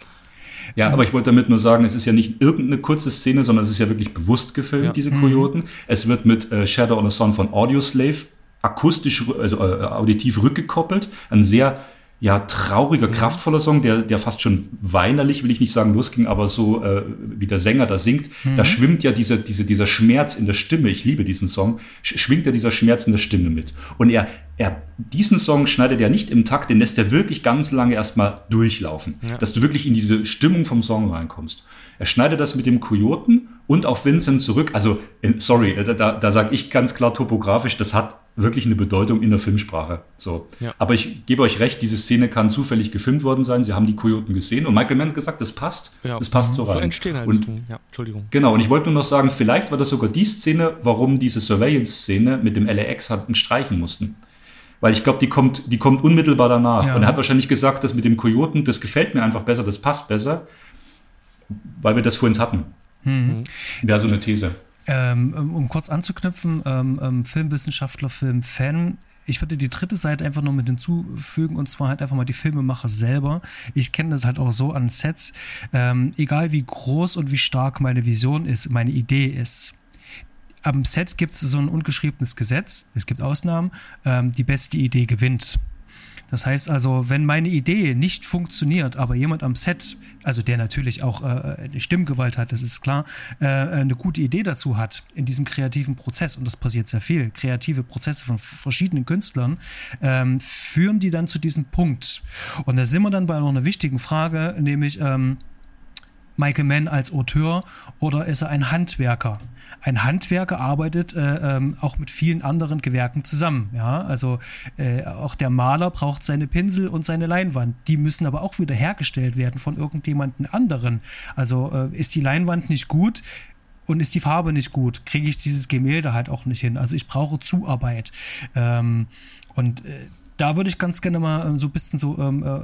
Ja, aber ich wollte damit nur sagen, es ist ja nicht irgendeine kurze Szene, sondern es ist ja wirklich bewusst gefilmt, ja. diese Kojoten. Mhm. Es wird mit äh, Shadow on the Sun von Audioslave akustisch, also äh, auditiv rückgekoppelt. Ein sehr ja, trauriger, kraftvoller Song, der, der fast schon weinerlich, will ich nicht sagen, losging, aber so äh, wie der Sänger da singt, mhm. da schwimmt ja dieser, diese, dieser Schmerz in der Stimme, ich liebe diesen Song, schwingt ja dieser Schmerz in der Stimme mit. Und er, er, diesen Song schneidet er nicht im Takt, den lässt er wirklich ganz lange erstmal durchlaufen, ja. dass du wirklich in diese Stimmung vom Song reinkommst. Er schneidet das mit dem Kojoten und auf Vincent zurück. Also, sorry, äh, da, da, da sage ich ganz klar topografisch, das hat wirklich eine Bedeutung in der Filmsprache. So. Ja. Aber ich gebe euch recht, diese Szene kann zufällig gefilmt worden sein. Sie haben die Kojoten gesehen und Michael Mann hat gesagt, das passt. Ja. Das passt so rein. So entstehen halt. Und, ja, Entschuldigung. Genau, und ich wollte nur noch sagen, vielleicht war das sogar die Szene, warum diese Surveillance-Szene mit dem LAX hatten streichen mussten. Weil ich glaube, die kommt, die kommt unmittelbar danach. Ja. Und er hat wahrscheinlich gesagt, das mit dem Kojoten, das gefällt mir einfach besser, das passt besser weil wir das vorhin hatten. Mhm. Wäre so eine These. Ähm, um kurz anzuknüpfen, ähm, ähm, Filmwissenschaftler, Filmfan, ich würde die dritte Seite einfach noch mit hinzufügen und zwar halt einfach mal die Filmemacher selber. Ich kenne das halt auch so an Sets. Ähm, egal wie groß und wie stark meine Vision ist, meine Idee ist. Am Set gibt es so ein ungeschriebenes Gesetz, es gibt Ausnahmen, ähm, die beste Idee gewinnt. Das heißt also, wenn meine Idee nicht funktioniert, aber jemand am Set, also der natürlich auch äh, eine Stimmgewalt hat, das ist klar, äh, eine gute Idee dazu hat in diesem kreativen Prozess, und das passiert sehr viel, kreative Prozesse von verschiedenen Künstlern, ähm, führen die dann zu diesem Punkt. Und da sind wir dann bei noch einer wichtigen Frage, nämlich, ähm, Michael Mann als Auteur oder ist er ein Handwerker? Ein Handwerker arbeitet äh, ähm, auch mit vielen anderen Gewerken zusammen. Ja, also äh, auch der Maler braucht seine Pinsel und seine Leinwand. Die müssen aber auch wieder hergestellt werden von irgendjemandem anderen. Also äh, ist die Leinwand nicht gut, und ist die Farbe nicht gut, kriege ich dieses Gemälde halt auch nicht hin. Also ich brauche Zuarbeit. Ähm, und äh, da würde ich ganz gerne mal äh, so ein bisschen so ähm, äh,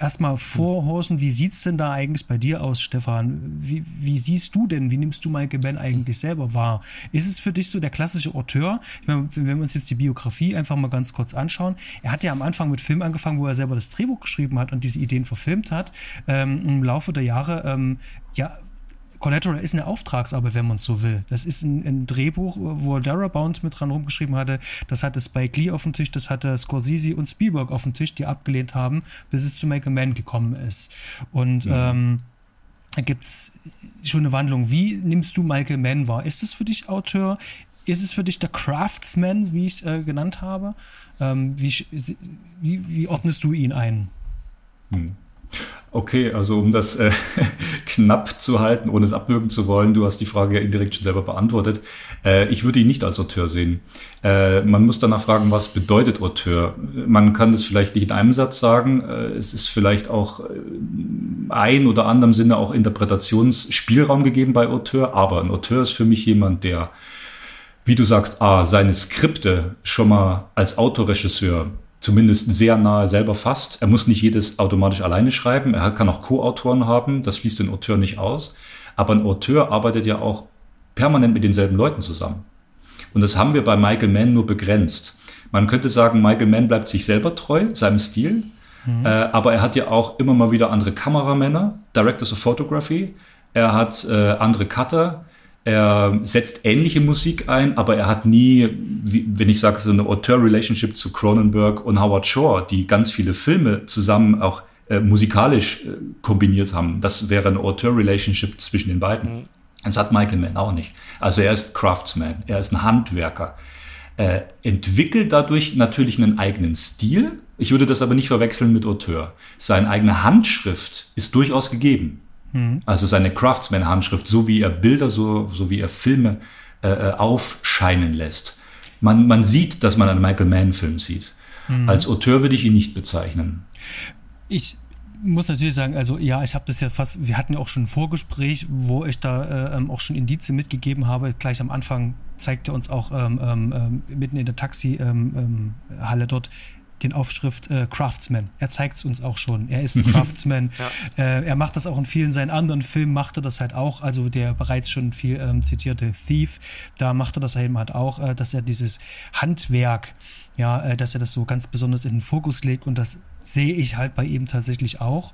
erstmal vorhorchen, wie sieht es denn da eigentlich bei dir aus, Stefan? Wie, wie siehst du denn, wie nimmst du Michael Mann eigentlich selber wahr? Ist es für dich so der klassische Auteur? Ich meine, wenn wir uns jetzt die Biografie einfach mal ganz kurz anschauen, er hat ja am Anfang mit Film angefangen, wo er selber das Drehbuch geschrieben hat und diese Ideen verfilmt hat. Ähm, Im Laufe der Jahre, ähm, ja, Collateral ist eine Auftragsarbeit, wenn man es so will. Das ist ein, ein Drehbuch, wo Darabont mit dran rumgeschrieben hatte. Das hatte Spike Lee auf dem Tisch, das hatte Scorsese und Spielberg auf dem Tisch, die abgelehnt haben, bis es zu Make a Man gekommen ist. Und mhm. ähm, da gibt es schon eine Wandlung. Wie nimmst du Michael Mann wahr? Ist es für dich Autor? Ist es für dich der Craftsman, wie ich es äh, genannt habe? Ähm, wie, wie, wie ordnest du ihn ein? Hm. Okay, also um das äh, knapp zu halten, ohne es abwürgen zu wollen, du hast die Frage ja indirekt schon selber beantwortet. Äh, ich würde ihn nicht als Auteur sehen. Äh, man muss danach fragen, was bedeutet Auteur? Man kann das vielleicht nicht in einem Satz sagen. Äh, es ist vielleicht auch äh, ein oder anderem Sinne auch Interpretationsspielraum gegeben bei Auteur, aber ein Auteur ist für mich jemand, der, wie du sagst, A, seine Skripte schon mal als Autoregisseur zumindest sehr nahe selber fasst. Er muss nicht jedes automatisch alleine schreiben. Er kann auch Co-Autoren haben. Das schließt den Auteur nicht aus. Aber ein Auteur arbeitet ja auch permanent mit denselben Leuten zusammen. Und das haben wir bei Michael Mann nur begrenzt. Man könnte sagen, Michael Mann bleibt sich selber treu, seinem Stil. Mhm. Äh, aber er hat ja auch immer mal wieder andere Kameramänner, Directors of Photography. Er hat äh, andere Cutter. Er setzt ähnliche Musik ein, aber er hat nie, wie, wenn ich sage, so eine Auteur-Relationship zu Cronenberg und Howard Shore, die ganz viele Filme zusammen auch äh, musikalisch äh, kombiniert haben. Das wäre eine Auteur-Relationship zwischen den beiden. Mhm. Das hat Michael Mann auch nicht. Also er ist Craftsman, er ist ein Handwerker. Er entwickelt dadurch natürlich einen eigenen Stil. Ich würde das aber nicht verwechseln mit Auteur. Seine eigene Handschrift ist durchaus gegeben. Mhm. Also seine Craftsman-Handschrift, so wie er Bilder, so, so wie er Filme äh, äh, aufscheinen lässt. Man, man sieht, dass man einen Michael Mann-Film sieht. Mhm. Als Auteur würde ich ihn nicht bezeichnen. Ich muss natürlich sagen, also ja, ich habe das ja fast, wir hatten ja auch schon ein Vorgespräch, wo ich da äh, ähm, auch schon Indizien mitgegeben habe. Gleich am Anfang zeigt er uns auch ähm, ähm, ähm mitten in der Taxi-Halle ähm, ähm, dort, den Aufschrift äh, Craftsman. Er zeigt es uns auch schon. Er ist ein Craftsman. ja. äh, er macht das auch in vielen seinen anderen Filmen, macht er das halt auch. Also der bereits schon viel ähm, zitierte Thief, da macht er das eben halt auch, äh, dass er dieses Handwerk, ja, äh, dass er das so ganz besonders in den Fokus legt und das sehe ich halt bei ihm tatsächlich auch.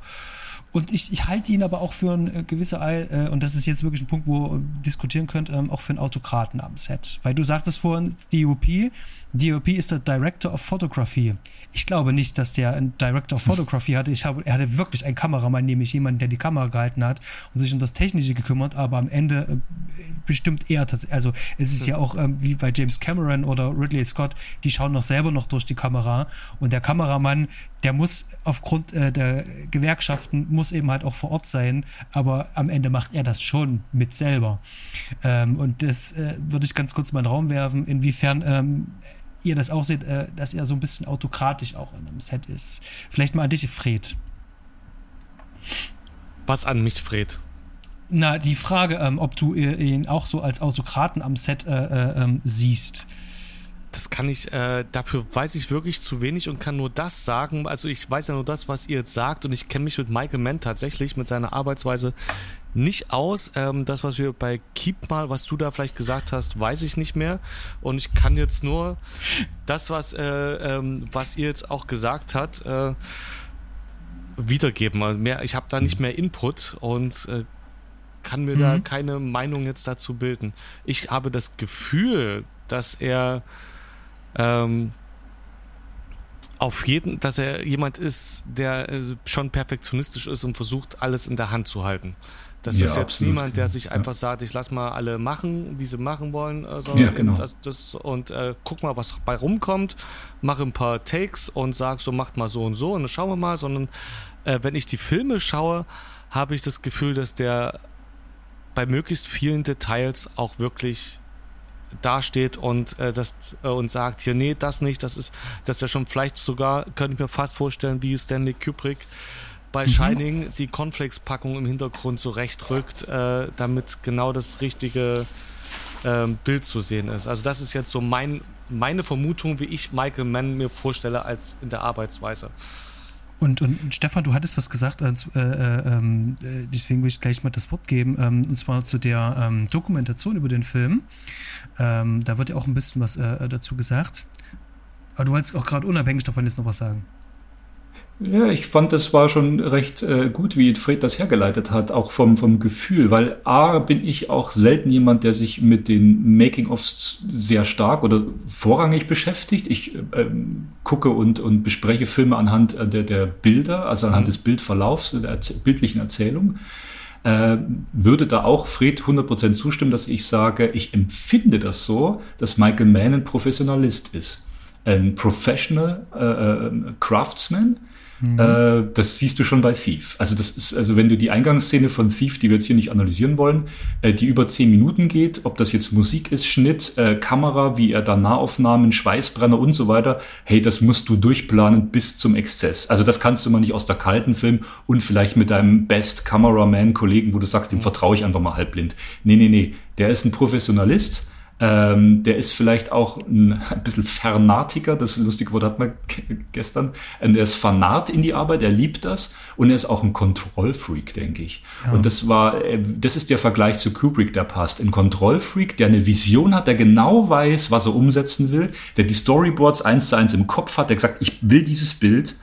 Und ich, ich halte ihn aber auch für ein äh, gewisser, äh, und das ist jetzt wirklich ein Punkt, wo ihr diskutieren könnt, ähm, auch für einen Autokraten am Set. Weil du sagtest vorhin, DOP, DOP ist der Director of Photography. Ich glaube nicht, dass der einen Director of Photography hatte. Ich habe, er hatte wirklich einen Kameramann, nämlich jemanden, der die Kamera gehalten hat und sich um das Technische gekümmert, aber am Ende äh, bestimmt eher tatsächlich. Also es ist ja auch ähm, wie bei James Cameron oder Ridley Scott, die schauen noch selber noch durch die Kamera und der Kameramann, der muss aufgrund äh, der Gewerkschaften, muss eben halt auch vor Ort sein, aber am Ende macht er das schon mit selber. Ähm, und das äh, würde ich ganz kurz mal in den Raum werfen, inwiefern ähm, ihr das auch seht, äh, dass er so ein bisschen autokratisch auch in einem Set ist. Vielleicht mal an dich, Fred. Was an mich, Fred? Na, die Frage, ähm, ob du ihn auch so als Autokraten am Set äh, äh, ähm, siehst. Das kann ich, äh, dafür weiß ich wirklich zu wenig und kann nur das sagen. Also ich weiß ja nur das, was ihr jetzt sagt und ich kenne mich mit Michael Mann tatsächlich, mit seiner Arbeitsweise nicht aus. Ähm, das, was wir bei Keep mal, was du da vielleicht gesagt hast, weiß ich nicht mehr. Und ich kann jetzt nur das, was, äh, ähm, was ihr jetzt auch gesagt habt, äh, wiedergeben. Also mehr, ich habe da nicht mehr Input und äh, kann mir mhm. da keine Meinung jetzt dazu bilden. Ich habe das Gefühl, dass er ähm, auf jeden, dass er jemand ist, der äh, schon perfektionistisch ist und versucht, alles in der Hand zu halten. Das ja, ist jetzt absolut. niemand, der sich einfach sagt, ich lass mal alle machen, wie sie machen wollen, äh, sondern ja, genau. das, das, und äh, guck mal, was bei rumkommt, mache ein paar Takes und sag so, macht mal so und so und dann schauen wir mal, sondern äh, wenn ich die Filme schaue, habe ich das Gefühl, dass der bei möglichst vielen Details auch wirklich dasteht und äh, das äh, und sagt hier nee das nicht das ist dass er schon vielleicht sogar könnte ich mir fast vorstellen wie Stanley Kubrick bei mhm. Shining die Cornflakes-Packung im Hintergrund so recht rückt, äh, damit genau das richtige äh, Bild zu sehen ist. Also das ist jetzt so mein, meine Vermutung, wie ich Michael Mann mir vorstelle als in der Arbeitsweise. Und, und Stefan, du hattest was gesagt, äh, äh, ähm, äh, deswegen will ich gleich mal das Wort geben, ähm, und zwar zu der ähm, Dokumentation über den Film. Ähm, da wird ja auch ein bisschen was äh, dazu gesagt. Aber du wolltest auch gerade unabhängig davon jetzt noch was sagen. Ja, ich fand, das war schon recht äh, gut, wie Fred das hergeleitet hat, auch vom, vom Gefühl, weil A, bin ich auch selten jemand, der sich mit den Making-ofs sehr stark oder vorrangig beschäftigt. Ich äh, gucke und, und bespreche Filme anhand äh, der, der Bilder, also anhand mhm. des Bildverlaufs, der Erz bildlichen Erzählung. Äh, würde da auch Fred 100% zustimmen, dass ich sage, ich empfinde das so, dass Michael Mann ein Professionalist ist. Ein Professional äh, äh Craftsman, Mhm. Äh, das siehst du schon bei Thief. Also das ist, also wenn du die Eingangsszene von Thief, die wir jetzt hier nicht analysieren wollen, äh, die über zehn Minuten geht, ob das jetzt Musik ist, Schnitt, äh, Kamera, wie er da Nahaufnahmen, Schweißbrenner und so weiter, hey, das musst du durchplanen bis zum Exzess. Also das kannst du mal nicht aus der kalten Film und vielleicht mit deinem Best Cameraman-Kollegen, wo du sagst, dem vertraue ich einfach mal halbblind. Nee, nee, nee, der ist ein Professionalist ähm, der ist vielleicht auch ein, ein bisschen Fanatiker, das lustige Wort hat man gestern. Und der ist Fanat in die Arbeit, er liebt das und er ist auch ein Kontrollfreak, denke ich. Ja. Und das war, äh, das ist der Vergleich zu Kubrick, der passt. Ein Kontrollfreak, der eine Vision hat, der genau weiß, was er umsetzen will, der die Storyboards eins zu eins im Kopf hat, der gesagt, ich will dieses Bild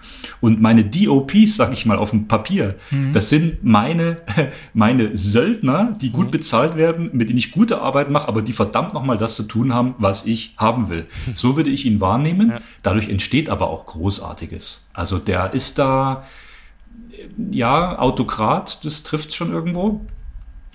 und meine DOPs, sag ich mal, auf dem Papier, mhm. das sind meine, meine Söldner, die gut mhm. bezahlt werden, mit denen ich gute Arbeit mache, aber die verdammt nochmal das zu tun haben, was ich haben will. So würde ich ihn wahrnehmen. Ja. Dadurch entsteht aber auch Großartiges. Also der ist da, ja, Autokrat, das trifft schon irgendwo.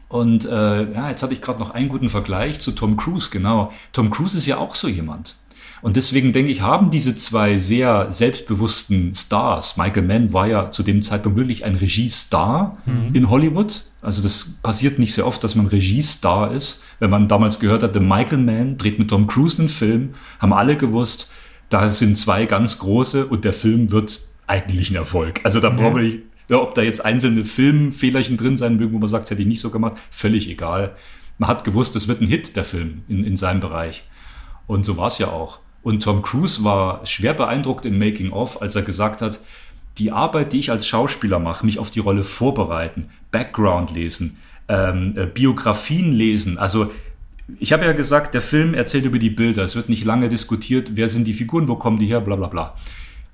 Und äh, ja, jetzt hatte ich gerade noch einen guten Vergleich zu Tom Cruise, genau. Tom Cruise ist ja auch so jemand. Und deswegen denke ich, haben diese zwei sehr selbstbewussten Stars, Michael Mann war ja zu dem Zeitpunkt wirklich ein Regiestar mhm. in Hollywood. Also das passiert nicht sehr oft, dass man Regiestar ist. Wenn man damals gehört hatte, Michael Mann dreht mit Tom Cruise einen Film, haben alle gewusst, da sind zwei ganz große und der Film wird eigentlich ein Erfolg. Also da mhm. brauche ich, ja, ob da jetzt einzelne Filmfehlerchen drin sein mögen, wo man sagt, das hätte ich nicht so gemacht, völlig egal. Man hat gewusst, es wird ein Hit, der Film, in, in seinem Bereich. Und so war es ja auch. Und Tom Cruise war schwer beeindruckt im Making of, als er gesagt hat, die Arbeit, die ich als Schauspieler mache, mich auf die Rolle vorbereiten, Background lesen, ähm, äh, Biografien lesen. Also ich habe ja gesagt, der Film erzählt über die Bilder. Es wird nicht lange diskutiert, wer sind die Figuren, wo kommen die her, bla bla bla.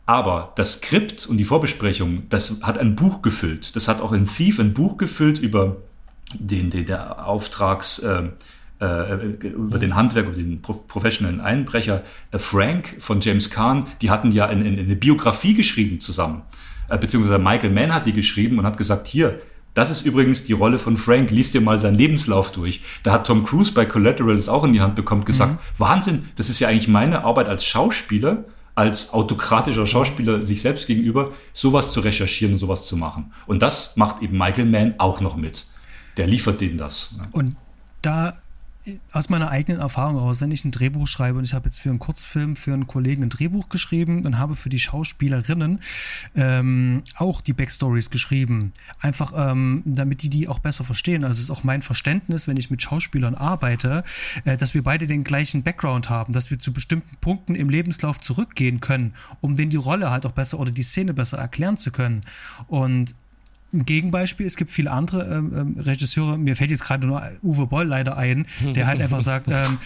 Aber das Skript und die Vorbesprechung, das hat ein Buch gefüllt. Das hat auch in Thief ein Buch gefüllt über den, den der Auftrags, äh, äh, über den Handwerk, über den professionellen Einbrecher äh, Frank von James Kahn, die hatten ja eine, eine Biografie geschrieben zusammen. Äh, beziehungsweise Michael Mann hat die geschrieben und hat gesagt, hier, das ist übrigens die Rolle von Frank. Lies dir mal seinen Lebenslauf durch. Da hat Tom Cruise bei Collateral das auch in die Hand bekommen, gesagt, mhm. Wahnsinn, das ist ja eigentlich meine Arbeit als Schauspieler, als autokratischer Schauspieler sich selbst gegenüber, sowas zu recherchieren und sowas zu machen. Und das macht eben Michael Mann auch noch mit. Der liefert denen das. Ne? Und da aus meiner eigenen Erfahrung heraus, wenn ich ein Drehbuch schreibe und ich habe jetzt für einen Kurzfilm für einen Kollegen ein Drehbuch geschrieben und habe für die Schauspielerinnen ähm, auch die Backstories geschrieben, einfach ähm, damit die die auch besser verstehen. Also es ist auch mein Verständnis, wenn ich mit Schauspielern arbeite, äh, dass wir beide den gleichen Background haben, dass wir zu bestimmten Punkten im Lebenslauf zurückgehen können, um denen die Rolle halt auch besser oder die Szene besser erklären zu können. Und ein Gegenbeispiel, es gibt viele andere ähm, ähm, Regisseure, mir fällt jetzt gerade nur Uwe Boll leider ein, der halt einfach sagt, ähm,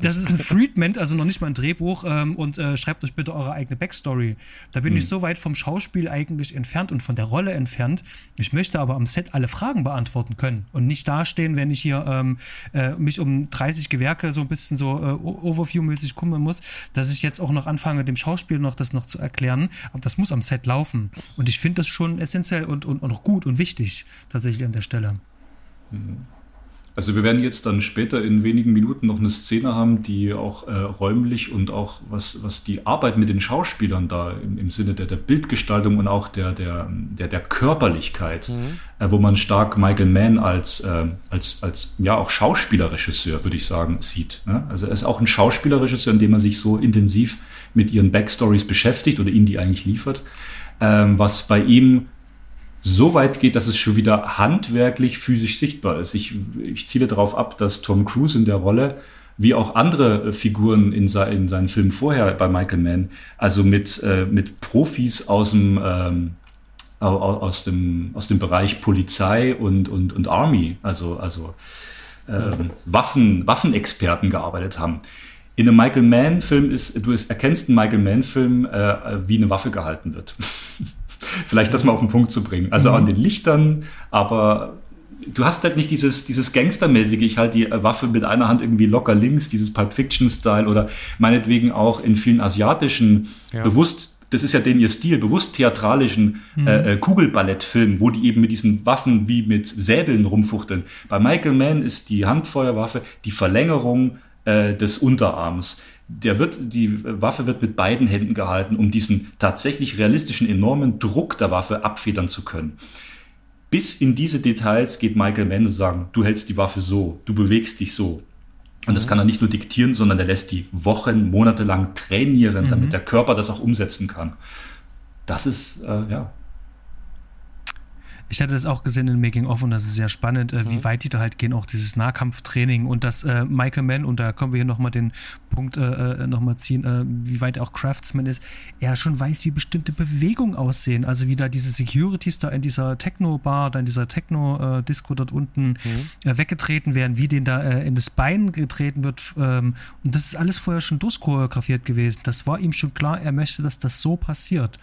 das ist ein Friedman, also noch nicht mal ein Drehbuch ähm, und äh, schreibt euch bitte eure eigene Backstory. Da bin mhm. ich so weit vom Schauspiel eigentlich entfernt und von der Rolle entfernt. Ich möchte aber am Set alle Fragen beantworten können und nicht dastehen, wenn ich hier ähm, äh, mich um 30 Gewerke so ein bisschen so äh, Overview-mäßig kümmern muss, dass ich jetzt auch noch anfange, dem Schauspiel noch das noch zu erklären. Aber das muss am Set laufen. Und ich finde das schon essentiell und, und, und auch gut gut und wichtig tatsächlich an der Stelle. Mhm. Also wir werden jetzt dann später in wenigen Minuten noch eine Szene haben, die auch äh, räumlich und auch was, was die Arbeit mit den Schauspielern da im, im Sinne der, der Bildgestaltung und auch der, der, der, der Körperlichkeit, mhm. äh, wo man stark Michael Mann als, äh, als, als ja auch Schauspielerregisseur, würde ich sagen, sieht. Ne? Also er ist auch ein Schauspielerregisseur, indem er sich so intensiv mit ihren Backstories beschäftigt oder ihnen die eigentlich liefert. Ähm, was bei ihm so weit geht, dass es schon wieder handwerklich physisch sichtbar ist. Ich, ich ziele darauf ab, dass Tom Cruise in der Rolle wie auch andere äh, Figuren in, se in seinen Filmen vorher bei Michael Mann, also mit, äh, mit Profis aus dem, ähm, aus, dem, aus dem Bereich Polizei und, und, und Army, also, also ähm, Waffen, Waffenexperten gearbeitet haben. In einem Michael Mann-Film ist, du erkennst einen Michael Mann-Film, äh, wie eine Waffe gehalten wird. Vielleicht das mal auf den Punkt zu bringen. Also mhm. an den Lichtern, aber du hast halt nicht dieses, dieses Gangstermäßige, ich halte die Waffe mit einer Hand irgendwie locker links, dieses Pulp Fiction-Style oder meinetwegen auch in vielen asiatischen, ja. bewusst, das ist ja den ihr Stil, bewusst theatralischen mhm. äh, äh Kugelballettfilmen, wo die eben mit diesen Waffen wie mit Säbeln rumfuchteln. Bei Michael Mann ist die Handfeuerwaffe die Verlängerung äh, des Unterarms. Der wird, die Waffe wird mit beiden Händen gehalten, um diesen tatsächlich realistischen, enormen Druck der Waffe abfedern zu können. Bis in diese Details geht Michael Mann und sagen, du hältst die Waffe so, du bewegst dich so. Und das mhm. kann er nicht nur diktieren, sondern er lässt die Wochen, Monate lang trainieren, damit mhm. der Körper das auch umsetzen kann. Das ist, äh, ja, ich hatte das auch gesehen in Making of und das ist sehr spannend, äh, wie mhm. weit die da halt gehen, auch dieses Nahkampftraining und das äh, Michael Mann, und da können wir hier nochmal den Punkt äh, äh nochmal ziehen, äh, wie weit auch Craftsman ist, er schon weiß, wie bestimmte Bewegungen aussehen. Also wie da diese Securities da in dieser Techno-Bar, da in dieser Techno-Disco dort unten mhm. äh, weggetreten werden, wie denen da äh, in das Bein getreten wird. Ähm, und das ist alles vorher schon durchchoreografiert gewesen. Das war ihm schon klar, er möchte, dass das so passiert.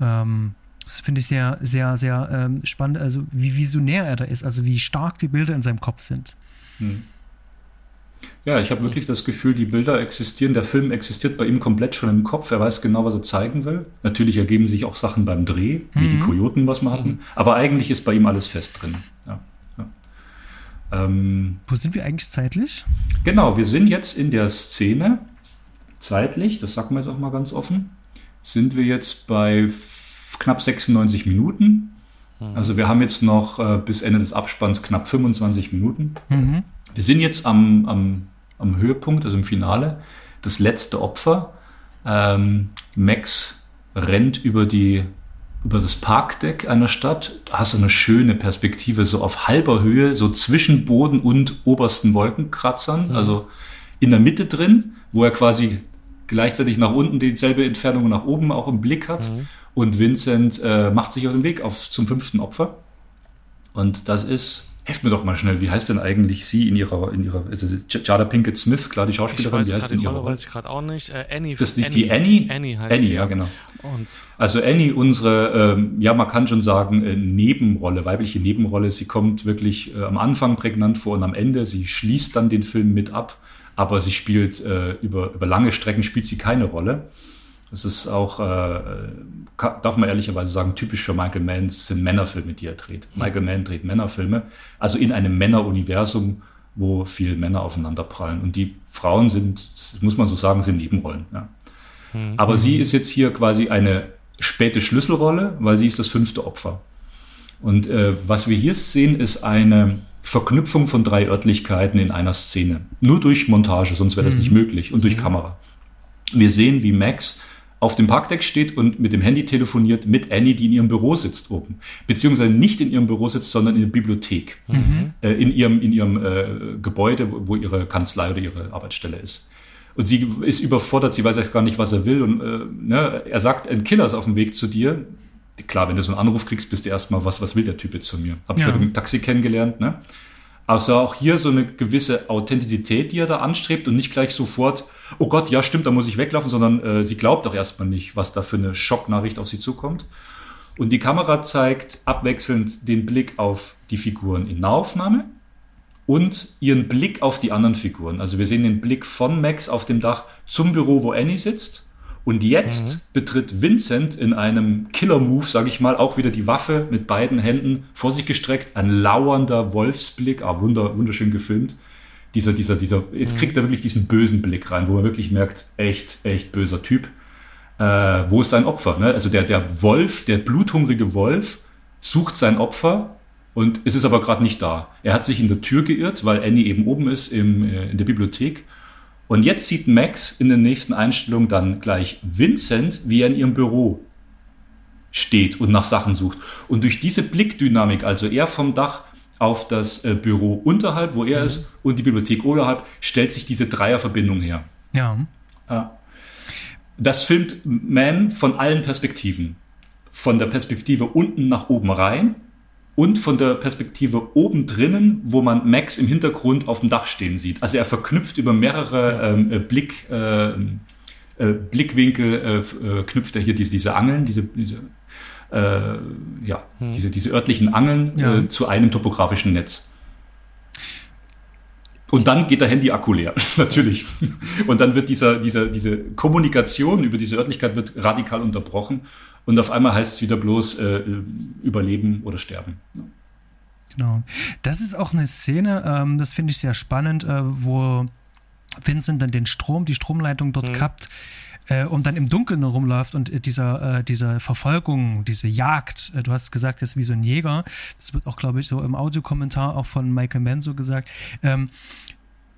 Ähm, das finde ich sehr, sehr, sehr ähm, spannend, also wie visionär er da ist, also wie stark die Bilder in seinem Kopf sind. Hm. Ja, ich habe wirklich das Gefühl, die Bilder existieren, der Film existiert bei ihm komplett schon im Kopf. Er weiß genau, was er zeigen will. Natürlich ergeben sich auch Sachen beim Dreh, wie mhm. die Kojoten, was wir hatten. Mhm. Aber eigentlich ist bei ihm alles fest drin. Ja, ja. Ähm, Wo sind wir eigentlich zeitlich? Genau, wir sind jetzt in der Szene, zeitlich, das sagen wir jetzt auch mal ganz offen, sind wir jetzt bei knapp 96 Minuten. Mhm. Also wir haben jetzt noch äh, bis Ende des Abspanns knapp 25 Minuten. Mhm. Wir sind jetzt am, am, am Höhepunkt, also im Finale. Das letzte Opfer. Ähm, Max rennt über die über das Parkdeck einer Stadt. Da hast du eine schöne Perspektive, so auf halber Höhe, so zwischen Boden und obersten Wolkenkratzern, mhm. also in der Mitte drin, wo er quasi gleichzeitig nach unten dieselbe Entfernung nach oben auch im Blick hat. Mhm. Und Vincent äh, macht sich auf den Weg auf, zum fünften Opfer. Und das ist, helft mir doch mal schnell, wie heißt denn eigentlich sie in ihrer, in ihrer, also Jada Pinkett Smith, klar, die Schauspielerin, weiß, wie heißt denn ihre Rolle? weiß ich gerade auch nicht. Äh, Annie. Ist das nicht Annie. die Annie? Annie heißt Annie, sie. ja, genau. Und? Also Annie, unsere, ähm, ja, man kann schon sagen, äh, Nebenrolle, weibliche Nebenrolle. Sie kommt wirklich äh, am Anfang prägnant vor und am Ende. Sie schließt dann den Film mit ab, aber sie spielt äh, über, über lange Strecken spielt sie keine Rolle. Es ist auch, äh, darf man ehrlicherweise sagen, typisch für Michael Mann sind Männerfilme, die er dreht. Mhm. Michael Mann dreht Männerfilme, also in einem Männeruniversum, wo viele Männer aufeinanderprallen. Und die Frauen sind, muss man so sagen, sind Nebenrollen. Ja. Mhm. Aber sie ist jetzt hier quasi eine späte Schlüsselrolle, weil sie ist das fünfte Opfer. Und äh, was wir hier sehen, ist eine Verknüpfung von drei Örtlichkeiten in einer Szene. Nur durch Montage, sonst wäre das mhm. nicht möglich, und durch mhm. Kamera. Wir sehen, wie Max auf dem Parkdeck steht und mit dem Handy telefoniert mit Annie, die in ihrem Büro sitzt oben. Beziehungsweise nicht in ihrem Büro sitzt, sondern in der Bibliothek. Mhm. Äh, in ihrem, in ihrem äh, Gebäude, wo, wo, ihre Kanzlei oder ihre Arbeitsstelle ist. Und sie ist überfordert, sie weiß erst gar nicht, was er will. Und äh, ne, er sagt, ein Killer ist auf dem Weg zu dir. Klar, wenn du so einen Anruf kriegst, bist du erstmal, was, was will der Typ jetzt von mir? Hab ich ja. heute im Taxi kennengelernt, ne? Also auch hier so eine gewisse Authentizität, die er da anstrebt und nicht gleich sofort, oh Gott, ja stimmt, da muss ich weglaufen, sondern äh, sie glaubt auch erstmal nicht, was da für eine Schocknachricht auf sie zukommt. Und die Kamera zeigt abwechselnd den Blick auf die Figuren in Nahaufnahme und ihren Blick auf die anderen Figuren. Also wir sehen den Blick von Max auf dem Dach zum Büro, wo Annie sitzt und jetzt mhm. betritt Vincent in einem Killer-Move, sage ich mal, auch wieder die Waffe mit beiden Händen vor sich gestreckt, ein lauernder Wolfsblick, ah, wunder, wunderschön gefilmt. Dieser, dieser, dieser, jetzt mhm. kriegt er wirklich diesen bösen Blick rein, wo man wirklich merkt, echt, echt böser Typ. Äh, wo ist sein Opfer? Ne? Also der, der Wolf, der bluthungrige Wolf, sucht sein Opfer und es ist aber gerade nicht da. Er hat sich in der Tür geirrt, weil Annie eben oben ist im, äh, in der Bibliothek und jetzt sieht Max in der nächsten Einstellung dann gleich Vincent, wie er in ihrem Büro steht und nach Sachen sucht. Und durch diese Blickdynamik, also er vom Dach, auf das äh, Büro unterhalb, wo er mhm. ist, und die Bibliothek oberhalb, stellt sich diese Dreierverbindung her. Ja. Das filmt Man von allen Perspektiven. Von der Perspektive unten nach oben rein und von der Perspektive oben drinnen, wo man Max im Hintergrund auf dem Dach stehen sieht. Also er verknüpft über mehrere ähm, äh, Blick, äh, äh, Blickwinkel, äh, äh, knüpft er hier diese, diese Angeln, diese, diese äh, ja, hm. diese, diese örtlichen Angeln ja. äh, zu einem topografischen Netz. Und dann geht der Handy-Akku leer, natürlich. Und dann wird dieser, dieser, diese Kommunikation über diese Örtlichkeit wird radikal unterbrochen. Und auf einmal heißt es wieder bloß äh, überleben oder sterben. Genau. Das ist auch eine Szene, ähm, das finde ich sehr spannend, äh, wo Vincent dann den Strom, die Stromleitung dort mhm. kappt äh, und dann im Dunkeln rumläuft und äh, dieser, äh, diese Verfolgung, diese Jagd, äh, du hast gesagt, das ist wie so ein Jäger, das wird auch, glaube ich, so im Audiokommentar auch von Michael Mann so gesagt, ähm,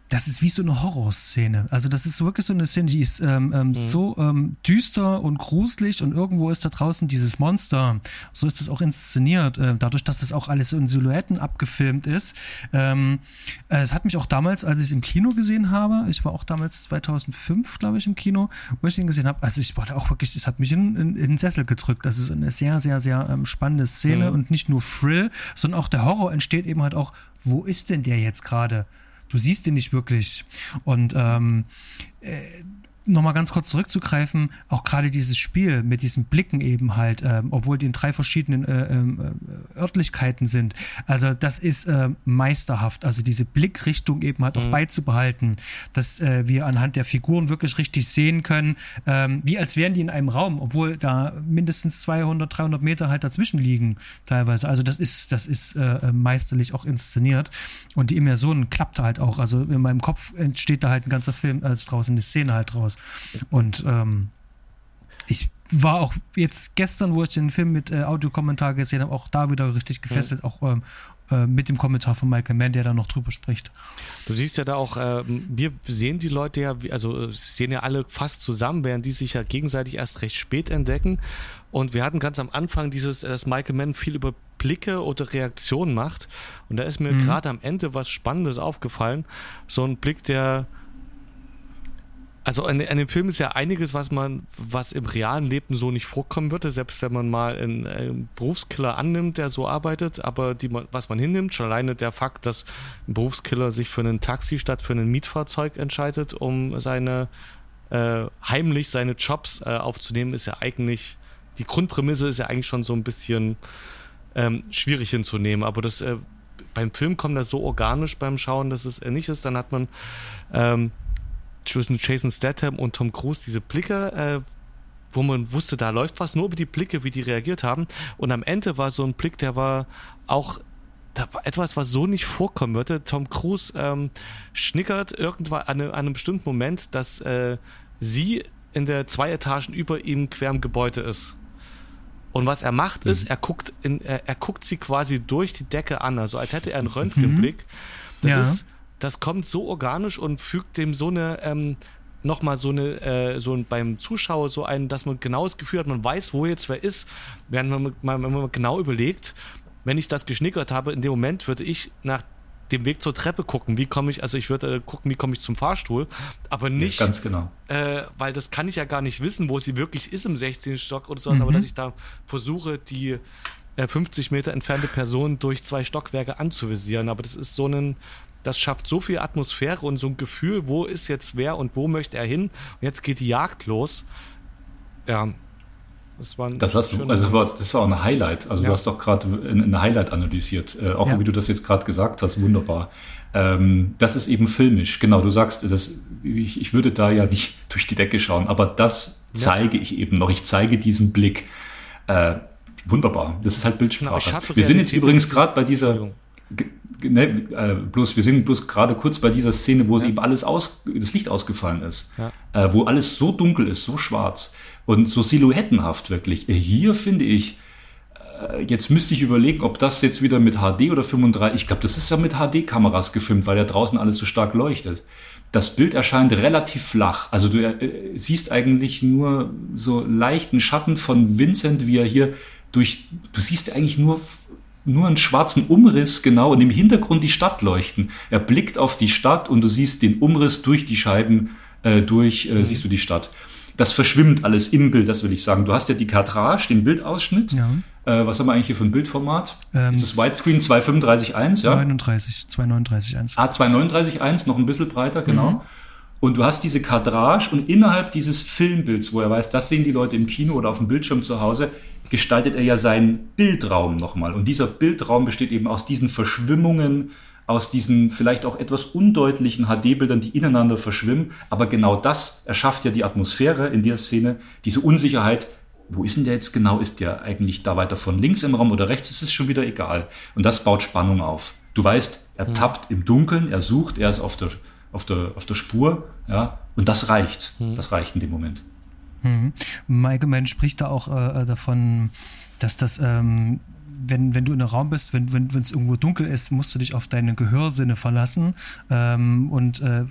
das ist wie so eine Horrorszene. Also das ist wirklich so eine Szene, die ist ähm, ähm, mhm. so ähm, düster und gruselig und irgendwo ist da draußen dieses Monster. So ist es auch inszeniert, äh, dadurch, dass das auch alles in Silhouetten abgefilmt ist. Ähm, äh, es hat mich auch damals, als ich es im Kino gesehen habe, ich war auch damals 2005, glaube ich, im Kino, wo ich den gesehen habe, also ich war da auch wirklich, es hat mich in, in, in den Sessel gedrückt. Das ist eine sehr, sehr, sehr ähm, spannende Szene mhm. und nicht nur Thrill, sondern auch der Horror entsteht eben halt auch, wo ist denn der jetzt gerade? Du siehst ihn nicht wirklich. Und ähm, äh, nochmal ganz kurz zurückzugreifen, auch gerade dieses Spiel mit diesen Blicken eben halt, ähm, obwohl die in drei verschiedenen äh, ähm, äh, Örtlichkeiten sind. Also das ist äh, meisterhaft. Also diese Blickrichtung eben halt mhm. auch beizubehalten, dass äh, wir anhand der Figuren wirklich richtig sehen können, ähm, wie als wären die in einem Raum, obwohl da mindestens 200, 300 Meter halt dazwischen liegen teilweise. Also das ist, das ist äh, meisterlich auch inszeniert und die Immersion klappt halt auch. Also in meinem Kopf entsteht da halt ein ganzer Film als draußen eine Szene halt draus. Und ähm, ich war auch jetzt gestern, wo ich den Film mit äh, Audiokommentar gesehen habe, auch da wieder richtig gefesselt, mhm. auch ähm, äh, mit dem Kommentar von Michael Mann, der da noch drüber spricht. Du siehst ja da auch, äh, wir sehen die Leute ja, also äh, sehen ja alle fast zusammen, während die sich ja gegenseitig erst recht spät entdecken. Und wir hatten ganz am Anfang dieses, dass Michael Mann viel über Blicke oder Reaktionen macht. Und da ist mir mhm. gerade am Ende was Spannendes aufgefallen. So ein Blick, der also an, an, dem Film ist ja einiges, was man, was im realen Leben so nicht vorkommen würde, selbst wenn man mal einen, einen Berufskiller annimmt, der so arbeitet, aber die, was man hinnimmt, schon alleine der Fakt, dass ein Berufskiller sich für ein Taxi statt für ein Mietfahrzeug entscheidet, um seine äh, heimlich seine Jobs äh, aufzunehmen, ist ja eigentlich, die Grundprämisse ist ja eigentlich schon so ein bisschen ähm, schwierig hinzunehmen, aber das äh, beim Film kommt das so organisch beim Schauen, dass es nicht ist, dann hat man ähm, zwischen Jason Statham und Tom Cruise diese Blicke, äh, wo man wusste, da läuft was, nur über die Blicke, wie die reagiert haben. Und am Ende war so ein Blick, der war auch da war etwas, was so nicht vorkommen würde. Tom Cruise ähm, schnickert irgendwann an, an, einem bestimmten Moment, dass äh, sie in der zwei Etagen über ihm quer im Gebäude ist. Und was er macht, ist, mhm. er guckt in, er, er, guckt sie quasi durch die Decke an, also als hätte er einen Röntgenblick. Mhm. Das ja. ist das kommt so organisch und fügt dem so eine ähm, nochmal so eine, äh, so ein, beim Zuschauer so ein, dass man genau das Gefühl hat, man weiß, wo jetzt wer ist, während man, man, wenn man genau überlegt, wenn ich das geschnickert habe, in dem Moment würde ich nach dem Weg zur Treppe gucken, wie komme ich, also ich würde äh, gucken, wie komme ich zum Fahrstuhl, aber nicht, ja, ganz genau. Äh, weil das kann ich ja gar nicht wissen, wo sie wirklich ist im 16. Stock oder sowas, mhm. aber dass ich da versuche, die 50 äh, Meter entfernte Person durch zwei Stockwerke anzuvisieren, aber das ist so ein, das schafft so viel Atmosphäre und so ein Gefühl, wo ist jetzt wer und wo möchte er hin. Und jetzt geht die Jagd los. Ja, das war, das hast du, also das war, das war auch ein Highlight. Also ja. du hast doch gerade ein Highlight analysiert, äh, auch ja. wie du das jetzt gerade gesagt hast, wunderbar. Ähm, das ist eben filmisch, genau. Du sagst, das, ich, ich würde da ja nicht durch die Decke schauen, aber das zeige ja. ich eben noch. Ich zeige diesen Blick. Äh, wunderbar. Das ist halt Bildsprache. Genau, Wir sind jetzt übrigens gerade bei dieser ne, äh, bloß, wir sind bloß gerade kurz bei dieser Szene, wo ja. eben alles aus, das Licht ausgefallen ist, ja. äh, wo alles so dunkel ist, so schwarz und so silhouettenhaft wirklich. Äh, hier finde ich, äh, jetzt müsste ich überlegen, ob das jetzt wieder mit HD oder 35, ich glaube, das ist ja mit HD-Kameras gefilmt, weil ja draußen alles so stark leuchtet. Das Bild erscheint relativ flach. Also du äh, siehst eigentlich nur so leichten Schatten von Vincent, wie er hier durch, du siehst eigentlich nur nur einen schwarzen Umriss genau und im Hintergrund die Stadt leuchten. Er blickt auf die Stadt und du siehst den Umriss durch die Scheiben, äh, durch äh, mhm. siehst du die Stadt. Das verschwimmt alles im Bild, das will ich sagen. Du hast ja die Kadrage, den Bildausschnitt. Ja. Äh, was haben wir eigentlich hier für ein Bildformat? Ähm, ist das Widescreen 235.1, ja? 39, 239.1. Ah, 239.1, noch ein bisschen breiter, genau. Mhm. Und du hast diese Kadrage und innerhalb dieses Filmbilds, wo er weiß, das sehen die Leute im Kino oder auf dem Bildschirm zu Hause, gestaltet er ja seinen Bildraum nochmal. Und dieser Bildraum besteht eben aus diesen Verschwimmungen, aus diesen vielleicht auch etwas undeutlichen HD-Bildern, die ineinander verschwimmen. Aber genau das erschafft ja die Atmosphäre in der Szene, diese Unsicherheit. Wo ist denn der jetzt genau? Ist der eigentlich da weiter von links im Raum oder rechts? Ist es schon wieder egal. Und das baut Spannung auf. Du weißt, er hm. tappt im Dunkeln, er sucht, er ist auf der, auf der, auf der Spur, ja. Und das reicht. Hm. Das reicht in dem Moment. Mhm. Mann spricht da auch äh, davon, dass das, ähm, wenn, wenn du in einem Raum bist, wenn es wenn, irgendwo dunkel ist, musst du dich auf deine Gehörsinne verlassen ähm, und äh,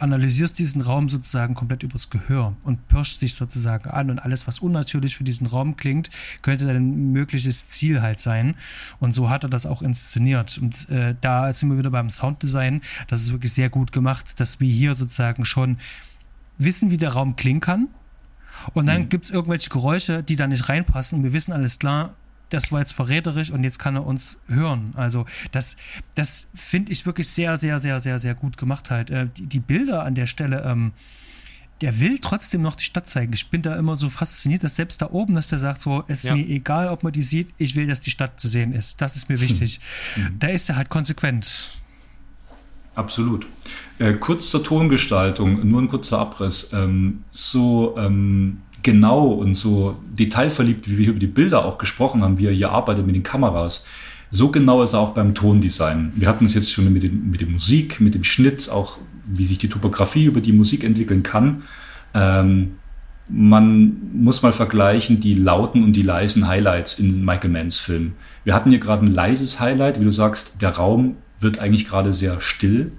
analysierst diesen Raum sozusagen komplett übers Gehör und pirschst dich sozusagen an und alles, was unnatürlich für diesen Raum klingt, könnte dein mögliches Ziel halt sein. Und so hat er das auch inszeniert. Und äh, da sind wir wieder beim Sounddesign. Das ist wirklich sehr gut gemacht, dass wir hier sozusagen schon wissen, wie der Raum klingen kann und dann mhm. gibt es irgendwelche Geräusche, die da nicht reinpassen. Und wir wissen alles klar, das war jetzt verräterisch und jetzt kann er uns hören. Also das, das finde ich wirklich sehr, sehr, sehr, sehr, sehr gut gemacht halt. Äh, die, die, Bilder an der Stelle, ähm, der will trotzdem noch die Stadt zeigen. Ich bin da immer so fasziniert, dass selbst da oben, dass der sagt so, es ist ja. mir egal, ob man die sieht, ich will, dass die Stadt zu sehen ist. Das ist mir wichtig. Mhm. Da ist er halt konsequent. Absolut. Äh, kurz zur Tongestaltung, nur ein kurzer Abriss. Ähm, so ähm, genau und so detailverliebt, wie wir über die Bilder auch gesprochen haben, wie er hier arbeitet mit den Kameras, so genau ist er auch beim Tondesign. Wir hatten es jetzt schon mit, den, mit der Musik, mit dem Schnitt, auch wie sich die Topografie über die Musik entwickeln kann. Ähm, man muss mal vergleichen die lauten und die leisen Highlights in Michael Manns Film. Wir hatten hier gerade ein leises Highlight, wie du sagst, der Raum wird eigentlich gerade sehr still.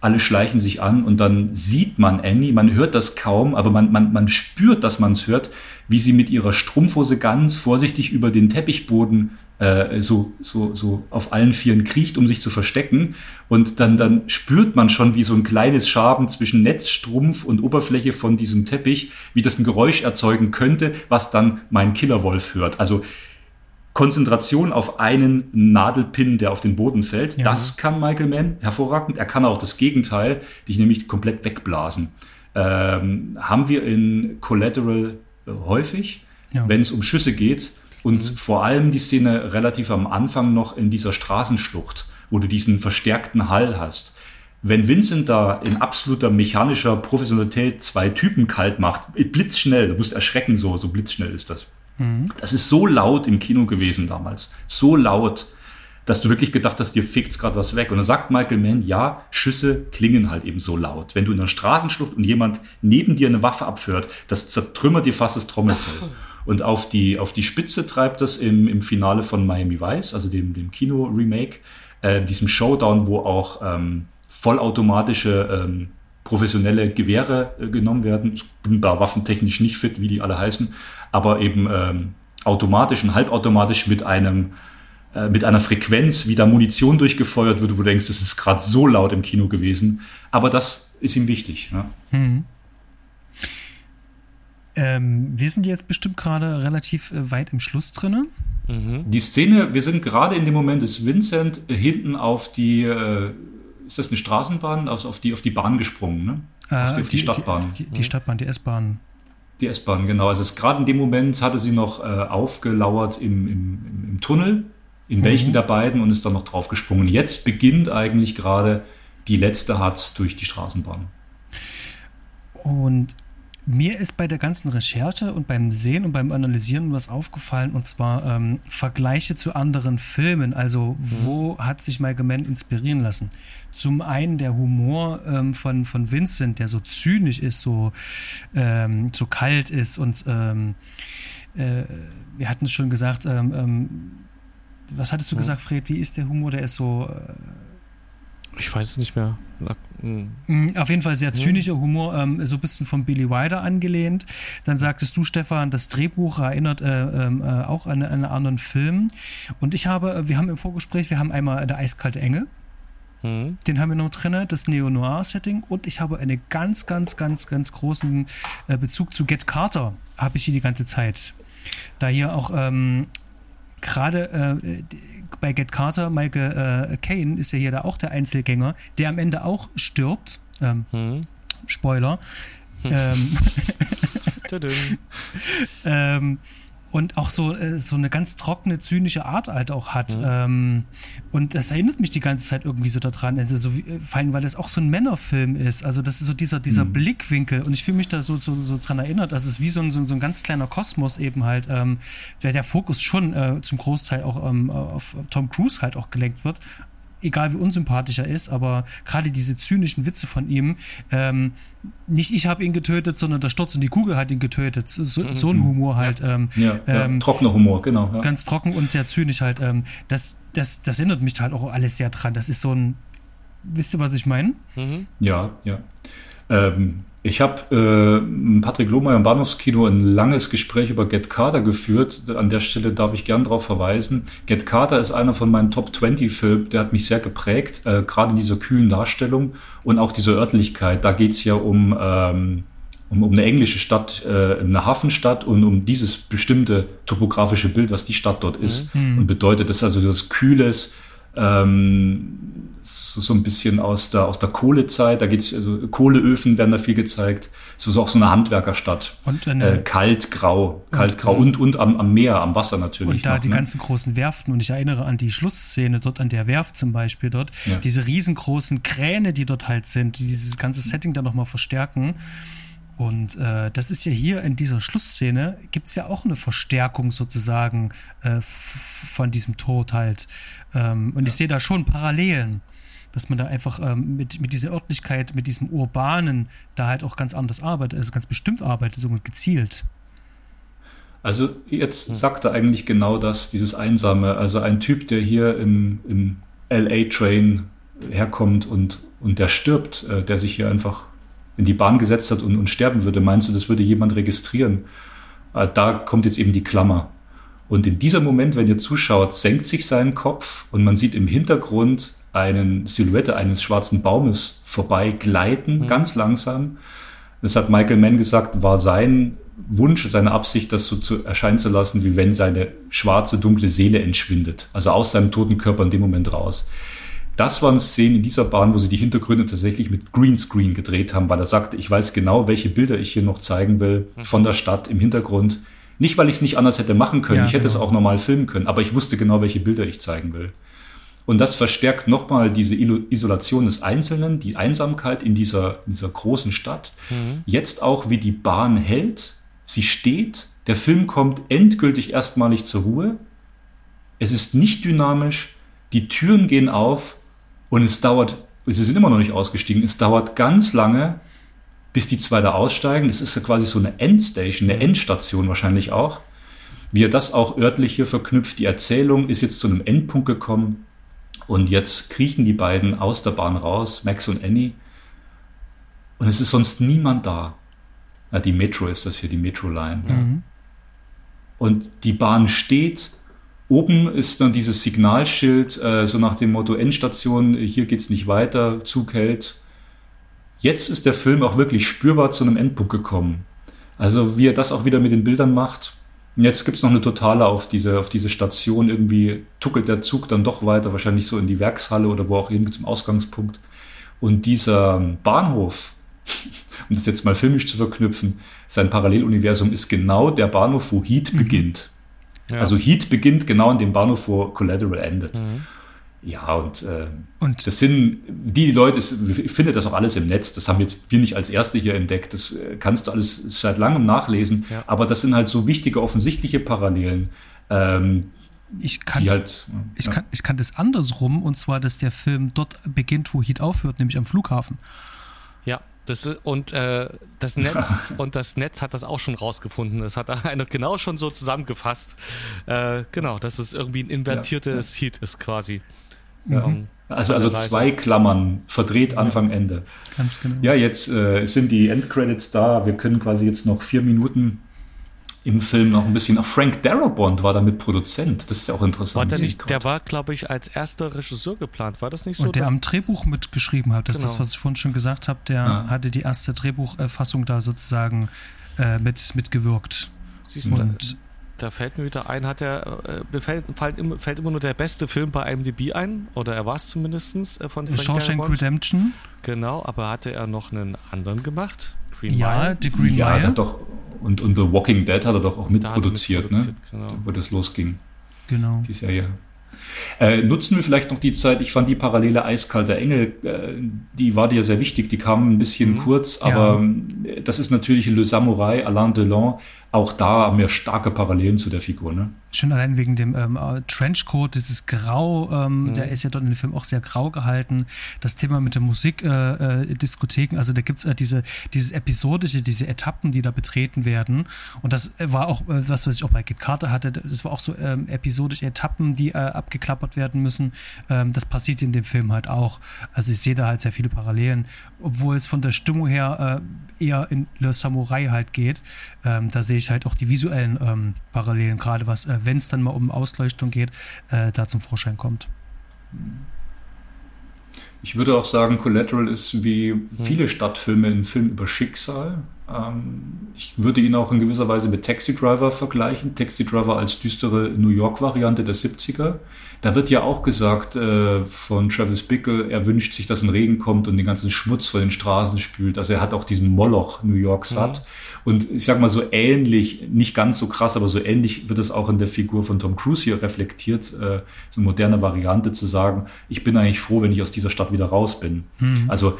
Alle schleichen sich an und dann sieht man Annie, man hört das kaum, aber man, man, man spürt, dass man es hört, wie sie mit ihrer Strumpfhose ganz vorsichtig über den Teppichboden äh, so, so, so auf allen Vieren kriecht, um sich zu verstecken. Und dann, dann spürt man schon, wie so ein kleines Schaben zwischen Netzstrumpf und Oberfläche von diesem Teppich, wie das ein Geräusch erzeugen könnte, was dann mein Killerwolf hört. Also Konzentration auf einen Nadelpin, der auf den Boden fällt. Ja. Das kann Michael Mann hervorragend. Er kann auch das Gegenteil, dich nämlich komplett wegblasen. Ähm, haben wir in Collateral häufig, ja. wenn es um Schüsse geht und mhm. vor allem die Szene relativ am Anfang noch in dieser Straßenschlucht, wo du diesen verstärkten Hall hast. Wenn Vincent da in absoluter mechanischer Professionalität zwei Typen kalt macht, blitzschnell, du musst erschrecken, so, so blitzschnell ist das Mhm. Das ist so laut im Kino gewesen damals. So laut, dass du wirklich gedacht hast, dir fickt's gerade was weg. Und dann sagt Michael Mann, ja, Schüsse klingen halt eben so laut. Wenn du in einer Straßenschlucht und jemand neben dir eine Waffe abführt, das zertrümmert dir fast das Trommelfell. Und auf die, auf die Spitze treibt das im, im Finale von Miami Vice, also dem, dem Kino-Remake, äh, diesem Showdown, wo auch ähm, vollautomatische ähm, professionelle Gewehre äh, genommen werden. Ich bin da waffentechnisch nicht fit, wie die alle heißen aber eben ähm, automatisch und halbautomatisch mit einem äh, mit einer Frequenz, wie da Munition durchgefeuert wird, wo du denkst, das ist gerade so laut im Kino gewesen. Aber das ist ihm wichtig. Ja. Hm. Ähm, wir sind jetzt bestimmt gerade relativ äh, weit im Schluss drin. Mhm. Die Szene, wir sind gerade in dem Moment, ist Vincent hinten auf die, äh, ist das eine Straßenbahn, also auf die, auf die Bahn gesprungen, ne? Auf, die, auf die, die, Stadtbahn. Die, die, die Stadtbahn, die S-Bahn. Die S-Bahn, genau. Also gerade in dem Moment hatte sie noch äh, aufgelauert im, im, im, Tunnel, in mhm. welchen der beiden, und ist dann noch draufgesprungen. Jetzt beginnt eigentlich gerade die letzte Hatz durch die Straßenbahn. Und mir ist bei der ganzen Recherche und beim Sehen und beim Analysieren was aufgefallen, und zwar ähm, Vergleiche zu anderen Filmen. Also, wo mhm. hat sich Michael Mann inspirieren lassen? Zum einen der Humor ähm, von, von Vincent, der so zynisch ist, so, ähm, so kalt ist und ähm, äh, wir hatten es schon gesagt, ähm, ähm, was hattest du ja. gesagt, Fred? Wie ist der Humor? Der ist so. Äh, ich weiß es nicht mehr. Mhm. Auf jeden Fall sehr zynischer Humor, ähm, so ein bisschen von Billy Wilder angelehnt. Dann sagtest du, Stefan, das Drehbuch erinnert äh, ähm, äh, auch an, an einen anderen Film. Und ich habe, wir haben im Vorgespräch, wir haben einmal der eiskalte Engel. Mhm. Den haben wir noch drin, das Neo-Noir-Setting. Und ich habe einen ganz, ganz, ganz, ganz großen äh, Bezug zu Get Carter, habe ich hier die ganze Zeit. Da hier auch ähm, gerade bei Get Carter, Michael äh, Caine ist ja hier da auch der Einzelgänger, der am Ende auch stirbt. Ähm, hm. Spoiler. Hm. Ähm, ähm, und auch so, äh, so eine ganz trockene, zynische Art halt auch hat. Mhm. Ähm, und das erinnert mich die ganze Zeit irgendwie so daran. Also so wie, äh, vor allem, weil das auch so ein Männerfilm ist. Also das ist so dieser, dieser mhm. Blickwinkel. Und ich fühle mich da so, so, so dran erinnert. Das ist wie so ein, so, so ein ganz kleiner Kosmos eben halt, ähm, der, der Fokus schon äh, zum Großteil auch ähm, auf Tom Cruise halt auch gelenkt wird egal wie unsympathisch er ist, aber gerade diese zynischen Witze von ihm, ähm, nicht ich habe ihn getötet, sondern der Sturz und die Kugel hat ihn getötet. So, mhm. so ein Humor halt. Ähm, ja, ja, ähm, trockener Humor, genau. Ja. Ganz trocken und sehr zynisch halt. Ähm, das, das, das erinnert mich halt auch alles sehr dran. Das ist so ein, wisst ihr, was ich meine? Mhm. Ja, ja. Ähm, ich habe äh, Patrick Lohmeier im Bahnhofskino ein langes Gespräch über Get Carter geführt. An der Stelle darf ich gern darauf verweisen. Get Carter ist einer von meinen Top 20 Filmen, der hat mich sehr geprägt, äh, gerade in dieser kühlen Darstellung und auch dieser Örtlichkeit. Da geht's ja um, ähm, um, um eine englische Stadt, äh, eine Hafenstadt und um dieses bestimmte topografische Bild, was die Stadt dort ist. Mhm. Und bedeutet das also das Kühles, ähm, so, so ein bisschen aus der, aus der Kohlezeit. Da geht's, also Kohleöfen werden da viel gezeigt. So ist auch so eine Handwerkerstadt. Und eine, äh, kalt, grau, kalt, grau und, und am, am Meer, am Wasser natürlich. Und da noch, die ne? ganzen großen Werften. Und ich erinnere an die Schlussszene dort an der Werft zum Beispiel dort. Ja. Diese riesengroßen Kräne, die dort halt sind, die dieses ganze Setting dann nochmal verstärken. Und äh, das ist ja hier in dieser Schlussszene, gibt es ja auch eine Verstärkung sozusagen äh, von diesem Tod halt. Ähm, und ja. ich sehe da schon Parallelen, dass man da einfach ähm, mit, mit dieser Örtlichkeit, mit diesem Urbanen da halt auch ganz anders arbeitet, also ganz bestimmt arbeitet, so gezielt. Also jetzt sagt er eigentlich genau das, dieses Einsame. Also ein Typ, der hier im, im LA-Train herkommt und, und der stirbt, äh, der sich hier einfach in die Bahn gesetzt hat und, und sterben würde, meinst du, das würde jemand registrieren? Äh, da kommt jetzt eben die Klammer. Und in dieser Moment, wenn ihr zuschaut, senkt sich sein Kopf und man sieht im Hintergrund einen Silhouette eines schwarzen Baumes vorbei gleiten, mhm. ganz langsam. Das hat Michael Mann gesagt, war sein Wunsch, seine Absicht, das so zu erscheinen zu lassen, wie wenn seine schwarze, dunkle Seele entschwindet. Also aus seinem toten Körper in dem Moment raus. Das waren Szenen in dieser Bahn, wo sie die Hintergründe tatsächlich mit Greenscreen gedreht haben, weil er sagte, ich weiß genau, welche Bilder ich hier noch zeigen will mhm. von der Stadt im Hintergrund. Nicht, weil ich es nicht anders hätte machen können, ja, ich hätte genau. es auch normal filmen können, aber ich wusste genau, welche Bilder ich zeigen will. Und das verstärkt nochmal diese Isolation des Einzelnen, die Einsamkeit in dieser, in dieser großen Stadt. Mhm. Jetzt auch, wie die Bahn hält, sie steht, der Film kommt endgültig erstmalig zur Ruhe. Es ist nicht dynamisch, die Türen gehen auf und es dauert, sie sind immer noch nicht ausgestiegen, es dauert ganz lange, bis die zwei da aussteigen. Das ist ja quasi so eine Endstation, eine Endstation wahrscheinlich auch. Wie er das auch örtlich hier verknüpft, die Erzählung ist jetzt zu einem Endpunkt gekommen und jetzt kriechen die beiden aus der Bahn raus, Max und Annie. Und es ist sonst niemand da. Ja, die Metro ist das hier, die Metro-Line. Mhm. Ja. Und die Bahn steht Oben ist dann dieses Signalschild, äh, so nach dem Motto Endstation, hier geht's nicht weiter, Zug hält. Jetzt ist der Film auch wirklich spürbar zu einem Endpunkt gekommen. Also wie er das auch wieder mit den Bildern macht. Und jetzt gibt's noch eine Totale auf diese, auf diese Station. Irgendwie tuckelt der Zug dann doch weiter, wahrscheinlich so in die Werkshalle oder wo auch irgendwie zum Ausgangspunkt. Und dieser Bahnhof, um das jetzt mal filmisch zu verknüpfen, sein Paralleluniversum ist genau der Bahnhof, wo Heat mhm. beginnt. Ja. Also Heat beginnt genau an dem Bahnhof, wo Collateral endet. Mhm. Ja, und, äh, und das sind die Leute, ich finde das auch alles im Netz, das haben jetzt wir nicht als Erste hier entdeckt, das äh, kannst du alles seit langem nachlesen, ja. aber das sind halt so wichtige, offensichtliche Parallelen. Ähm, ich kann halt, ich, ja. kann, ich kann das andersrum, und zwar, dass der Film dort beginnt, wo Heat aufhört, nämlich am Flughafen. Ja, das, und äh, das Netz und das Netz hat das auch schon rausgefunden. Das hat einer genau schon so zusammengefasst. Äh, genau, dass es irgendwie ein invertiertes ja, ja. Heat ist quasi. Ja. Ähm, Also, also zwei Klammern, verdreht Anfang, Ende. Ganz genau. Ja, jetzt äh, sind die Endcredits da. Wir können quasi jetzt noch vier Minuten im Film noch ein bisschen. Auch Frank Darabont war damit Produzent. Das ist ja auch interessant. War der, nicht, der war, glaube ich, als erster Regisseur geplant. War das nicht so? Und der am Drehbuch mitgeschrieben hat. Das genau. ist das, was ich vorhin schon gesagt habe. Der ja. hatte die erste Drehbuchfassung da sozusagen äh, mit, mitgewirkt. Siehst du, und da fällt mir wieder ein, hat er, äh, mir fällt, fällt, immer, fällt immer nur der beste Film bei IMDb ein, oder er war es zumindest äh, von Frank Shawshank Redemption. Genau, aber hatte er noch einen anderen gemacht? Green ja, Mile? The Green ja, Mile. doch, und, und The Walking Dead hat er doch auch mitproduziert, ne? Genau. wo das losging. Genau. Die Serie. Äh, nutzen wir vielleicht noch die Zeit, ich fand die Parallele Eiskalter Engel, äh, die war dir sehr wichtig, die kam ein bisschen mhm. kurz, aber ja. das ist natürlich Le Samurai, Alain Delon, auch da haben wir starke Parallelen zu der Figur. Ne? Schon allein wegen dem ähm, äh, Trenchcoat, dieses Grau, ähm, mhm. der ist ja dort in dem Film auch sehr grau gehalten. Das Thema mit der Musik, äh, äh, Diskotheken, also da gibt's äh, diese, dieses episodische, diese Etappen, die da betreten werden. Und das war auch äh, was, was ich auch bei Kit Carter hatte. Das war auch so ähm, episodische Etappen, die äh, abgeklappert werden müssen. Ähm, das passiert in dem Film halt auch. Also ich sehe da halt sehr viele Parallelen, obwohl es von der Stimmung her äh, eher in Le Samurai halt geht. Ähm, da sehe ich halt auch die visuellen ähm, Parallelen, gerade was, äh, wenn es dann mal um Ausleuchtung geht, äh, da zum Vorschein kommt. Ich würde auch sagen, Collateral ist wie hm. viele Stadtfilme ein Film über Schicksal. Ähm, ich würde ihn auch in gewisser Weise mit Taxi Driver vergleichen. Taxi Driver als düstere New York-Variante der 70er. Da wird ja auch gesagt äh, von Travis Bickle, er wünscht sich, dass ein Regen kommt und den ganzen Schmutz von den Straßen spült. Also er hat auch diesen Moloch New York satt. Mhm. Und ich sag mal so ähnlich, nicht ganz so krass, aber so ähnlich wird es auch in der Figur von Tom Cruise hier reflektiert, äh, so eine moderne Variante zu sagen, ich bin eigentlich froh, wenn ich aus dieser Stadt wieder raus bin. Mhm. Also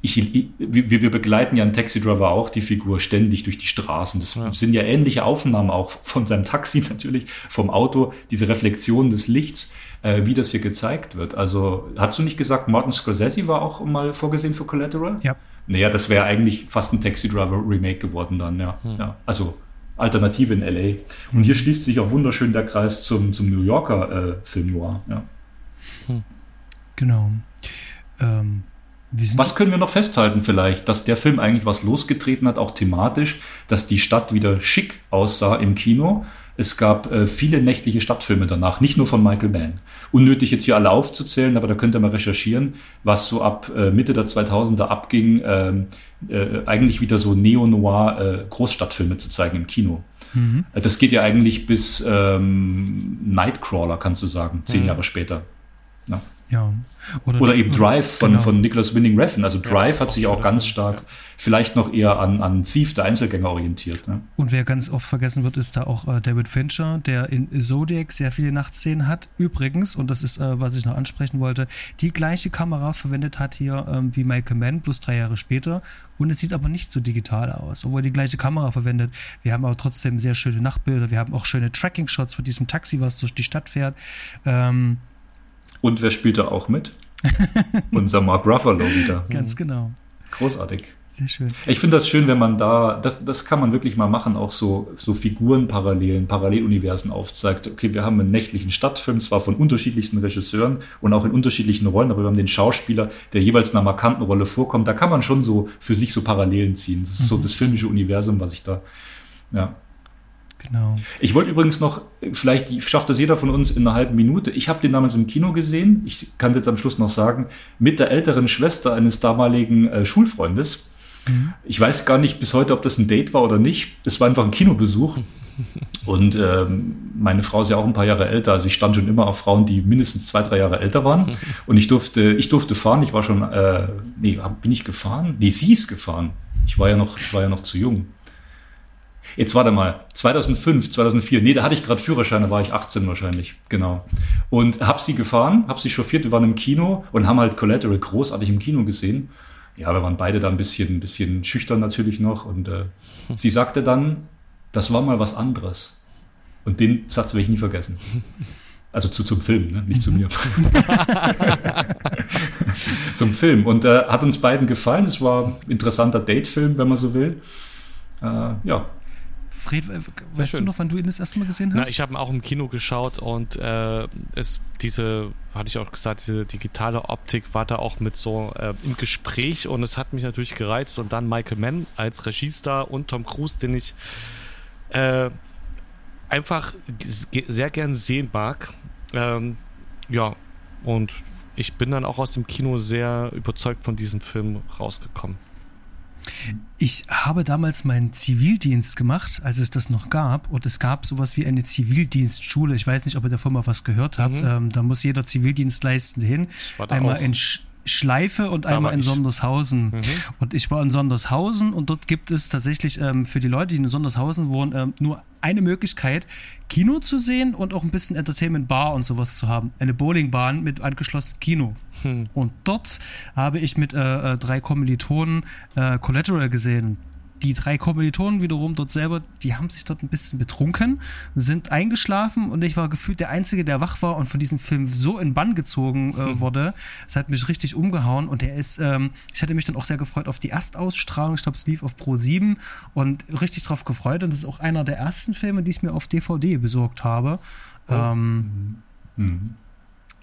ich, ich, wir, wir begleiten ja einen Taxi Driver auch die Figur ständig durch die Straßen. Das ja. sind ja ähnliche Aufnahmen auch von seinem Taxi natürlich, vom Auto, diese Reflexion des Lichts, äh, wie das hier gezeigt wird. Also hast du nicht gesagt, Martin Scorsese war auch mal vorgesehen für Collateral? Ja. Naja, das wäre eigentlich fast ein Taxi Driver Remake geworden dann, ja. Hm. ja. Also Alternative in LA. Und hier schließt sich auch wunderschön der Kreis zum, zum New Yorker äh, Film Noir. Ja. Hm. Genau. Ähm, was können wir noch festhalten vielleicht, dass der Film eigentlich was losgetreten hat, auch thematisch, dass die Stadt wieder schick aussah im Kino. Es gab äh, viele nächtliche Stadtfilme danach, nicht nur von Michael Mann. Unnötig jetzt hier alle aufzuzählen, aber da könnt ihr mal recherchieren, was so ab äh, Mitte der 2000er abging, äh, äh, eigentlich wieder so Neo-Noir äh, Großstadtfilme zu zeigen im Kino. Mhm. Äh, das geht ja eigentlich bis ähm, Nightcrawler, kannst du sagen, zehn mhm. Jahre später. Ja. Ja. Oder, Oder eben Drive von, genau. von Nicholas Winning Refn. Also Drive ja, hat sich auch ganz stark ja. vielleicht noch eher an, an Thief, der Einzelgänger, orientiert. Ne? Und wer ganz oft vergessen wird, ist da auch äh, David Fincher, der in Zodiac sehr viele Nachtszenen hat. Übrigens, und das ist, äh, was ich noch ansprechen wollte, die gleiche Kamera verwendet hat hier ähm, wie Michael Mann, plus drei Jahre später. Und es sieht aber nicht so digital aus, obwohl die gleiche Kamera verwendet. Wir haben aber trotzdem sehr schöne Nachtbilder. Wir haben auch schöne Tracking-Shots von diesem Taxi, was durch die Stadt fährt. Ähm, und wer spielt da auch mit? Unser Mark Ruffalo wieder. Ganz genau. Großartig. Sehr schön. Ich finde das schön, wenn man da, das, das kann man wirklich mal machen, auch so, so Figurenparallelen, Paralleluniversen aufzeigt. Okay, wir haben einen nächtlichen Stadtfilm, zwar von unterschiedlichsten Regisseuren und auch in unterschiedlichen Rollen, aber wir haben den Schauspieler, der jeweils in einer markanten Rolle vorkommt. Da kann man schon so für sich so Parallelen ziehen. Das ist mhm. so das filmische Universum, was ich da, ja, Genau. Ich wollte übrigens noch, vielleicht schafft das jeder von uns in einer halben Minute. Ich habe den damals im Kino gesehen, ich kann es jetzt am Schluss noch sagen, mit der älteren Schwester eines damaligen äh, Schulfreundes. Mhm. Ich weiß gar nicht bis heute, ob das ein Date war oder nicht. Es war einfach ein Kinobesuch. Und ähm, meine Frau ist ja auch ein paar Jahre älter, also ich stand schon immer auf Frauen, die mindestens zwei, drei Jahre älter waren. Und ich durfte, ich durfte fahren, ich war schon, äh, nee, bin ich gefahren? Nee, sie ist gefahren. Ich war ja noch, ich war ja noch zu jung. Jetzt warte mal, 2005, 2004, nee, da hatte ich gerade Führerschein, da war ich 18 wahrscheinlich, genau. Und hab sie gefahren, hab sie chauffiert, wir waren im Kino und haben halt Collateral großartig im Kino gesehen. Ja, wir waren beide da ein bisschen, ein bisschen schüchtern natürlich noch und äh, sie sagte dann, das war mal was anderes. Und den Satz werde ich nie vergessen. Also zu, zum Film, ne? nicht zu mir. zum Film. Und äh, hat uns beiden gefallen. Es war ein interessanter Datefilm, wenn man so will. Äh, ja, Fred, weißt du noch, wann du ihn das erste Mal gesehen hast? Na, ich habe ihn auch im Kino geschaut und äh, es, diese, hatte ich auch gesagt, diese digitale Optik war da auch mit so äh, im Gespräch und es hat mich natürlich gereizt. Und dann Michael Mann als Regiestar und Tom Cruise, den ich äh, einfach sehr gern sehen mag. Ähm, ja, und ich bin dann auch aus dem Kino sehr überzeugt von diesem Film rausgekommen. Ich habe damals meinen Zivildienst gemacht, als es das noch gab. Und es gab sowas wie eine Zivildienstschule. Ich weiß nicht, ob ihr davon mal was gehört habt. Mhm. Ähm, da muss jeder Zivildienstleistende hin. Einmal auch. in Schleife und da einmal in Sondershausen. Mhm. Und ich war in Sondershausen und dort gibt es tatsächlich ähm, für die Leute, die in Sondershausen wohnen, ähm, nur eine Möglichkeit, Kino zu sehen und auch ein bisschen Entertainment Bar und sowas zu haben. Eine Bowlingbahn mit angeschlossenem Kino. Hm. Und dort habe ich mit äh, äh drei Kommilitonen äh, Collateral gesehen die drei Kommilitonen wiederum dort selber, die haben sich dort ein bisschen betrunken, sind eingeschlafen und ich war gefühlt der Einzige, der wach war und von diesem Film so in Bann gezogen äh, hm. wurde. Es hat mich richtig umgehauen und der ist, ähm, ich hatte mich dann auch sehr gefreut auf die Erstausstrahlung. Ich glaube, es lief auf Pro 7 und richtig drauf gefreut. Und das ist auch einer der ersten Filme, die ich mir auf DVD besorgt habe. Oh. Ähm, mhm.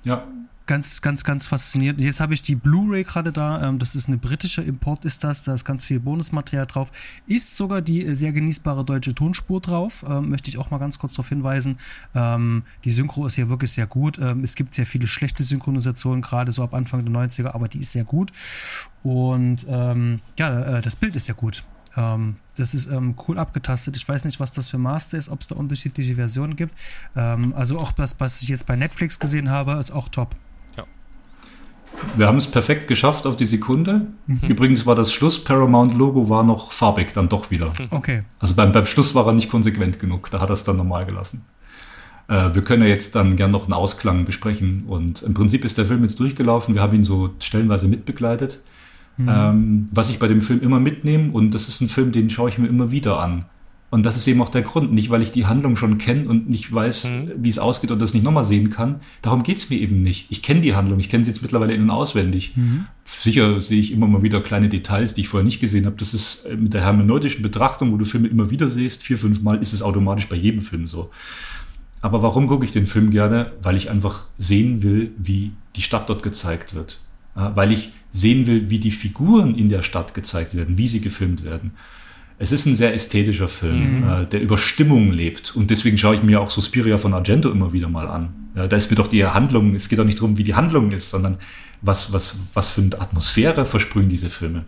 Ja, ganz, ganz, ganz faszinierend. Jetzt habe ich die Blu-ray gerade da. Ähm, das ist eine britische Import, ist das. Da ist ganz viel Bonusmaterial drauf. Ist sogar die äh, sehr genießbare deutsche Tonspur drauf. Ähm, möchte ich auch mal ganz kurz darauf hinweisen. Ähm, die Synchro ist hier wirklich sehr gut. Es gibt sehr viele schlechte Synchronisationen, gerade so ab Anfang der 90er, aber die ist sehr gut. Und ähm, ja, äh, das Bild ist sehr gut. Ähm, das ist ähm, cool abgetastet. Ich weiß nicht, was das für Master ist, ob es da unterschiedliche Versionen gibt. Also auch das, was ich jetzt bei Netflix gesehen habe, ist auch top. Wir haben es perfekt geschafft auf die Sekunde. Mhm. Übrigens war das Schluss Paramount-Logo war noch farbig dann doch wieder. Okay. Also beim, beim Schluss war er nicht konsequent genug. Da hat er es dann normal gelassen. Äh, wir können ja jetzt dann gern noch einen Ausklang besprechen. Und im Prinzip ist der Film jetzt durchgelaufen. Wir haben ihn so stellenweise mitbegleitet. Mhm. Ähm, was ich bei dem Film immer mitnehme, und das ist ein Film, den schaue ich mir immer wieder an. Und das ist eben auch der Grund. Nicht, weil ich die Handlung schon kenne und nicht weiß, mhm. wie es ausgeht und das nicht nochmal sehen kann. Darum geht es mir eben nicht. Ich kenne die Handlung, ich kenne sie jetzt mittlerweile in- und auswendig. Mhm. Sicher sehe ich immer mal wieder kleine Details, die ich vorher nicht gesehen habe. Das ist äh, mit der hermeneutischen Betrachtung, wo du Filme immer wieder siehst, vier, fünf Mal, ist es automatisch bei jedem Film so. Aber warum gucke ich den Film gerne? Weil ich einfach sehen will, wie die Stadt dort gezeigt wird. Weil ich sehen will, wie die Figuren in der Stadt gezeigt werden, wie sie gefilmt werden es ist ein sehr ästhetischer Film, mhm. äh, der über Stimmung lebt. Und deswegen schaue ich mir auch Suspiria von Argento immer wieder mal an. Ja, da ist mir doch die Handlung, es geht doch nicht darum, wie die Handlung ist, sondern was, was, was für eine Atmosphäre versprühen diese Filme.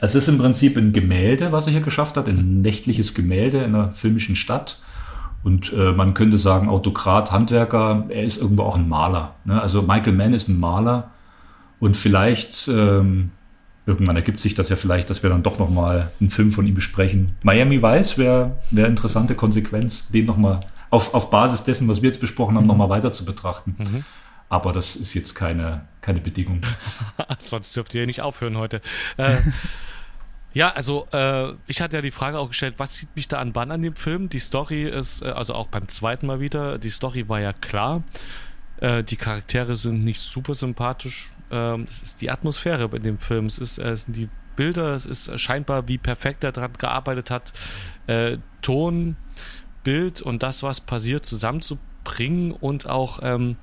Es ist im Prinzip ein Gemälde, was er hier geschafft hat, ein nächtliches Gemälde in einer filmischen Stadt. Und äh, man könnte sagen, Autokrat, Handwerker, er ist irgendwo auch ein Maler. Ne? Also Michael Mann ist ein Maler. Und vielleicht ähm, irgendwann ergibt sich das ja vielleicht, dass wir dann doch nochmal einen Film von ihm besprechen. Miami Vice wäre wär interessante Konsequenz, den nochmal auf, auf Basis dessen, was wir jetzt besprochen haben, mhm. nochmal weiter zu betrachten. Mhm. Aber das ist jetzt keine, keine Bedingung. Sonst dürft ihr nicht aufhören heute. Äh, ja, also äh, ich hatte ja die Frage auch gestellt, was zieht mich da an Bann an dem Film? Die Story ist, äh, also auch beim zweiten Mal wieder, die Story war ja klar. Äh, die Charaktere sind nicht super sympathisch ähm, es ist die Atmosphäre in dem Film, es, ist, äh, es sind die Bilder, es ist scheinbar, wie perfekt er daran gearbeitet hat, äh, Ton, Bild und das, was passiert, zusammenzubringen und auch ähm,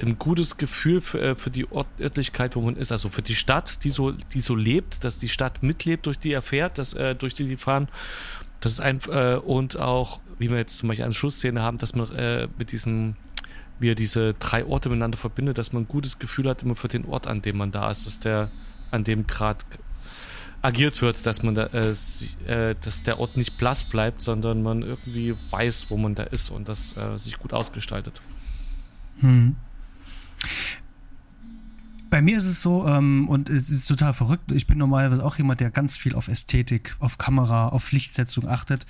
ein gutes Gefühl für, äh, für die Örtlichkeit, wo man ist, also für die Stadt, die so, die so lebt, dass die Stadt mitlebt, durch die er fährt, dass, äh, durch die die fahren. Das ist ein, äh, und auch, wie wir jetzt zum Beispiel eine Schlussszene haben, dass man äh, mit diesen wie er diese drei Orte miteinander verbindet, dass man ein gutes Gefühl hat immer für den Ort, an dem man da ist, dass der an dem gerade agiert wird, dass man da, äh, äh, dass der Ort nicht blass bleibt, sondern man irgendwie weiß, wo man da ist und das äh, sich gut ausgestaltet. Hm. Bei mir ist es so, ähm, und es ist total verrückt, ich bin normalerweise auch jemand, der ganz viel auf Ästhetik, auf Kamera, auf Lichtsetzung achtet.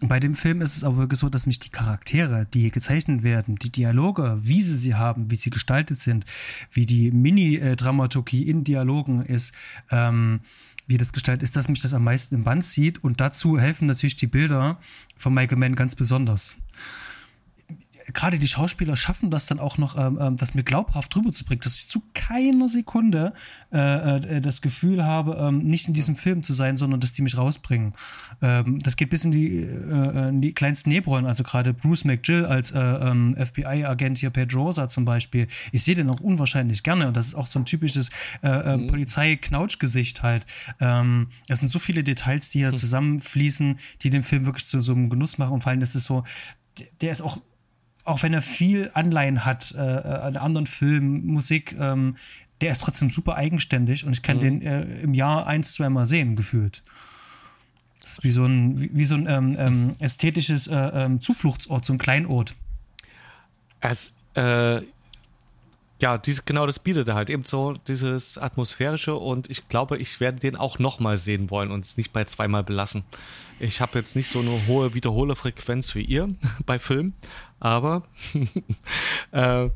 Bei dem Film ist es aber wirklich so, dass mich die Charaktere, die hier gezeichnet werden, die Dialoge, wie sie sie haben, wie sie gestaltet sind, wie die Mini-Dramaturgie in Dialogen ist, ähm, wie das gestaltet ist, dass mich das am meisten im Band zieht. Und dazu helfen natürlich die Bilder von Michael Mann ganz besonders gerade die Schauspieler schaffen das dann auch noch, ähm, ähm das mir glaubhaft drüber zu bringen, dass ich zu keiner Sekunde äh, äh, das Gefühl habe, ähm, nicht in diesem Film zu sein, sondern dass die mich rausbringen. Ähm, das geht bis in die, äh, in die kleinsten Nebenrollen, also gerade Bruce McGill als äh, ähm, FBI-Agent hier Pedrosa zum Beispiel. Ich sehe den auch unwahrscheinlich gerne und das ist auch so ein typisches äh, äh, mhm. Polizei-Knautsch-Gesicht halt. Ähm, es sind so viele Details, die hier mhm. zusammenfließen, die den Film wirklich zu so einem Genuss machen und vor allem, das ist so, der ist auch auch wenn er viel Anleihen hat äh, an anderen Filmen, Musik, ähm, der ist trotzdem super eigenständig und ich kann mhm. den äh, im Jahr eins, zweimal sehen, gefühlt. Das ist wie so ein, wie, wie so ein ähm, ähm, ästhetisches äh, ähm, Zufluchtsort, so ein Kleinod. Es, äh, ja, dies, genau das bietet er halt eben so dieses atmosphärische und ich glaube, ich werde den auch nochmal sehen wollen und es nicht bei zweimal belassen. Ich habe jetzt nicht so eine hohe Wiederholefrequenz wie ihr bei Filmen, aber äh,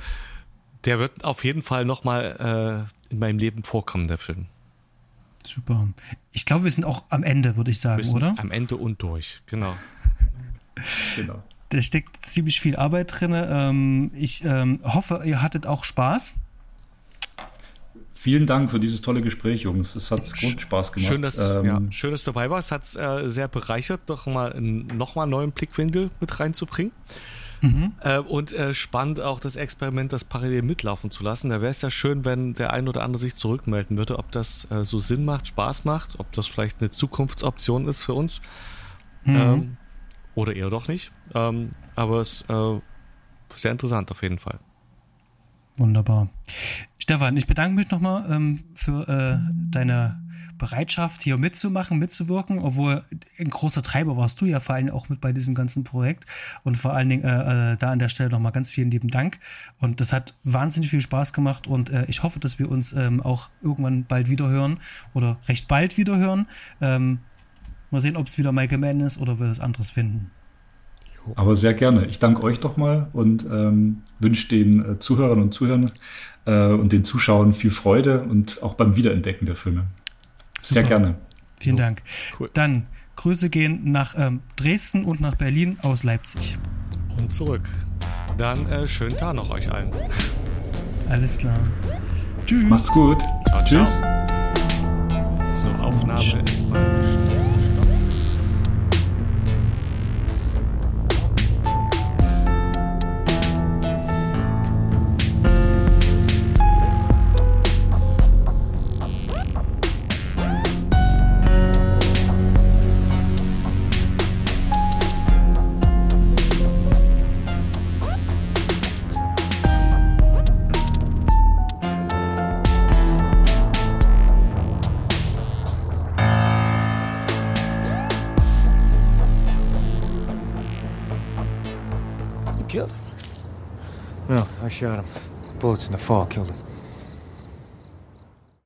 der wird auf jeden Fall nochmal äh, in meinem Leben vorkommen, der Film. Super. Ich glaube, wir sind auch am Ende, würde ich sagen, oder? Am Ende und durch, genau. genau. Da steckt ziemlich viel Arbeit drin. Ähm, ich ähm, hoffe, ihr hattet auch Spaß. Vielen Dank für dieses tolle Gespräch, Jungs. Es hat gut Spaß gemacht. Schön, dass, ähm, ja, schön, dass du dabei warst. Hat es äh, sehr bereichert, doch mal nochmal einen neuen Blickwinkel mit reinzubringen. Mhm. Äh, und äh, spannend auch das Experiment, das parallel mitlaufen zu lassen. Da wäre es ja schön, wenn der ein oder andere sich zurückmelden würde, ob das äh, so Sinn macht, Spaß macht, ob das vielleicht eine Zukunftsoption ist für uns. Mhm. Ähm, oder eher doch nicht. Ähm, aber es ist äh, sehr interessant auf jeden Fall. Wunderbar. Stefan, ich bedanke mich nochmal ähm, für äh, deine Bereitschaft, hier mitzumachen, mitzuwirken, obwohl ein großer Treiber warst du ja vor allem auch mit bei diesem ganzen Projekt. Und vor allen Dingen äh, äh, da an der Stelle nochmal ganz vielen lieben Dank. Und das hat wahnsinnig viel Spaß gemacht und äh, ich hoffe, dass wir uns ähm, auch irgendwann bald wieder hören oder recht bald wieder hören. Ähm, mal sehen, ob es wieder Michael Mann ist oder wir was anderes finden. Aber sehr gerne. Ich danke euch doch mal und ähm, wünsche den äh, Zuhörern und Zuhörern äh, und den Zuschauern viel Freude und auch beim Wiederentdecken der Filme. Super. Sehr gerne. Vielen so. Dank. Cool. Dann Grüße gehen nach ähm, Dresden und nach Berlin aus Leipzig. Und zurück. Dann äh, schönen Tag noch euch allen. Alles klar. Tschüss. Mach's gut. Ciao, Tschüss. So, Aufnahme ist mal. Shot him. Bullets in the fall killed him.